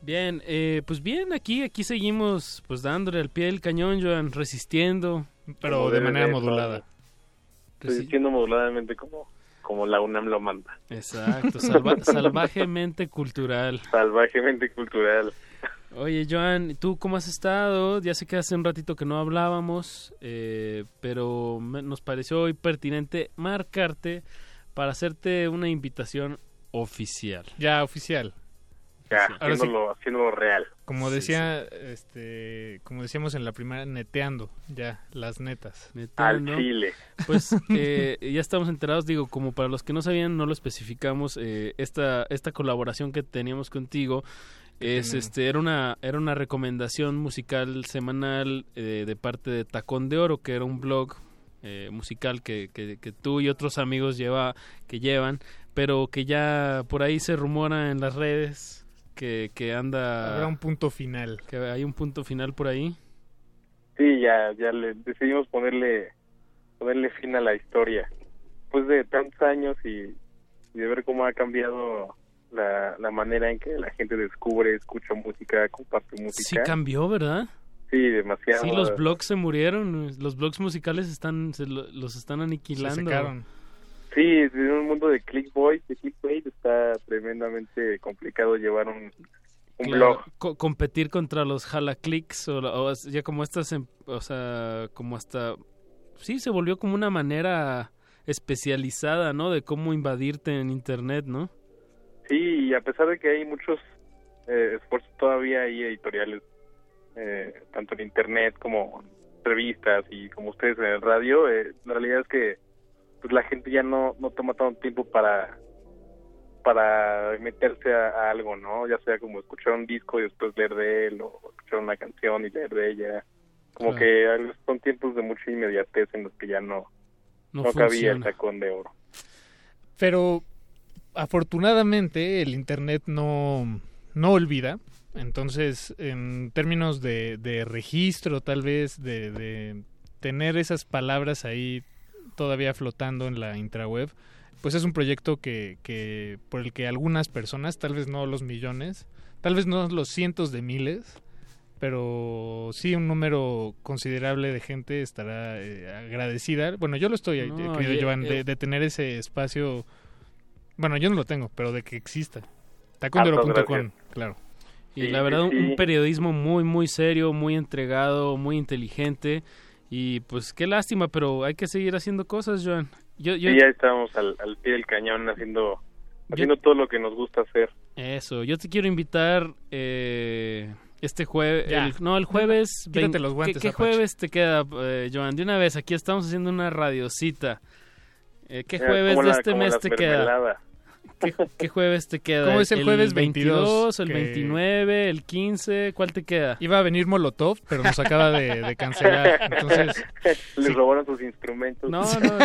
Speaker 27: Bien, eh, pues bien, aquí aquí seguimos pues dándole al pie del cañón, Joan, resistiendo.
Speaker 28: Pero de manera modulada.
Speaker 32: Resistiendo moduladamente como, como la UNAM lo manda.
Speaker 27: Exacto, salva- salvajemente cultural.
Speaker 32: Salvajemente cultural.
Speaker 27: Oye, Joan, ¿tú cómo has estado? Ya sé que hace un ratito que no hablábamos, eh, pero me- nos pareció hoy pertinente marcarte para hacerte una invitación oficial.
Speaker 28: Ya, oficial.
Speaker 32: Ya,
Speaker 28: Ahora sí.
Speaker 32: haciéndolo, haciéndolo real.
Speaker 28: Como
Speaker 27: Sí,
Speaker 28: decía, este, como decíamos en la primera, neteando, ya, las netas.
Speaker 32: Al chile.
Speaker 27: Pues eh, ya estamos enterados, digo, como para los que no sabían, no lo especificamos, eh, esta, esta colaboración que teníamos contigo es este era una era una recomendación musical semanal eh, de parte de Tacón de Oro, que era un blog eh, musical que, que, que tú y otros amigos lleva que llevan, pero que ya por ahí se rumora en las redes que, que anda
Speaker 28: Habrá un punto final.
Speaker 27: que hay un punto final por ahí.
Speaker 32: Sí, ya, ya le decidimos ponerle, ponerle fin a la historia. Después de tantos años y, y de ver cómo ha cambiado la, la manera en que la gente descubre, escucha música, comparte
Speaker 27: Sí
Speaker 32: música.
Speaker 27: cambió, ¿verdad?
Speaker 32: Sí, demasiado.
Speaker 27: Sí, los blogs se murieron, los blogs musicales están se lo- los están aniquilando.
Speaker 28: secaron.
Speaker 32: Sí, en un mundo de clickbait, de clickbait está tremendamente complicado llevar un, un
Speaker 27: Claro,
Speaker 32: blog.
Speaker 27: co- competir contra los jalaclicks o, la- o es- ya como estas, em- o sea, como hasta sí se volvió como una manera especializada, ¿no? De cómo invadirte en internet, ¿no?
Speaker 32: Sí, y a pesar de que hay muchos eh, esfuerzos todavía hay editoriales, eh, tanto en internet como revistas y como ustedes en el radio, eh, la realidad es que pues la gente ya no, no toma tanto tiempo para para meterse a, a algo, ¿no? Ya sea como escuchar un disco y después leer de él, o escuchar una canción y leer de ella. Como
Speaker 28: Claro.
Speaker 32: que son tiempos de mucha inmediatez en los que ya no,
Speaker 28: No
Speaker 32: no, cabía el tacón de oro.
Speaker 28: Pero afortunadamente el internet no, no olvida. Entonces, en términos de, de registro, tal vez, de, de tener esas palabras ahí todavía flotando en la intraweb, pues es un proyecto que, que por el que algunas personas, tal vez no los millones, tal vez no los cientos de miles, pero sí un número considerable de gente estará eh, agradecida. Bueno, yo lo estoy, eh,
Speaker 27: No,
Speaker 28: querido
Speaker 27: y-
Speaker 28: Joan, de, de tener ese espacio. Bueno, yo no lo tengo, pero de que exista. Tacondero.com, claro.
Speaker 27: Y
Speaker 28: Sí,
Speaker 27: la verdad,
Speaker 28: sí.
Speaker 27: un periodismo muy, muy serio, muy entregado, muy inteligente. Y pues qué lástima, pero hay que seguir haciendo cosas, Joan. Yo,
Speaker 32: ya estamos al, al pie del cañón haciendo haciendo todo lo que nos gusta hacer.
Speaker 27: Eso, yo te quiero invitar eh, este jueves. No, el jueves.
Speaker 28: Quítate los guantes,
Speaker 27: ¿Qué, qué jueves te queda, eh, Joan? De una vez, aquí estamos haciendo una radiocita. Eh, ¿Qué jueves de
Speaker 32: la-
Speaker 27: este mes
Speaker 32: la
Speaker 27: te queda? ¿Qué, qué jueves te queda?
Speaker 28: ¿Cómo es el jueves 22,
Speaker 27: el
Speaker 28: que-
Speaker 27: 29, el 15? ¿Cuál te queda?
Speaker 28: Iba a venir Molotov, pero nos acaba de, de cancelar. Entonces,
Speaker 32: Les
Speaker 28: sí.
Speaker 32: robaron sus instrumentos.
Speaker 27: No, no.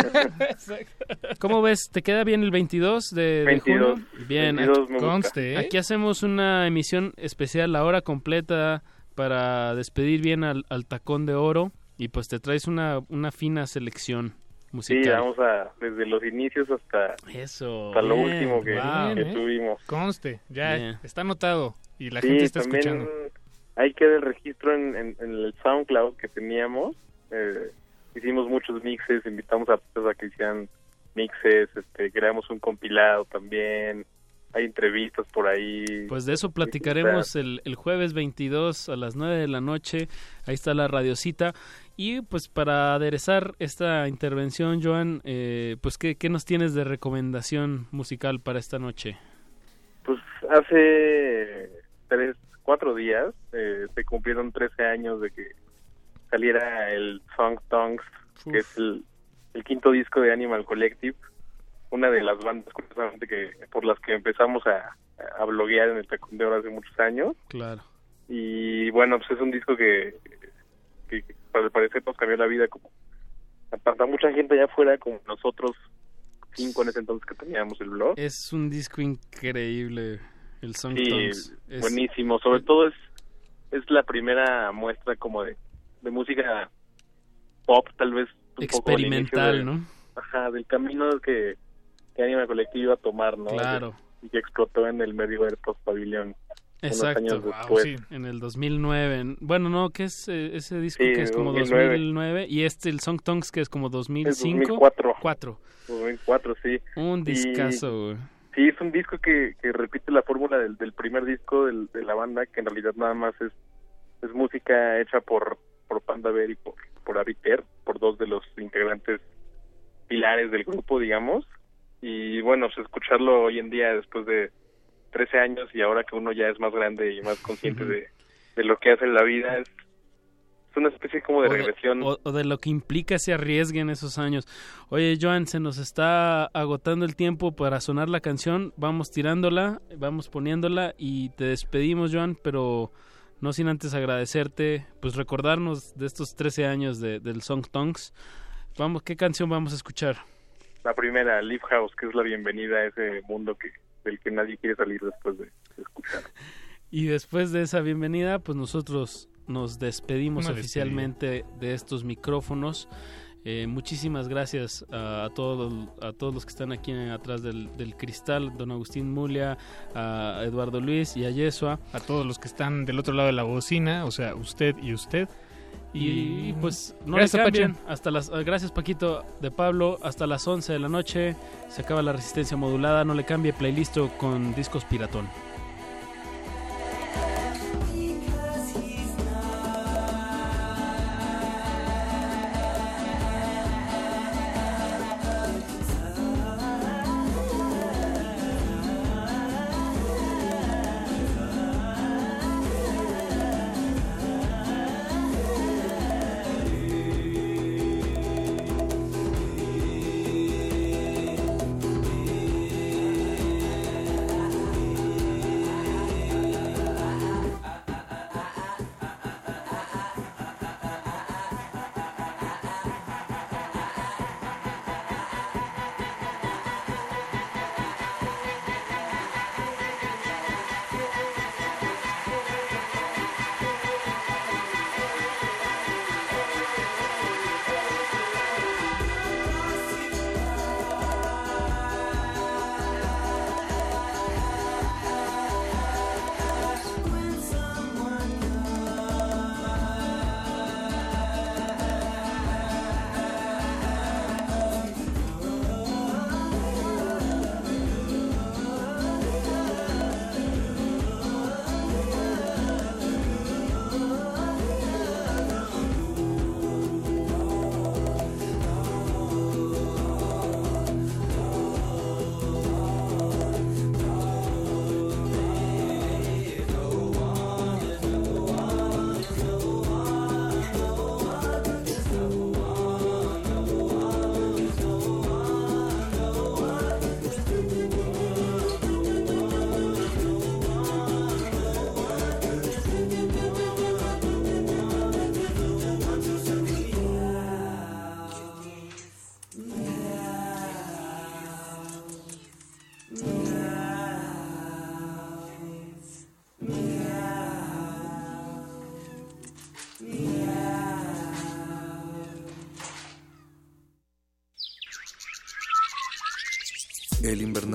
Speaker 27: ¿Cómo ves? ¿Te queda bien el 22 de, de
Speaker 32: 22.
Speaker 27: junio? Bien,
Speaker 32: 22
Speaker 27: aquí.
Speaker 32: Conste, ¿eh?
Speaker 27: aquí hacemos una emisión especial, la hora completa, para despedir bien al, al tacón de oro y pues te traes una, una fina selección musical.
Speaker 32: Sí, vamos a desde los inicios hasta,
Speaker 27: Eso,
Speaker 32: hasta lo último que,
Speaker 28: wow.
Speaker 32: que
Speaker 28: Bien, ¿eh?
Speaker 32: tuvimos.
Speaker 28: Conste, ya
Speaker 27: Bien.
Speaker 28: está anotado y la
Speaker 32: sí,
Speaker 28: gente está
Speaker 32: también
Speaker 28: escuchando.
Speaker 32: Ahí queda el registro en, en- en el SoundCloud que teníamos. Eh, hicimos muchos mixes, invitamos a artistas a que hicieran mixes, este, creamos un compilado también. Hay entrevistas por ahí.
Speaker 27: Pues de eso platicaremos el, el jueves 22 a las 9 de la noche. Ahí está la radiocita. Y pues para aderezar esta intervención, Joan, eh, pues ¿qué, ¿qué nos tienes de recomendación musical para esta noche?
Speaker 32: Pues hace tres, cuatro días eh, se cumplieron 13 años de que saliera el Song Tongues, que es el, el quinto disco de Animal Collective, una de las bandas curiosamente que por las que empezamos a, a bloguear en el Tacondeo hace muchos años.
Speaker 27: Claro.
Speaker 32: Y bueno, pues es un disco que, que, que, al parecer nos cambió la vida como para mucha gente allá afuera, como nosotros cinco en ese entonces que teníamos el blog.
Speaker 27: Es un disco increíble, el Song
Speaker 32: Sí.
Speaker 27: Es-
Speaker 32: buenísimo. Sobre todo es es la primera muestra como de, de música pop, tal vez un poco
Speaker 27: Experimental,
Speaker 32: de-
Speaker 27: ¿no?
Speaker 32: Ajá, del camino que, que Anima Collective iba a tomar, ¿no?
Speaker 27: Claro.
Speaker 32: Y que explotó en el medio del post unos
Speaker 27: Exacto,
Speaker 32: años
Speaker 27: Wow,
Speaker 32: después.
Speaker 27: sí, en el 2009. Bueno, no, que es eh, ese disco
Speaker 32: Sí,
Speaker 27: que es como
Speaker 32: 2009.
Speaker 27: 2009 y este el Song Tongues que es como 2005.
Speaker 32: 2004.
Speaker 27: Cuatro.
Speaker 32: 2004, sí.
Speaker 27: Un discazo.
Speaker 32: Sí, es un disco que, que repite la fórmula del, del primer disco del- de la banda, que en realidad nada más es, es música hecha por, por Panda Bear y por, por Aviter, por dos de los integrantes pilares del grupo, digamos. Y bueno, pues escucharlo hoy en día después de 13 años y ahora que uno ya es más grande y más consciente de, de lo que hace en la vida, es, es una especie como de
Speaker 27: O de-
Speaker 32: regresión.
Speaker 27: O, o de lo que implica ese arriesgue en esos años. Oye, Joan, se nos está agotando el tiempo para sonar la canción. Vamos tirándola, vamos poniéndola y te despedimos, Joan, pero no sin antes agradecerte, pues recordarnos de estos 13 años de, del Song Tongues. Vamos, ¿qué canción vamos a escuchar?
Speaker 32: La primera, Live House, que es la bienvenida a ese mundo que del que nadie quiere salir después de, de escuchar.
Speaker 27: Y después de esa bienvenida, pues nosotros nos despedimos
Speaker 28: Una
Speaker 27: oficialmente de estos micrófonos. Eh, muchísimas gracias a, a todos a todos los que están aquí atrás del, del cristal, don Agustín Mulia, a Eduardo Luis y a Yesua.
Speaker 28: A todos los que están del otro lado de la bocina, o sea, usted y usted.
Speaker 27: Y, pues no
Speaker 28: Gracias,
Speaker 27: le cambien. Hasta las, gracias Paquito de Pablo. Hasta las 11 de la noche se acaba la resistencia modulada. No le cambie playlist con discos piratón.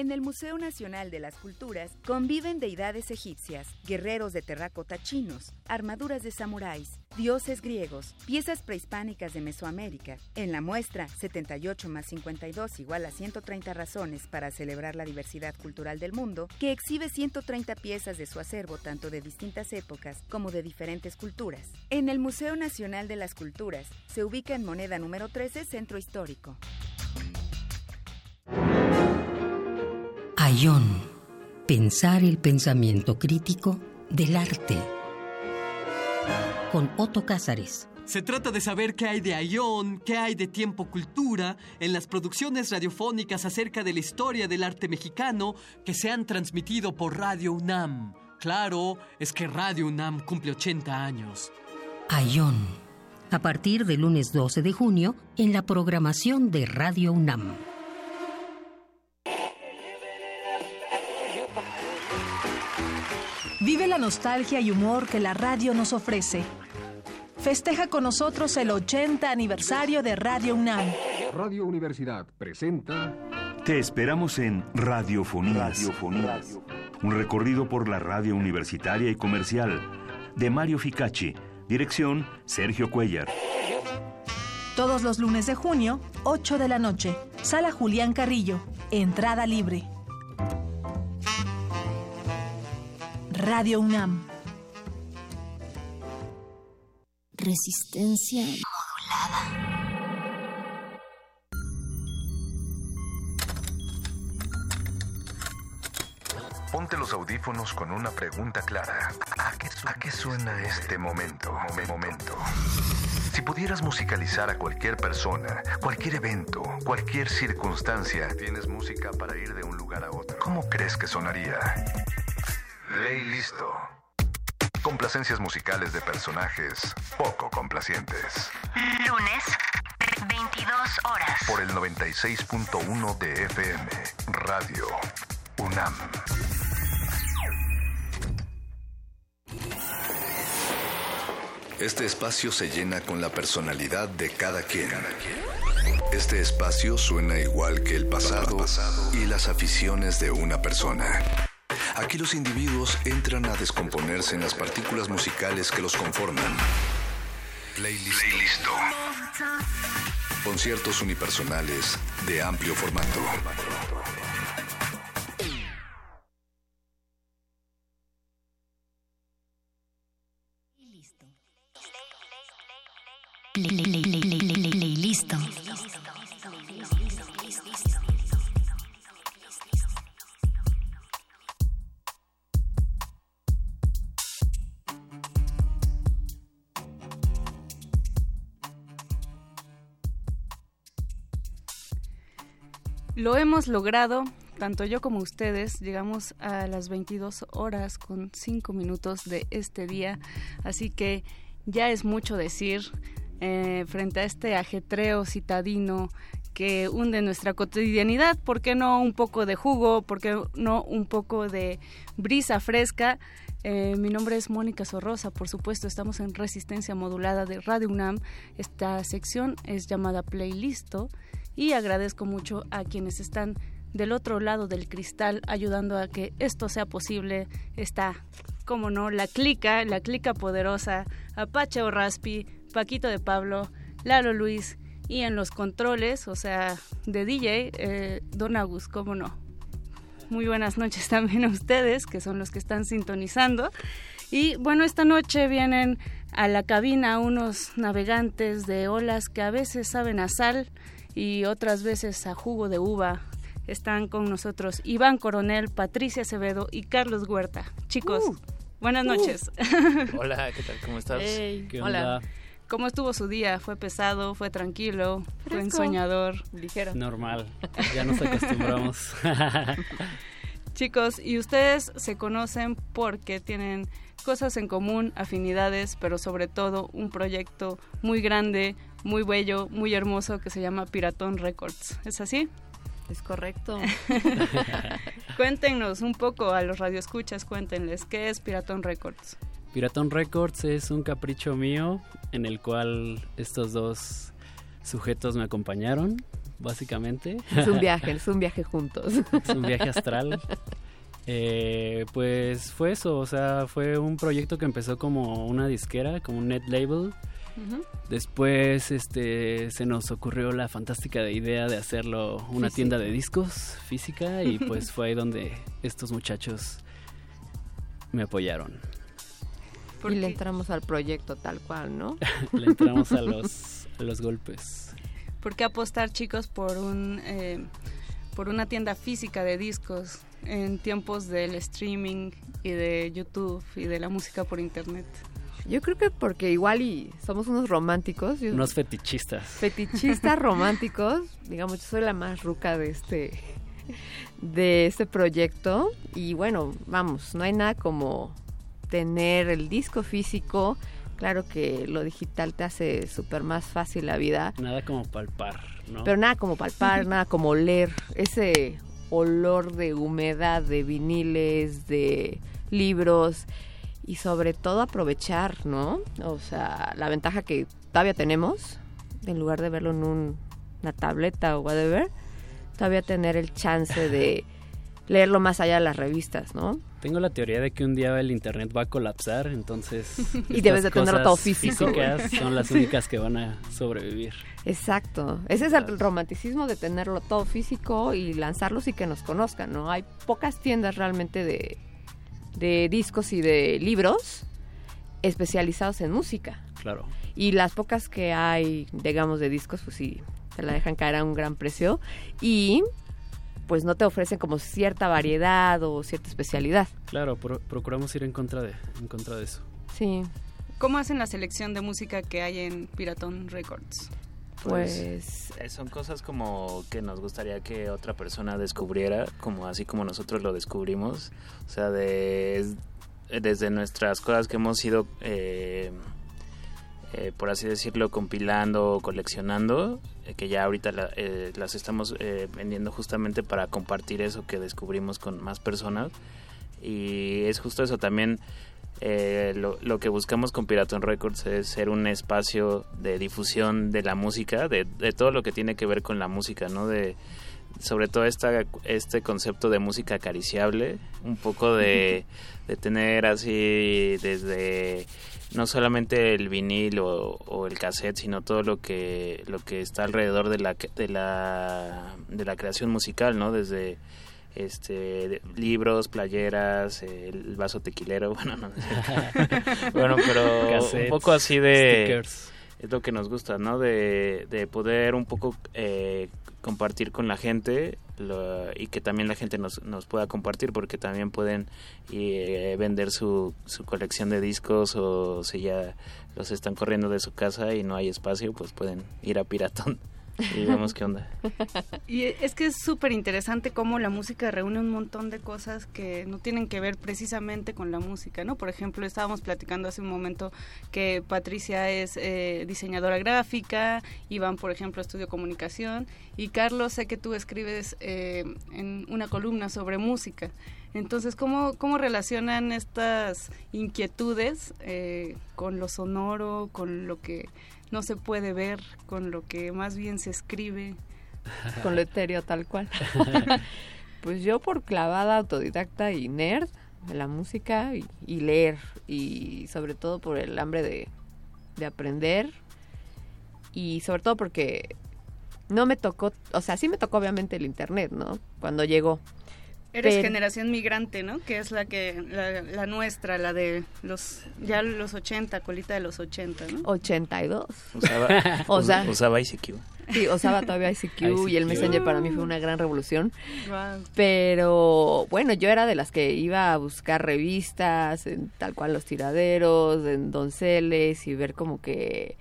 Speaker 34: En el Museo Nacional de las Culturas conviven deidades egipcias, guerreros de terracota chinos, armaduras de samuráis, dioses griegos, piezas prehispánicas de Mesoamérica. En la muestra 78 más 52 igual a 130 razones para celebrar la diversidad cultural del mundo, que exhibe 130 piezas de su acervo tanto de distintas épocas como de diferentes culturas. En el Museo Nacional de las Culturas se ubica en moneda número 13 Centro Histórico.
Speaker 35: Ayón. Pensar el pensamiento crítico del arte. Con Otto Cázares.
Speaker 31: Se trata de saber qué hay de Ayón, qué hay de Tiempo Cultura en las producciones radiofónicas acerca de la historia del arte mexicano que se han transmitido por Radio UNAM. Claro, es que Radio UNAM cumple 80 años.
Speaker 35: Ayón. A partir del lunes 12 de junio en la programación de Radio UNAM.
Speaker 36: Vive la nostalgia y humor que la radio nos ofrece. Festeja con nosotros el 80 aniversario de Radio UNAM.
Speaker 37: Radio Universidad presenta.
Speaker 38: Te esperamos en Radiofonías.
Speaker 37: Radiofonías.
Speaker 38: Un recorrido por la radio universitaria y comercial. De Mario Ficacci. Dirección Sergio Cuellar.
Speaker 36: Todos los lunes de junio, 8 de la noche. Sala Julián Carrillo. Entrada libre. Radio UNAM.
Speaker 17: Resistencia modulada.
Speaker 12: Ponte los audífonos con una pregunta clara. ¿A qué, a qué suena este momento? Momento. Si pudieras musicalizar a cualquier persona, cualquier evento, cualquier circunstancia, tienes música para ir de un lugar a otro. ¿Cómo crees que sonaría? Ley listo. Complacencias musicales de personajes poco complacientes.
Speaker 3: Lunes, 22 horas.
Speaker 12: Por el 96.1 de FM, Radio UNAM. Este espacio se llena con la personalidad de cada quien. Este espacio suena igual que el pasado y las aficiones de una persona. Aquí los individuos entran a descomponerse en las partículas musicales que los conforman. Playlist. Conciertos unipersonales de amplio formato.
Speaker 17: Listo.
Speaker 39: Lo hemos logrado, tanto yo como ustedes. Llegamos a las 22 horas con 5 minutos de este día, así que ya es mucho decir eh, frente a este ajetreo citadino que hunde nuestra cotidianidad. ¿Por qué no un poco de jugo? ¿Por qué no un poco de brisa fresca? Eh, mi nombre es Mónica Sorrosa, por supuesto, estamos en Resistencia Modulada de Radio UNAM. Esta sección es llamada Playlisto y agradezco mucho a quienes están del otro lado del cristal ayudando a que esto sea posible. Está, como no, la clica, la clica poderosa, Apache o Raspi, Paquito de Pablo, Lalo Luis y en los controles, o sea, de DJ, eh, Don Agus, cómo no. Muy buenas noches también a ustedes, que son los que están sintonizando. Y bueno, esta noche vienen a la cabina unos navegantes de olas que a veces saben a sal y otras veces a jugo de uva. Están con nosotros Iván Coronel, Patricia Acevedo y Carlos Huerta. Chicos,
Speaker 40: Uh.
Speaker 39: buenas
Speaker 40: Uh.
Speaker 39: noches.
Speaker 40: Hola, ¿qué tal? ¿Cómo estás?
Speaker 39: Hey,
Speaker 40: ¿Qué
Speaker 39: hola.
Speaker 40: onda?
Speaker 39: ¿Cómo estuvo su día? ¿Fue pesado? ¿Fue tranquilo? ¿Fue ensoñador?
Speaker 40: Ligero.
Speaker 41: Normal, ya nos acostumbramos.
Speaker 39: Chicos, y ustedes se conocen porque tienen cosas en común, afinidades, pero sobre todo un proyecto muy grande, muy bello, muy hermoso que se llama Piratón Records. ¿Es así?
Speaker 40: Es correcto.
Speaker 39: Cuéntenos un poco a los radioescuchas, cuéntenles, ¿qué es Piratón Records?
Speaker 41: Piratón Records es un capricho mío en el cual estos dos sujetos me acompañaron, básicamente.
Speaker 40: Es un viaje, es un viaje juntos.
Speaker 41: es un viaje astral. Eh, pues fue eso, o sea, fue un proyecto que empezó como una disquera, como un net label. Después este, se nos ocurrió la fantástica idea de hacerlo una
Speaker 40: Física.
Speaker 41: tienda de discos física y pues fue ahí donde estos muchachos me apoyaron.
Speaker 40: Y le entramos al proyecto tal cual, ¿no?
Speaker 41: Le entramos a los, a los golpes.
Speaker 39: ¿Por qué apostar, chicos, por un eh, por una tienda física de discos en tiempos del streaming y de YouTube y de la música por internet?
Speaker 40: Yo creo que porque igual y somos unos románticos. yo-
Speaker 41: Unos fetichistas.
Speaker 40: fetichistas románticos. Digamos, yo soy la más ruca de este de este proyecto y bueno, vamos, no hay nada como tener el disco físico. Claro que lo digital te hace súper más fácil la vida,
Speaker 41: Nada como palpar, ¿no?
Speaker 40: pero nada como palpar, nada como oler ese olor de humedad de viniles, de libros y sobre todo aprovechar, ¿no? O sea, la ventaja que todavía tenemos, en lugar de verlo en un- una tableta o whatever, todavía tener el chance de leerlo más allá de las revistas, ¿no?
Speaker 41: Tengo la teoría de que un día el internet va a colapsar, entonces
Speaker 40: Y debes de tenerlo todo físico.
Speaker 41: físicas son las únicas que van a sobrevivir.
Speaker 40: Exacto. Ese es el romanticismo de tenerlo todo físico y lanzarlos y que nos conozcan, ¿no? Hay pocas tiendas realmente de, de discos y de libros especializados en música.
Speaker 41: Claro.
Speaker 40: Y las pocas que hay, digamos, de discos, pues sí, te la dejan caer a un gran precio. Y pues no te ofrecen como cierta variedad o cierta especialidad.
Speaker 41: Claro, pro- procuramos ir en contra de, en contra de eso.
Speaker 40: Sí.
Speaker 39: ¿Cómo hacen la selección de música que hay en Piratón Records?
Speaker 40: Pues eh, son cosas como que nos gustaría que otra persona descubriera, como así como nosotros lo descubrimos. O sea, de, desde nuestras cosas que hemos ido, eh, eh, por así decirlo, compilando o coleccionando, eh, que ya ahorita la- eh, las estamos eh, vendiendo justamente para compartir eso que descubrimos con más personas. Y es justo eso también. Eh, lo, lo que buscamos con Piraton Records es ser un espacio de difusión de la música, de, de todo lo que tiene que ver con la música, ¿no? De, sobre todo esta, este concepto de música acariciable, un poco de, de tener así desde no solamente el vinil o, o el cassette, sino todo lo que lo que está alrededor de la de la de la creación musical, ¿no? Desde este libros, playeras, el vaso tequilero, bueno, no, bueno, pero un poco así de
Speaker 41: stickers.
Speaker 40: es lo que nos gusta, ¿no? De, de poder un poco eh, compartir con la gente lo- y que también la gente nos, nos pueda compartir porque también pueden eh, vender su, su colección de discos o si ya los están corriendo de su casa y no hay espacio, pues pueden ir a Piratón y vemos qué onda.
Speaker 39: Y es que es súper interesante cómo la música reúne un montón de cosas que no tienen que ver precisamente con la música, ¿no? Por ejemplo, estábamos platicando hace un momento que Patricia es eh, diseñadora gráfica, Iván, por ejemplo, estudio comunicación, y Carlos, sé que tú escribes eh, en una columna sobre música. Entonces, ¿cómo, cómo relacionan estas inquietudes eh, con lo sonoro, con lo que no se puede ver, con lo que más bien se escribe?
Speaker 40: con lo etéreo tal cual. pues yo por clavada autodidacta y nerd de la música y, y leer y sobre todo por el hambre de, de aprender y sobre todo porque no me tocó, o sea, sí me tocó obviamente el internet, ¿no? Cuando llegó.
Speaker 39: Eres
Speaker 40: Pero-
Speaker 39: generación migrante, ¿no? Que es la que la, la nuestra, la de los ya los 80, colita de los 80, ¿no?
Speaker 40: 82. O sea- usaba ICQ. Sí, usaba todavía ICQ, y el
Speaker 39: ICQ.
Speaker 40: Messenger para mí fue una gran revolución. Pero bueno, yo era de las que iba a buscar revistas, en tal cual los tiraderos, en donceles y ver como que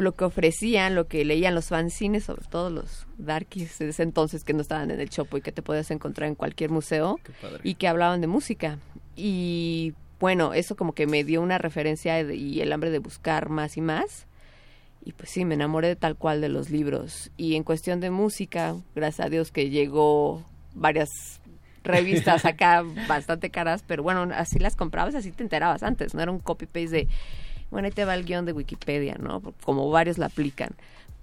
Speaker 40: lo que ofrecían, lo que leían los fanzines, sobre todo los darkies de ese entonces que no estaban en el Chopo y que te podías encontrar en cualquier museo
Speaker 41: padre.
Speaker 40: y que hablaban de música. Y bueno, eso como que me dio una referencia y el hambre de buscar más y más. Y pues sí, me enamoré de tal cual de los libros. Y en cuestión de música, gracias a Dios que llegó varias revistas acá bastante caras, pero bueno, así las comprabas, así te enterabas antes, no era un copy-paste de, bueno, ahí te va el guion de Wikipedia, ¿no? Como varios la aplican.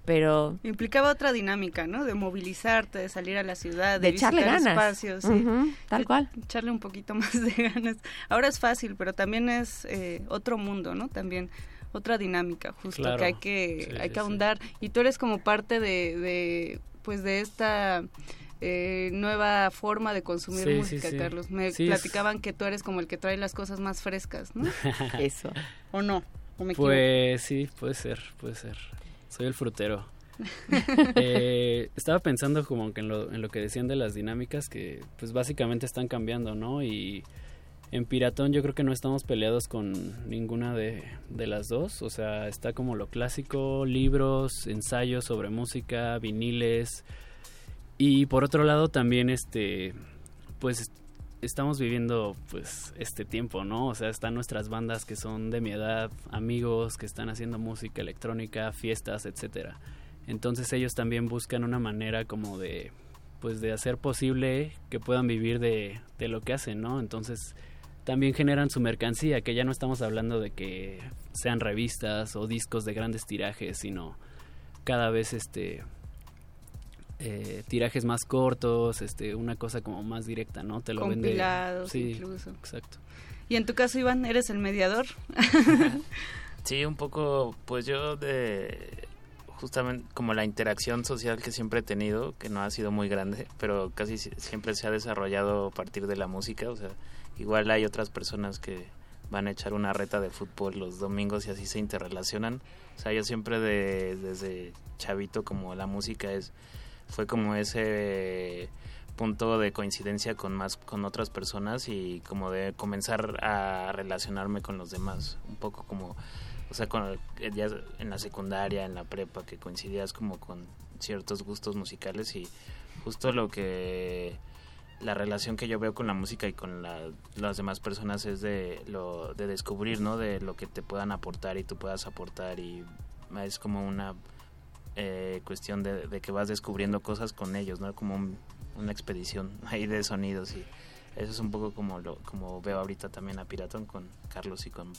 Speaker 40: Pero
Speaker 39: Implicaba otra dinámica, ¿no? De movilizarte, de salir a la ciudad, de,
Speaker 40: De echarle
Speaker 39: visitar
Speaker 40: ganas.
Speaker 39: espacios. sí.
Speaker 40: Ujú, tal
Speaker 39: De
Speaker 40: cual.
Speaker 39: Echarle un poquito más de ganas. Ahora es fácil, pero también es eh, otro mundo, ¿no? También otra dinámica, justo
Speaker 41: Claro.
Speaker 39: que hay que
Speaker 41: Sí,
Speaker 39: hay
Speaker 41: sí,
Speaker 39: que ahondar. Y tú eres como parte de, de pues de esta eh, nueva forma de consumir
Speaker 41: Sí,
Speaker 39: música,
Speaker 41: sí.
Speaker 39: Carlos. Me
Speaker 41: Sí, es-
Speaker 39: platicaban que tú eres como el que trae las cosas más frescas, ¿no?
Speaker 40: Eso.
Speaker 39: ¿O no? ¿O me equivoco?
Speaker 41: Pues sí, puede ser, puede ser. Soy el frutero. Eh, estaba pensando como que en lo, en lo que decían de las dinámicas que pues básicamente están cambiando, ¿no? Y en Piratón yo creo que no estamos peleados con ninguna de, de las dos. O sea, está como lo clásico, libros, ensayos sobre música, viniles. Y por otro lado también este pues estamos viviendo pues este tiempo, ¿no? O sea, están nuestras bandas que son de mi edad, amigos que están haciendo música electrónica, fiestas, etcétera. Entonces ellos también buscan una manera como de pues de hacer posible que puedan vivir de, de lo que hacen, ¿no? Entonces también generan su mercancía, que ya no estamos hablando de que sean revistas o discos de grandes tirajes, sino cada vez este eh, tirajes más cortos, este, una cosa como más directa, ¿no? Te lo vende.
Speaker 39: Compilados
Speaker 41: Sí,
Speaker 39: incluso.
Speaker 41: Exacto.
Speaker 39: Y en tu caso, Iván, ¿eres el mediador?
Speaker 42: Sí, un poco, pues yo de justamente como la interacción social que siempre he tenido, que no ha sido muy grande, pero casi si- siempre se ha desarrollado a partir de la música, o sea, igual hay otras personas que van a echar una reta de fútbol los domingos y así se interrelacionan. O sea, yo siempre de, desde chavito como la música es fue como ese punto de coincidencia con más con otras personas y como de comenzar a relacionarme con los demás un poco como o sea con eh, ya en la secundaria en la prepa que coincidías como con ciertos gustos musicales y justo lo que la relación que yo veo con la música y con la- las demás personas es de lo de descubrir no de lo que te puedan aportar y tú puedas aportar y es como una eh, cuestión de, de que vas descubriendo cosas con ellos, ¿no? Como un- una expedición ahí de sonidos y eso es un poco como lo como veo ahorita también a Piratón con Carlos y con,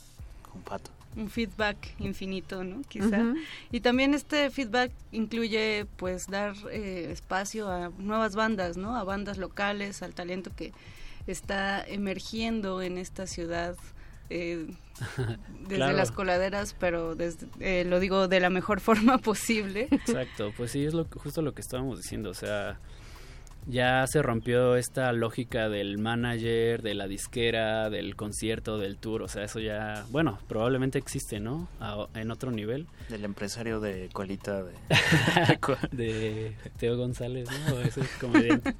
Speaker 42: con Pato.
Speaker 39: un feedback infinito, ¿no? Quizá. Y también este feedback incluye, pues, dar eh, espacio a nuevas bandas, ¿no? A bandas locales, al talento que está emergiendo en esta ciudad. eh, desde
Speaker 41: Claro.
Speaker 39: las coladeras, pero desde, eh, lo digo de la mejor forma posible.
Speaker 41: Exacto, pues sí, es lo, justo lo que estábamos diciendo, o sea, ya se rompió esta lógica del manager, de la disquera, del concierto, del tour, o sea, eso ya, bueno, probablemente existe, ¿no? A- en otro nivel.
Speaker 42: Del empresario de colita de,
Speaker 41: de Teo González, ¿no? Ese comediante.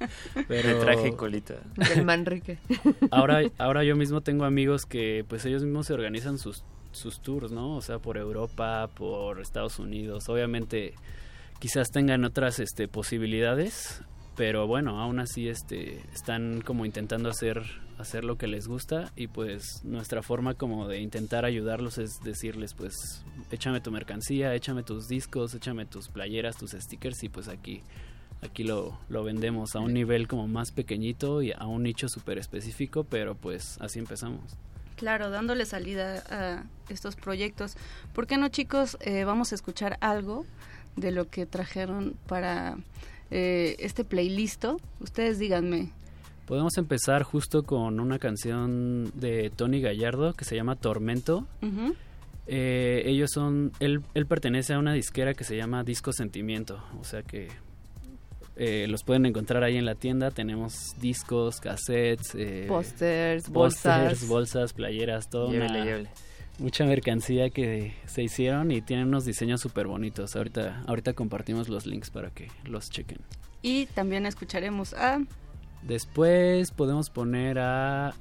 Speaker 41: Pero
Speaker 42: De traje y colita.
Speaker 40: Del Manrique.
Speaker 41: ahora, ahora yo mismo tengo amigos que pues ellos mismos se organizan sus, sus tours, ¿no? O sea, por Europa, por Estados Unidos. Obviamente quizás tengan otras este, posibilidades, pero bueno, aún así este, están como intentando hacer, hacer lo que les gusta y pues nuestra forma como de intentar ayudarlos es decirles pues échame tu mercancía, échame tus discos, échame tus playeras, tus stickers y pues aquí aquí lo, lo vendemos a un nivel como más pequeñito y a un nicho súper específico, pero pues así empezamos.
Speaker 39: Claro, dándole salida a estos proyectos. ¿Por qué no, chicos? Eh, vamos a escuchar algo de lo que trajeron para eh, este playlist. Ustedes díganme.
Speaker 41: Podemos empezar justo con una canción de Tony Gallardo que se llama Tormento. Eh, ellos son, él, él pertenece a una disquera que se llama Disco Sentimiento, o sea que eh, los pueden encontrar ahí en la tienda. Tenemos discos, cassettes, eh,
Speaker 40: Pósters,
Speaker 41: pósters,
Speaker 40: bolsas.
Speaker 41: bolsas, playeras, todo.
Speaker 42: Llévele,
Speaker 41: una,
Speaker 42: llévele.
Speaker 41: Mucha mercancía que se hicieron y tienen unos diseños súper bonitos. Ahorita, ahorita compartimos los links para que los chequen.
Speaker 39: Y también escucharemos a...
Speaker 41: Después podemos poner a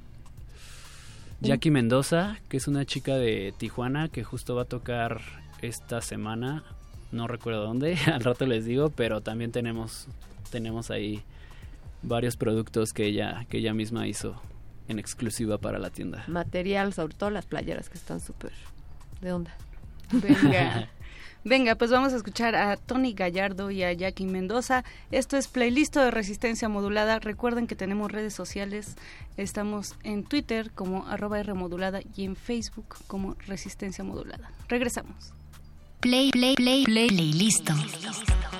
Speaker 41: Jackie Mendoza, que es una chica de Tijuana que justo va a tocar esta semana. No recuerdo dónde, al rato les digo, pero también tenemos, tenemos ahí varios productos que ella, que ella misma hizo en exclusiva para la tienda.
Speaker 40: Material, sobre todo las playeras que están súper de onda.
Speaker 39: Venga. Venga, pues vamos a escuchar a Tony Gallardo y a Jackie Mendoza. Esto es playlist de resistencia modulada. Recuerden que tenemos redes sociales. Estamos en Twitter como arroba R modulada y en Facebook como resistencia modulada. Regresamos.
Speaker 43: Play, play, play, play, play, listo. Play,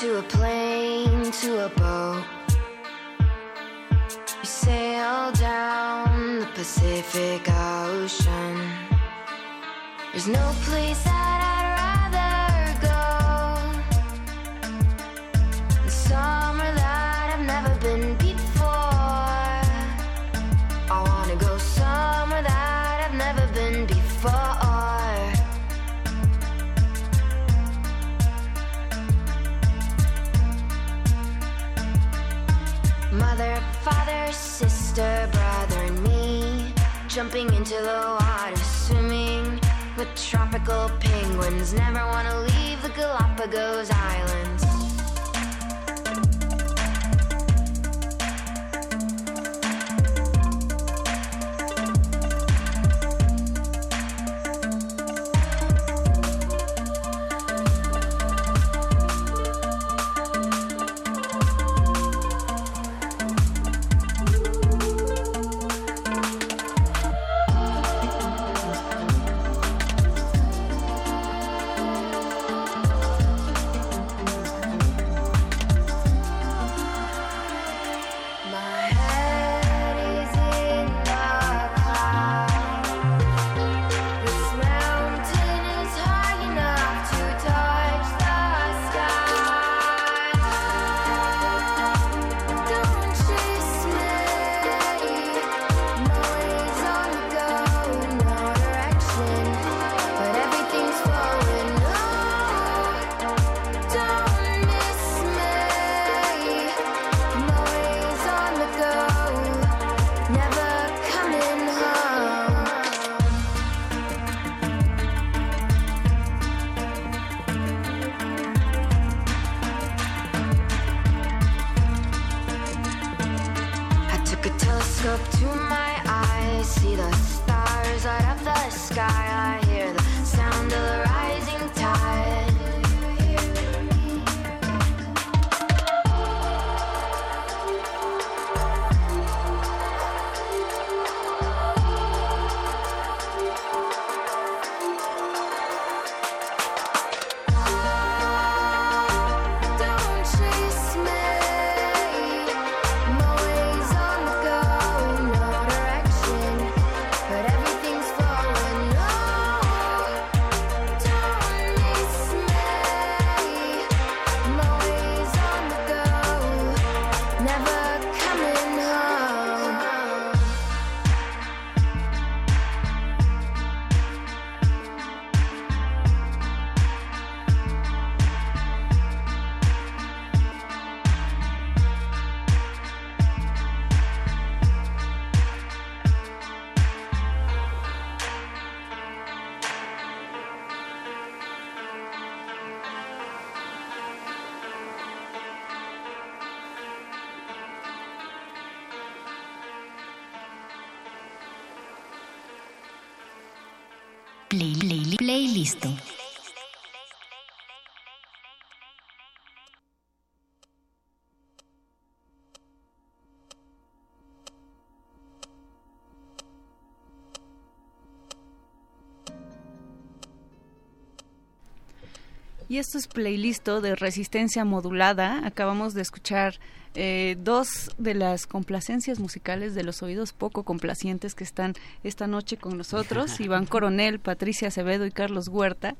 Speaker 44: to a plane to a
Speaker 16: play, playlist.
Speaker 39: Y esto es playlisto de resistencia modulada. Acabamos de escuchar eh, dos de las complacencias musicales de los oídos poco complacientes que están esta noche con nosotros. Iván Coronel, Patricia Acevedo y Carlos Huerta,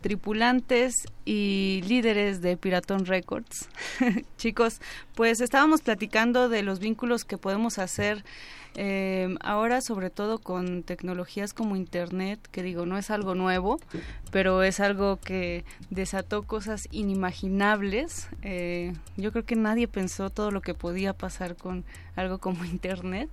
Speaker 39: tripulantes y líderes de Piratón Records. Chicos, pues estábamos platicando de los vínculos que podemos hacer eh, ahora sobre todo con tecnologías como internet que digo no es algo nuevo pero es algo que desató cosas inimaginables Eh, yo creo que nadie pensó todo lo que podía pasar con algo como internet.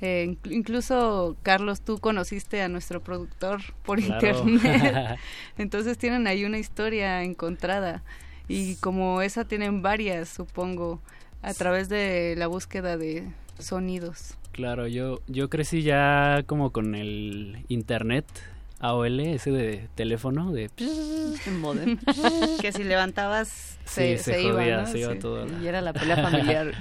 Speaker 39: Eh, inc- incluso Carlos tú conociste a nuestro productor por
Speaker 41: Claro.
Speaker 39: internet. Entonces tienen ahí una historia encontrada. Y como esa tienen varias supongo a través de la búsqueda de sonidos.
Speaker 41: Claro, yo, yo crecí ya como con el internet AOL, ese de teléfono, de...
Speaker 40: Modem.
Speaker 39: que si levantabas se,
Speaker 41: Sí, se
Speaker 39: se iba, ¿no?
Speaker 41: se iba
Speaker 39: Sí.
Speaker 41: todo.
Speaker 40: Y era la pelea familiar.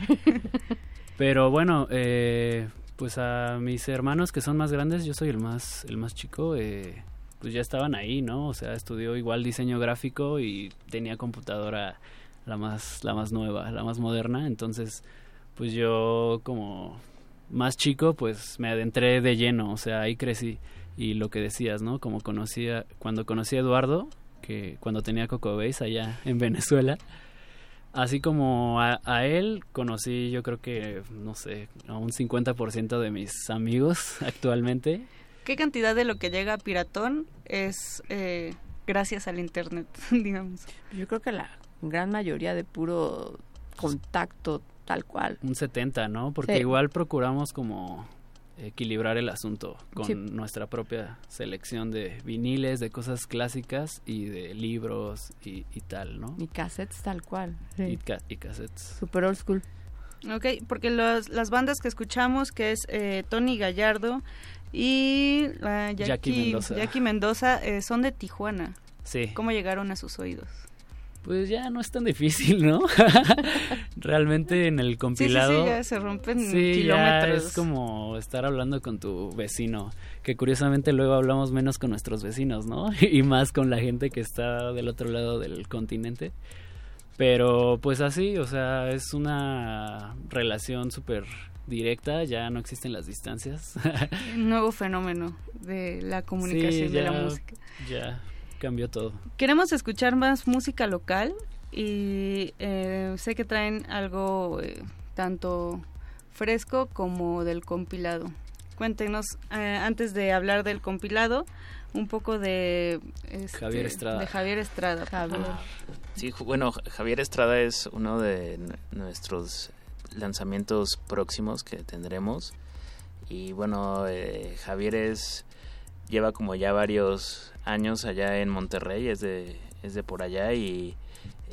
Speaker 41: Pero bueno, eh, pues a mis hermanos que son más grandes, yo soy el más, el más chico, eh, pues ya estaban ahí, ¿no? O sea, estudió igual diseño gráfico y tenía computadora la más, la más nueva, la más moderna, entonces pues yo como más chico pues me adentré de lleno, o sea, ahí crecí y lo que decías, ¿no? Como conocía, cuando conocí a Eduardo, que cuando tenía Coco Base allá en Venezuela, así como a, a él conocí yo creo que, no sé, a un 50% de mis amigos actualmente.
Speaker 39: ¿Qué cantidad de lo que llega a Piratón es eh, gracias al Internet, digamos?
Speaker 40: Yo creo que la gran mayoría de puro contacto tal cual.
Speaker 41: Un 70, ¿no? Porque
Speaker 40: Sí.
Speaker 41: igual procuramos como equilibrar el asunto con
Speaker 40: Sí.
Speaker 41: nuestra propia selección de viniles, de cosas clásicas y de libros y, y tal, ¿no?
Speaker 40: Y cassettes tal cual.
Speaker 41: Y, ca- y cassettes.
Speaker 40: Super old school.
Speaker 39: Ok, porque los- las bandas que escuchamos, que es eh, Tony Gallardo y la Jackie,
Speaker 41: Jackie Mendoza.
Speaker 39: Jackie Mendoza, eh, son de Tijuana.
Speaker 41: Sí.
Speaker 39: ¿Cómo llegaron a sus oídos?
Speaker 41: Pues ya no es tan difícil, ¿no? Realmente en el compilado...
Speaker 39: Sí, sí, sí, ya se rompen
Speaker 41: Sí, ya
Speaker 39: kilómetros.
Speaker 41: es como estar hablando con tu vecino, que curiosamente luego hablamos menos con nuestros vecinos, ¿no? Y más con la gente que está del otro lado del continente. Pero pues así, o sea, es una relación súper directa, ya no existen las distancias.
Speaker 39: Un nuevo fenómeno de la comunicación
Speaker 41: Sí,
Speaker 39: de la música.
Speaker 41: Ya cambió todo.
Speaker 39: Queremos escuchar más música local y eh, sé que traen algo eh, tanto fresco como del compilado. Cuéntenos, eh, antes de hablar del compilado, un poco de este,
Speaker 42: Javier Estrada.
Speaker 39: De Javier Estrada.
Speaker 42: Sí, bueno, Javier Estrada es uno de nuestros lanzamientos próximos que tendremos. Y bueno, eh, Javier es lleva como ya varios años allá en Monterrey, es de, es de por allá y,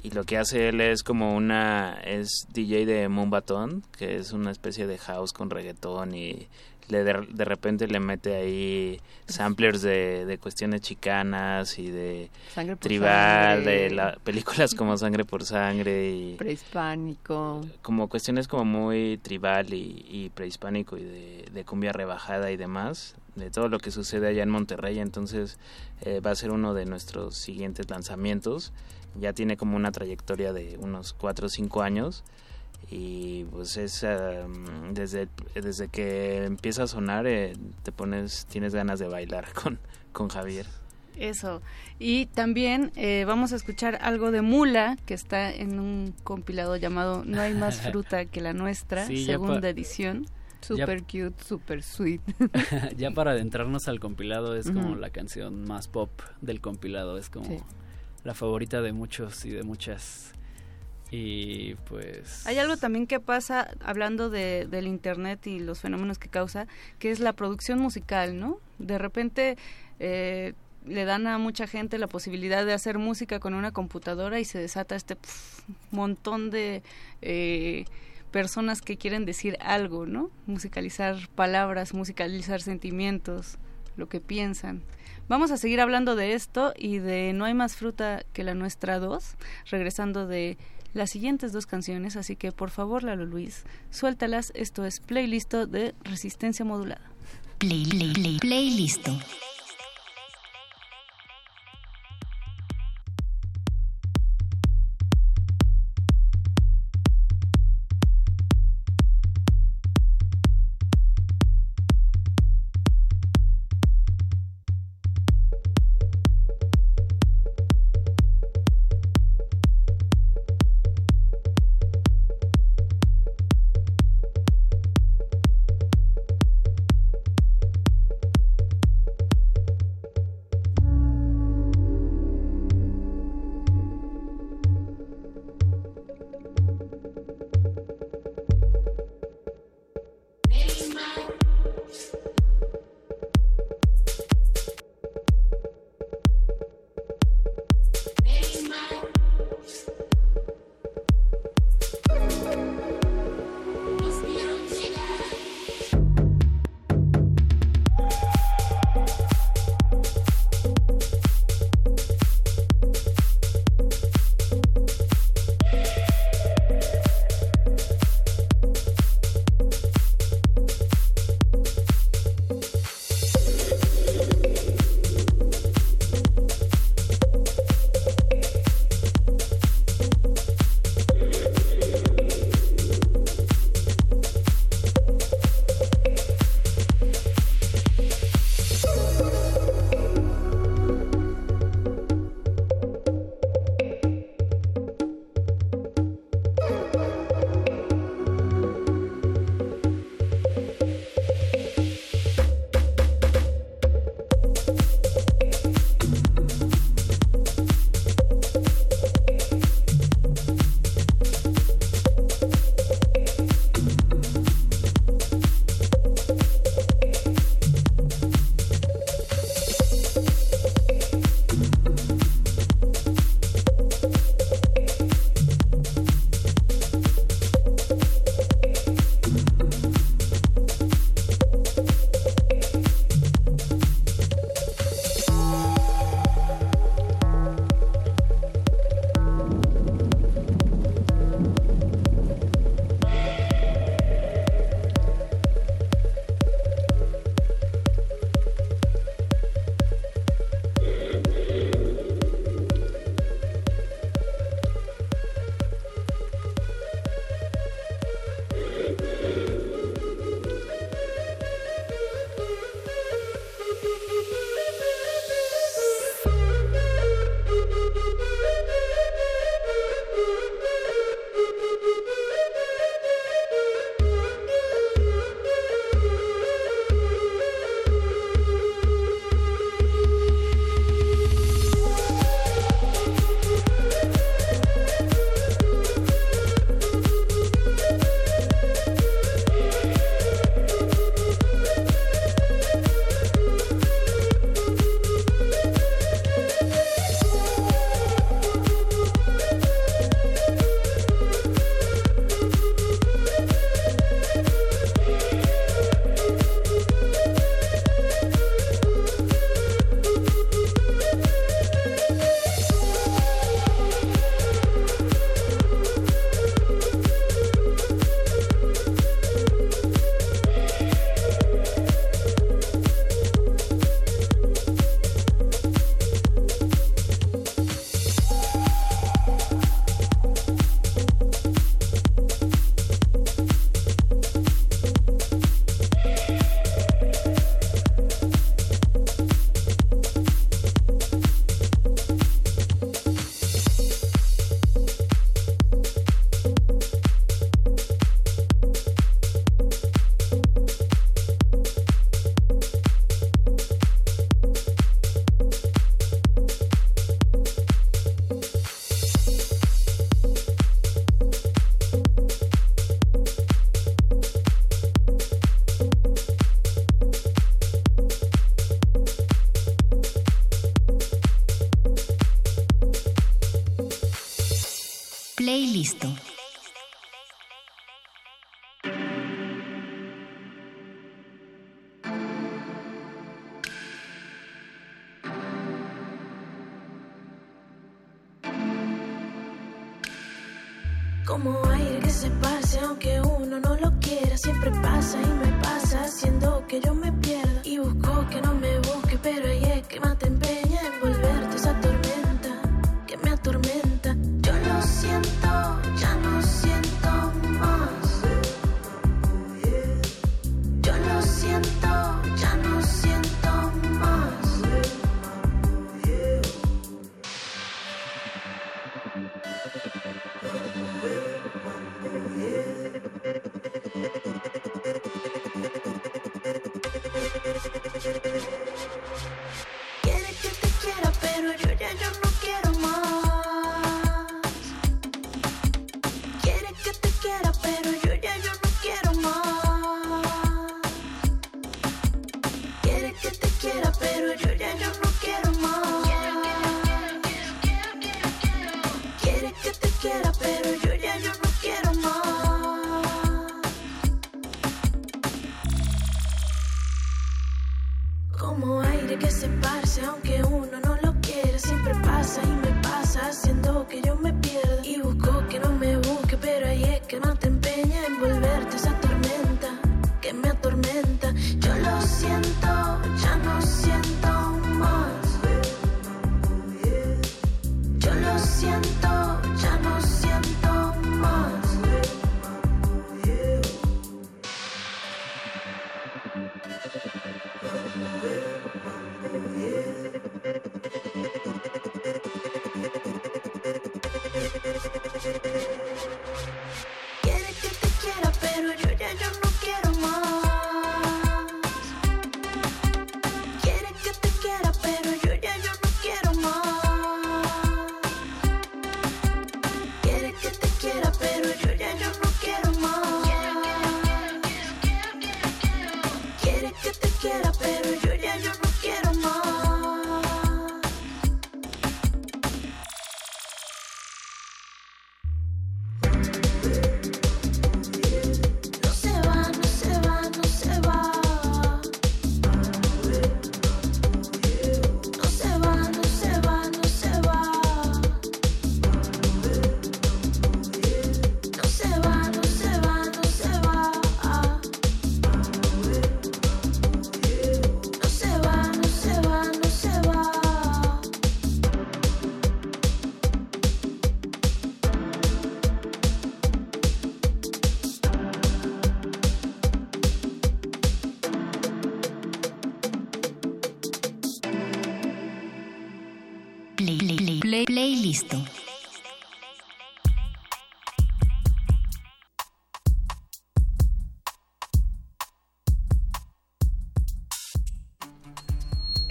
Speaker 42: y lo que hace él es como una, es DJ de Moonbaton, que es una especie de house con reggaetón y le de, de repente le mete ahí samplers de, de cuestiones chicanas y de
Speaker 40: Sangre por
Speaker 42: tribal,
Speaker 40: sangre.
Speaker 42: de la, películas como Sangre por Sangre y
Speaker 40: Prehispánico.
Speaker 42: como cuestiones como muy tribal y, y prehispánico y de, de cumbia rebajada y demás, de todo lo que sucede allá en Monterrey, entonces eh, va a ser uno de nuestros siguientes lanzamientos, ya tiene como una trayectoria de unos 4 o 5 años y pues es um, desde, desde que empieza a sonar eh, te pones, tienes ganas de bailar con, con Javier.
Speaker 39: Eso. Y también eh, vamos a escuchar algo de Mula, que está en un compilado llamado No hay más fruta que la nuestra,
Speaker 41: Sí,
Speaker 39: segunda edición.
Speaker 40: Super cute, super sweet.
Speaker 41: ya para adentrarnos al compilado es como la canción más pop del compilado, es como
Speaker 40: Sí.
Speaker 41: la favorita de muchos y de muchas. Y pues
Speaker 39: Hay algo también que pasa hablando de, del internet y los fenómenos que causa, que es la producción musical, ¿no? De repente eh, le dan a mucha gente la posibilidad de hacer música con una computadora y se desata este pf, montón de eh, personas que quieren decir algo, ¿no? Musicalizar palabras, musicalizar sentimientos, lo que piensan. Vamos a seguir hablando de esto y de No hay más fruta que la nuestra 2, regresando de las siguientes dos canciones, así que por favor, Lalo Luis, suéltalas. Esto es playlist de Resistencia Modulada.
Speaker 16: Play, play, play, playlisto.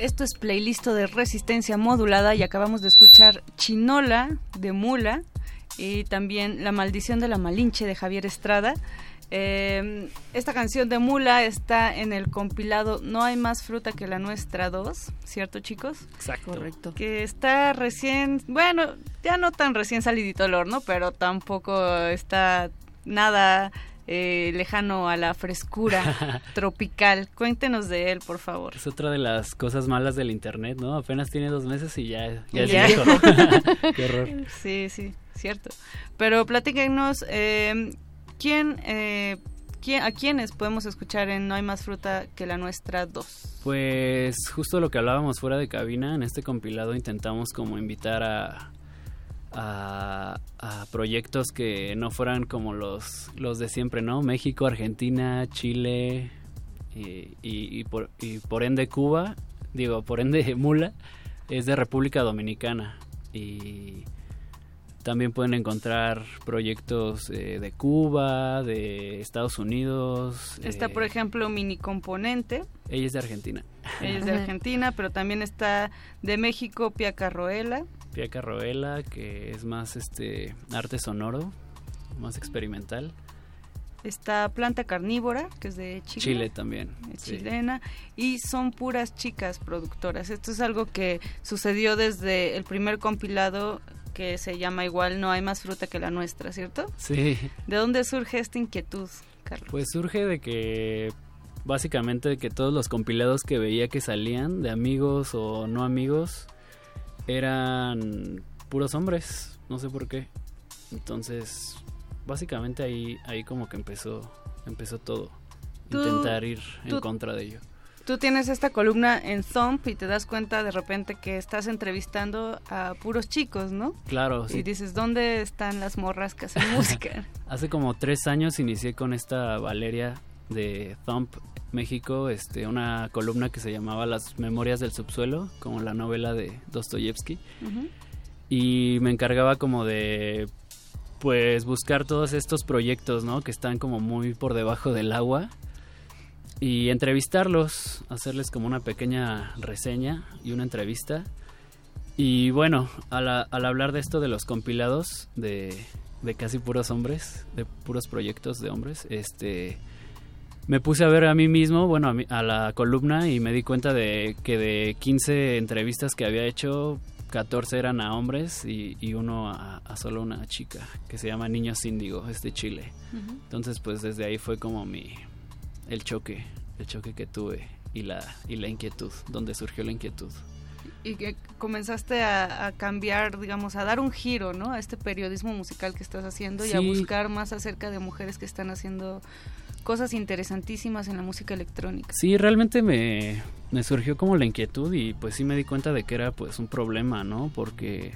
Speaker 39: Esto es playlist de resistencia modulada y acabamos de escuchar Chinola de Mula y también La maldición de la Malinche de Javier Estrada. Eh, esta canción de Mula está en el compilado No hay más fruta que la nuestra 2, ¿cierto chicos?
Speaker 41: Exacto.
Speaker 39: Correcto. Que está recién, bueno, ya no tan recién salidito el horno, pero tampoco está nada eh, lejano a la frescura tropical. Cuéntenos de él, por favor.
Speaker 41: Es otra de las cosas malas del internet, ¿no? Apenas tiene dos meses y ya, ya es
Speaker 39: Ya.
Speaker 41: viejo. Qué horror.
Speaker 39: Sí, sí, cierto. Pero platíquenos, eh, ¿quién, eh, quién, ¿a quiénes podemos escuchar en No hay más fruta que la nuestra 2?
Speaker 41: Pues justo lo que hablábamos fuera de cabina, en este compilado intentamos como invitar a, a, a proyectos que no fueran como los, los de siempre, ¿no? México, Argentina, Chile y, y- y por, y por ende Cuba, digo, por ende Mula, es de República Dominicana. Y también pueden encontrar proyectos eh, de Cuba, de Estados Unidos.
Speaker 39: Está,
Speaker 41: eh,
Speaker 39: por ejemplo, Mini Componente.
Speaker 41: ella es de Argentina.
Speaker 39: Ella es de Argentina, pero también está de México Pia Carroela.
Speaker 41: Pia Carroela, que es más este arte sonoro, más experimental.
Speaker 39: Está Planta Carnívora, que es de Chile.
Speaker 41: Chile también.
Speaker 39: es
Speaker 41: sí.
Speaker 39: chilena y son puras chicas productoras. Esto es algo que sucedió desde el primer compilado que se llama igual No hay más fruta que la nuestra, ¿cierto?
Speaker 41: Sí.
Speaker 39: ¿De dónde surge esta inquietud, Carlos?
Speaker 41: Pues surge de que básicamente de que todos los compilados que veía que salían de amigos o no amigos eran puros hombres, no sé por qué. Entonces, básicamente ahí ahí como que empezó empezó todo. Intentar ir en
Speaker 39: tú-
Speaker 41: contra de ello.
Speaker 39: Tú tienes esta columna en Thump y te das cuenta de repente que estás entrevistando a puros chicos, ¿no?
Speaker 41: Claro, sí.
Speaker 39: Y dices, ¿dónde están las morras que hacen música?
Speaker 41: Hace como tres años inicié con esta Valeria de Thump México, este, una columna que se llamaba Las Memorias del Subsuelo, como la novela de Dostoyevsky. Y me encargaba como de pues buscar todos estos proyectos, ¿no? Que están como muy por debajo del agua y entrevistarlos, hacerles como una pequeña reseña y una entrevista. Y bueno, al, al hablar de esto de los compilados de, de casi puros hombres, de puros proyectos de hombres, este me puse a ver a mí mismo, bueno, a, mi- a la columna y me di cuenta de que de 15 entrevistas que había hecho, 14 eran a hombres y, y uno a, a solo una chica, que se llama Niños Índigo, es de Chile. Entonces, pues desde ahí fue como mi el choque, el choque que tuve y la y la inquietud, donde surgió la inquietud.
Speaker 39: y que comenzaste a, a cambiar, digamos, a dar un giro, ¿no? A este periodismo musical que estás haciendo y a buscar más acerca de mujeres que están haciendo cosas interesantísimas en la música electrónica.
Speaker 41: Sí, realmente me, me surgió como la inquietud y pues sí me di cuenta de que era pues un problema, ¿no? Porque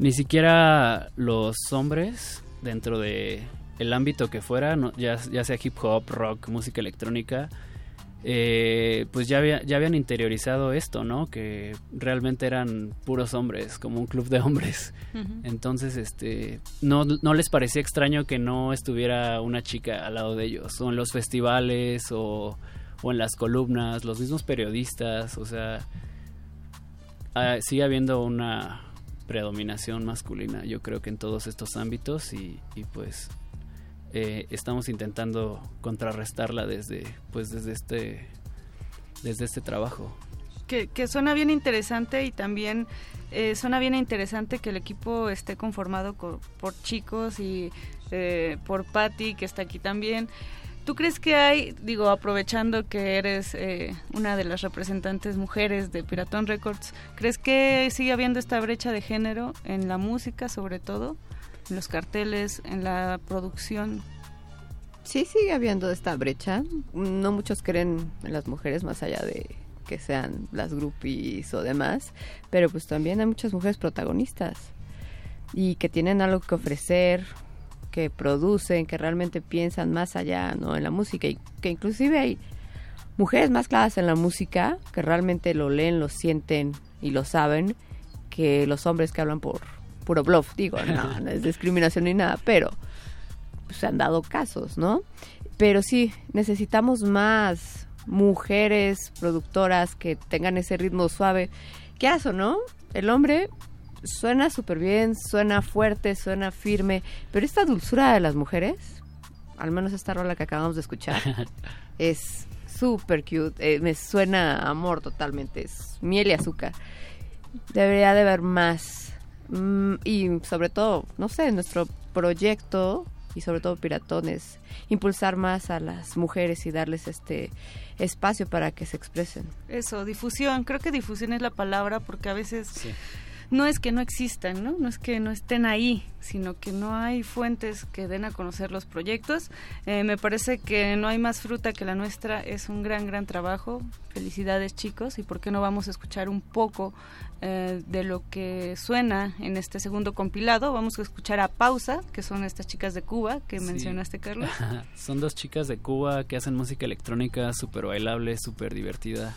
Speaker 41: ni siquiera los hombres dentro de el ámbito que fuera, ya, ya sea hip hop, rock, música electrónica, eh, pues ya, había- ya habían interiorizado esto, ¿no? Que realmente eran puros hombres, como un club de hombres. Entonces, este, no, no les parecía extraño que no estuviera una chica al lado de ellos, o en los festivales, o, o en las columnas, los mismos periodistas, o sea, ah, sigue habiendo una predominación masculina, yo creo que en todos estos ámbitos, y, y pues eh, estamos intentando contrarrestarla desde, pues desde este, desde este trabajo.
Speaker 39: Que, suena bien interesante y también eh, suena bien interesante que el equipo esté conformado co- por chicos y eh, por Patty, que está aquí también. ¿Tú crees que hay, digo, aprovechando que eres eh, una de las representantes mujeres de Piratón Records, ¿crees que sigue habiendo esta brecha de género en la música, sobre todo, en los carteles, en la producción?
Speaker 40: Sí, sigue habiendo esta brecha. No muchos creen en las mujeres más allá de que sean las groupies o demás, pero pues también hay muchas mujeres protagonistas y que tienen algo que ofrecer, que producen, que realmente piensan más allá, ¿no? En la música y que inclusive hay mujeres más claras en la música que realmente lo leen, lo sienten y lo saben que los hombres que hablan por puro bluff, digo, no, no es discriminación ni nada, pero pues, se han dado casos, ¿no? Pero sí, necesitamos más mujeres productoras que tengan ese ritmo suave. ¿Qué hace, no? El hombre suena súper bien, suena fuerte, suena firme, pero esta dulzura de las mujeres, al menos esta rola que acabamos de escuchar, es súper cute, eh, me suena a amor totalmente, es miel y azúcar. Debería de haber más. Mm, y sobre todo, no sé, nuestro proyecto y sobre todo Piratones, impulsar más a las mujeres y darles este espacio para que se expresen.
Speaker 39: Eso, difusión. Creo que difusión es la palabra porque a veces no es que no existan, ¿no? No es que no estén ahí, sino que no hay fuentes que den a conocer los proyectos. Eh, me parece que no hay más fruta que la nuestra. Es un gran, gran trabajo. Felicidades, chicos. ¿Y por qué no vamos a escuchar un poco eh, de lo que suena en este segundo compilado? Vamos a escuchar a Pausa, que son estas chicas de Cuba que
Speaker 41: Sí.
Speaker 39: mencionaste, Carlos.
Speaker 41: Son dos chicas de Cuba que hacen música electrónica súper bailable, súper divertida.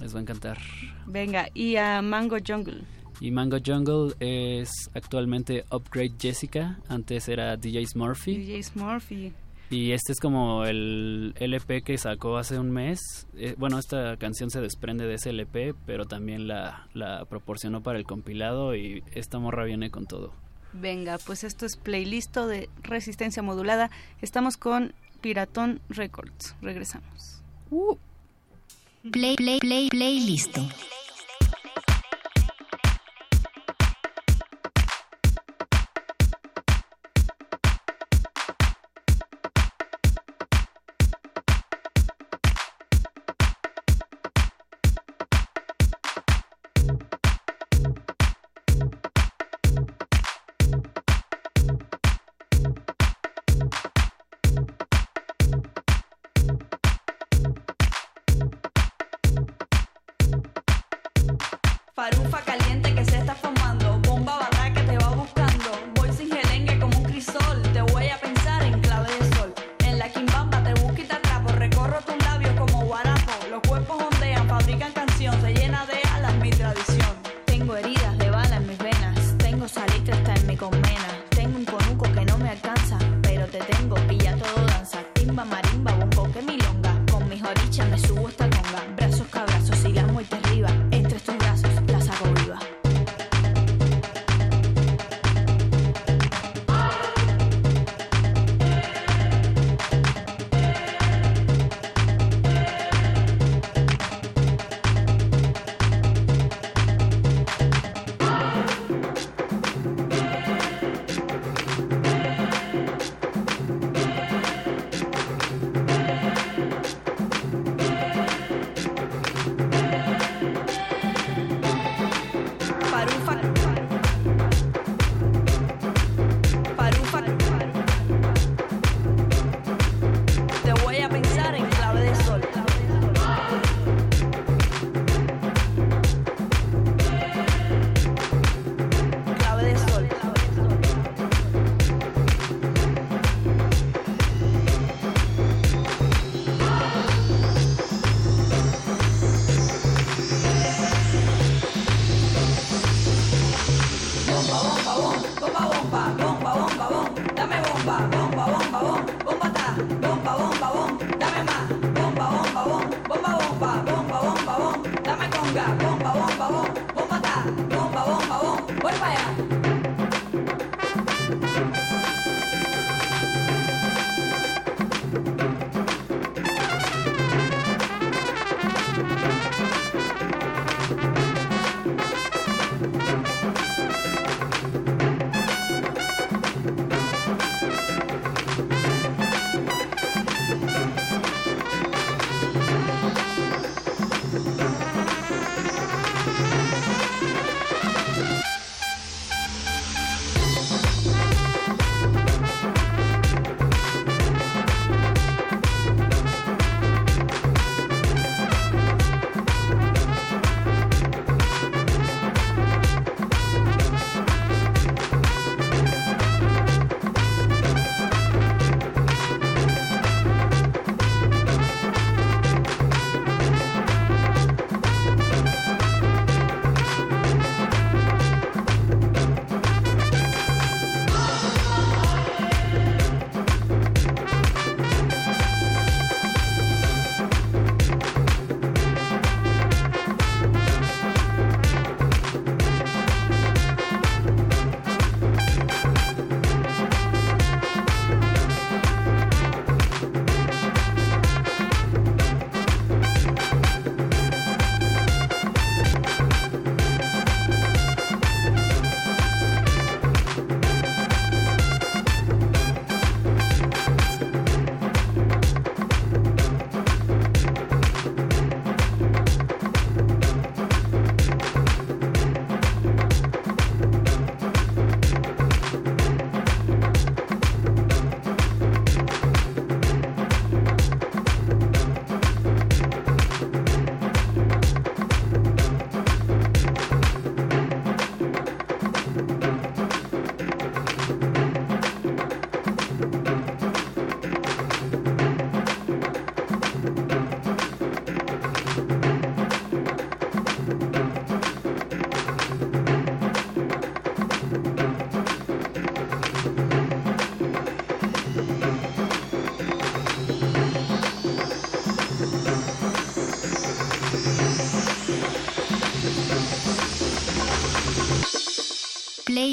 Speaker 41: Les va a encantar.
Speaker 39: Venga, y a Mango Jungle.
Speaker 41: Y Mango Jungle es actualmente Upgrade Jessica, antes era DJ Murphy.
Speaker 39: DJ Smurfy.
Speaker 41: Y este es como el LP que sacó hace un mes. Eh, bueno, esta canción se desprende de ese LP, pero también la, la proporcionó para el compilado y esta morra viene con todo.
Speaker 39: Venga, pues esto es playlisto de resistencia modulada. Estamos con Piratón Records. Regresamos.
Speaker 16: Play, play, play, play, listo.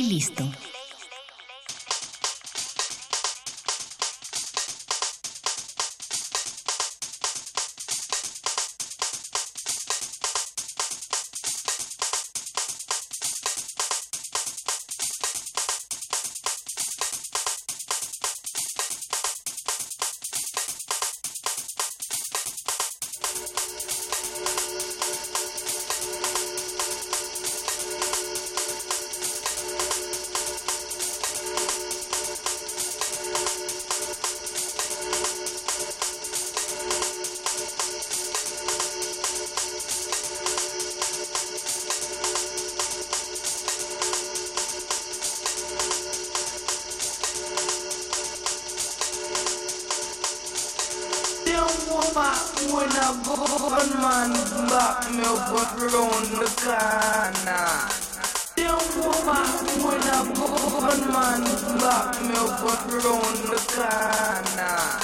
Speaker 17: listo.
Speaker 45: Playlist.
Speaker 46: when born man back me up round the corner. Them woman when born man back me up round the corner.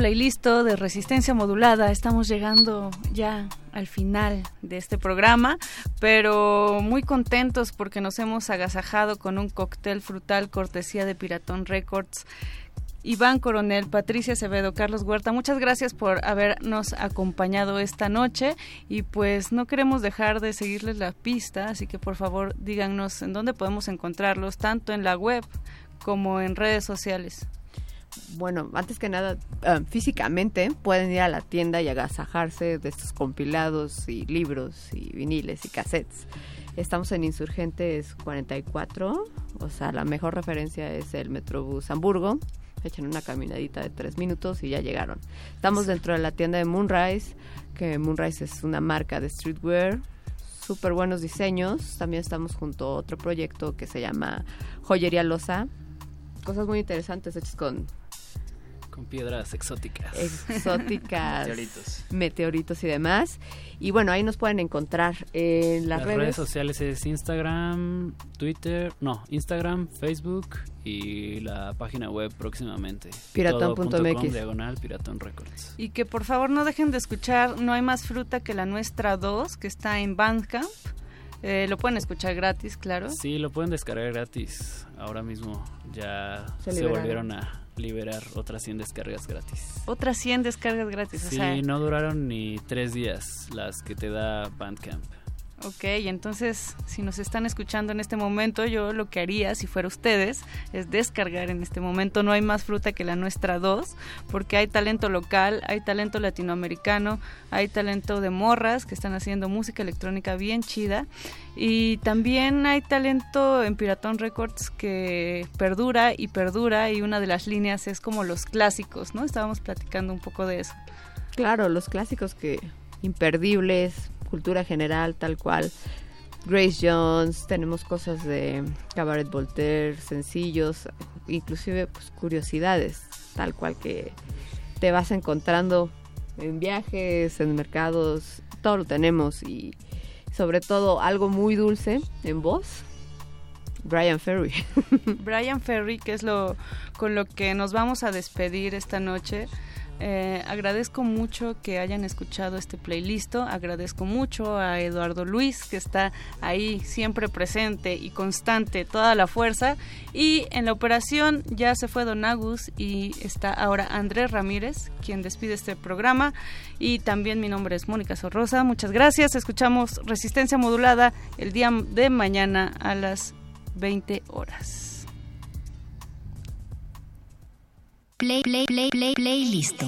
Speaker 47: Playlisto
Speaker 39: de resistencia modulada. Estamos llegando ya al final de este programa, pero muy contentos porque nos hemos agasajado con un cóctel frutal cortesía de Piratón Records. Iván Coronel, Patricia Acevedo, Carlos Huerta, muchas gracias por habernos acompañado esta noche y pues no queremos dejar de seguirles la pista, así que por favor díganos en dónde podemos encontrarlos, tanto en la web como en redes sociales.
Speaker 40: Bueno, antes que nada, eh, físicamente pueden ir a la tienda y agasajarse de estos compilados y libros y viniles y cassettes. Estamos en Insurgentes 44, o sea, la mejor referencia es el Metrobús Hamburgo. Echan una caminadita de tres minutos y ya llegaron. Estamos dentro de la tienda de Moonrise, que Moonrise es una marca de streetwear, súper buenos diseños. También estamos junto a otro proyecto que se llama Joyería Loza. Cosas muy interesantes hechas con
Speaker 41: Con piedras exóticas.
Speaker 40: exóticas,
Speaker 41: Meteoritos.
Speaker 40: meteoritos y demás. Y bueno, ahí nos pueden encontrar en las,
Speaker 41: Las redes. sociales es Instagram, Twitter, no, Instagram, Facebook y la página web próximamente.
Speaker 40: Piratón.mx.
Speaker 41: Diagonal Piratón Records.
Speaker 39: Y que por favor no dejen de escuchar No hay más fruta que la nuestra 2, que está en Bandcamp. Eh, lo pueden escuchar gratis, claro.
Speaker 41: Sí, lo pueden descargar gratis. Ahora mismo ya
Speaker 39: Se
Speaker 41: se, volvieron a liberar otras 100 descargas gratis.
Speaker 39: Otras 100 descargas gratis. o
Speaker 41: Sí,
Speaker 39: sea,
Speaker 41: no duraron ni tres días las que te da Bandcamp.
Speaker 39: Ok, entonces si nos están escuchando en este momento, yo lo que haría si fuera ustedes es descargar en este momento No hay más fruta que la nuestra 2, porque hay talento local, hay talento latinoamericano, hay talento de morras que están haciendo música electrónica bien chida y también hay talento en Piratón Records que perdura y perdura y una de las líneas es como los clásicos, ¿no? Estábamos platicando un poco de eso.
Speaker 40: Claro, los clásicos que imperdibles, cultura general tal cual. Grace Jones, tenemos cosas de Cabaret Voltaire, sencillos, inclusive pues, curiosidades, tal cual que te vas encontrando en viajes, en mercados, todo lo tenemos y sobre todo algo muy dulce en voz. Brian Ferry.
Speaker 39: Brian Ferry, que es lo con lo que nos vamos a despedir esta noche. Eh, agradezco mucho que hayan escuchado este playlist. Agradezco mucho a Eduardo Luis, que está ahí siempre presente y constante, toda la fuerza. Y en la operación ya se fue Don Agus y está ahora Andrés Ramírez, quien despide este programa. Y también mi nombre es Mónica Sorrosa. Muchas gracias. Escuchamos Resistencia Modulada el día de mañana a las 20 horas.
Speaker 16: Play, play, play, play, play, listo.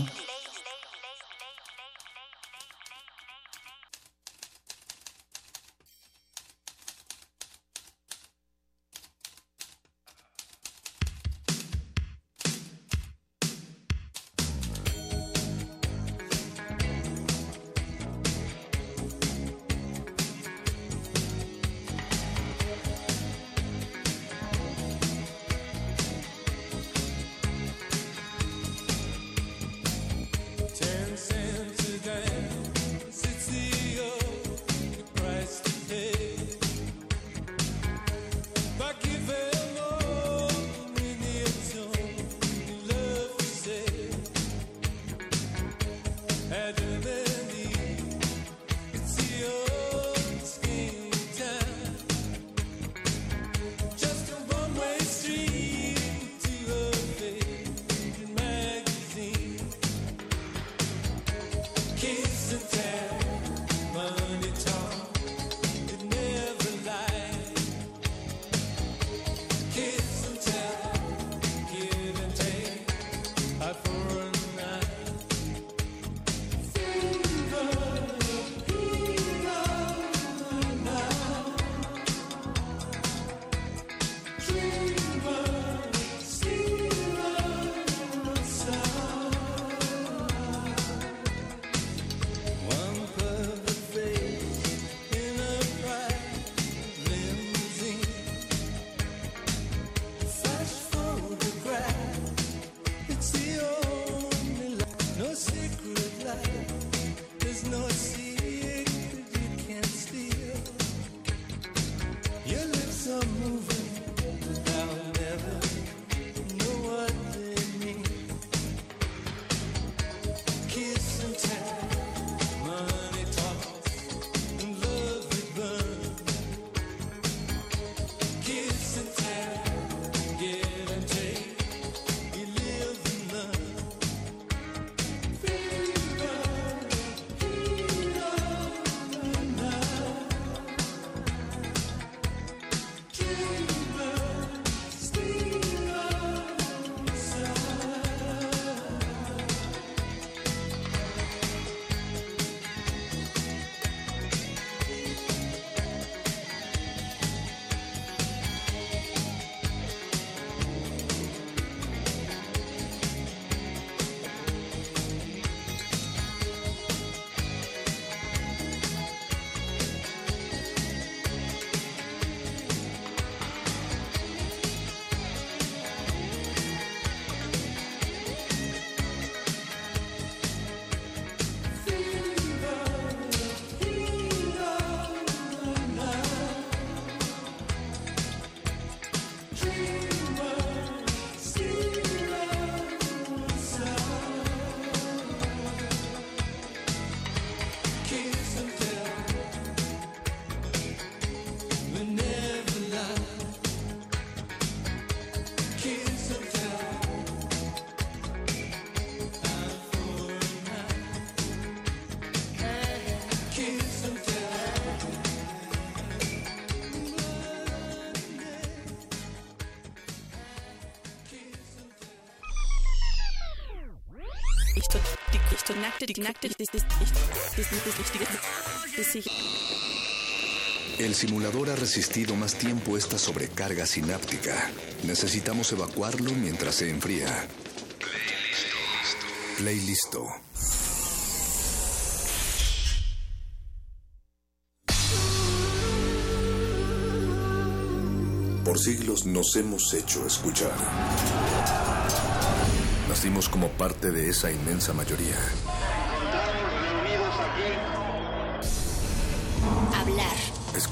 Speaker 18: El simulador ha resistido más tiempo esta sobrecarga sináptica. Necesitamos evacuarlo mientras se enfría. Play listo.
Speaker 12: Por siglos nos hemos hecho escuchar. Nacimos como parte de esa inmensa mayoría.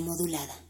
Speaker 3: Modulada.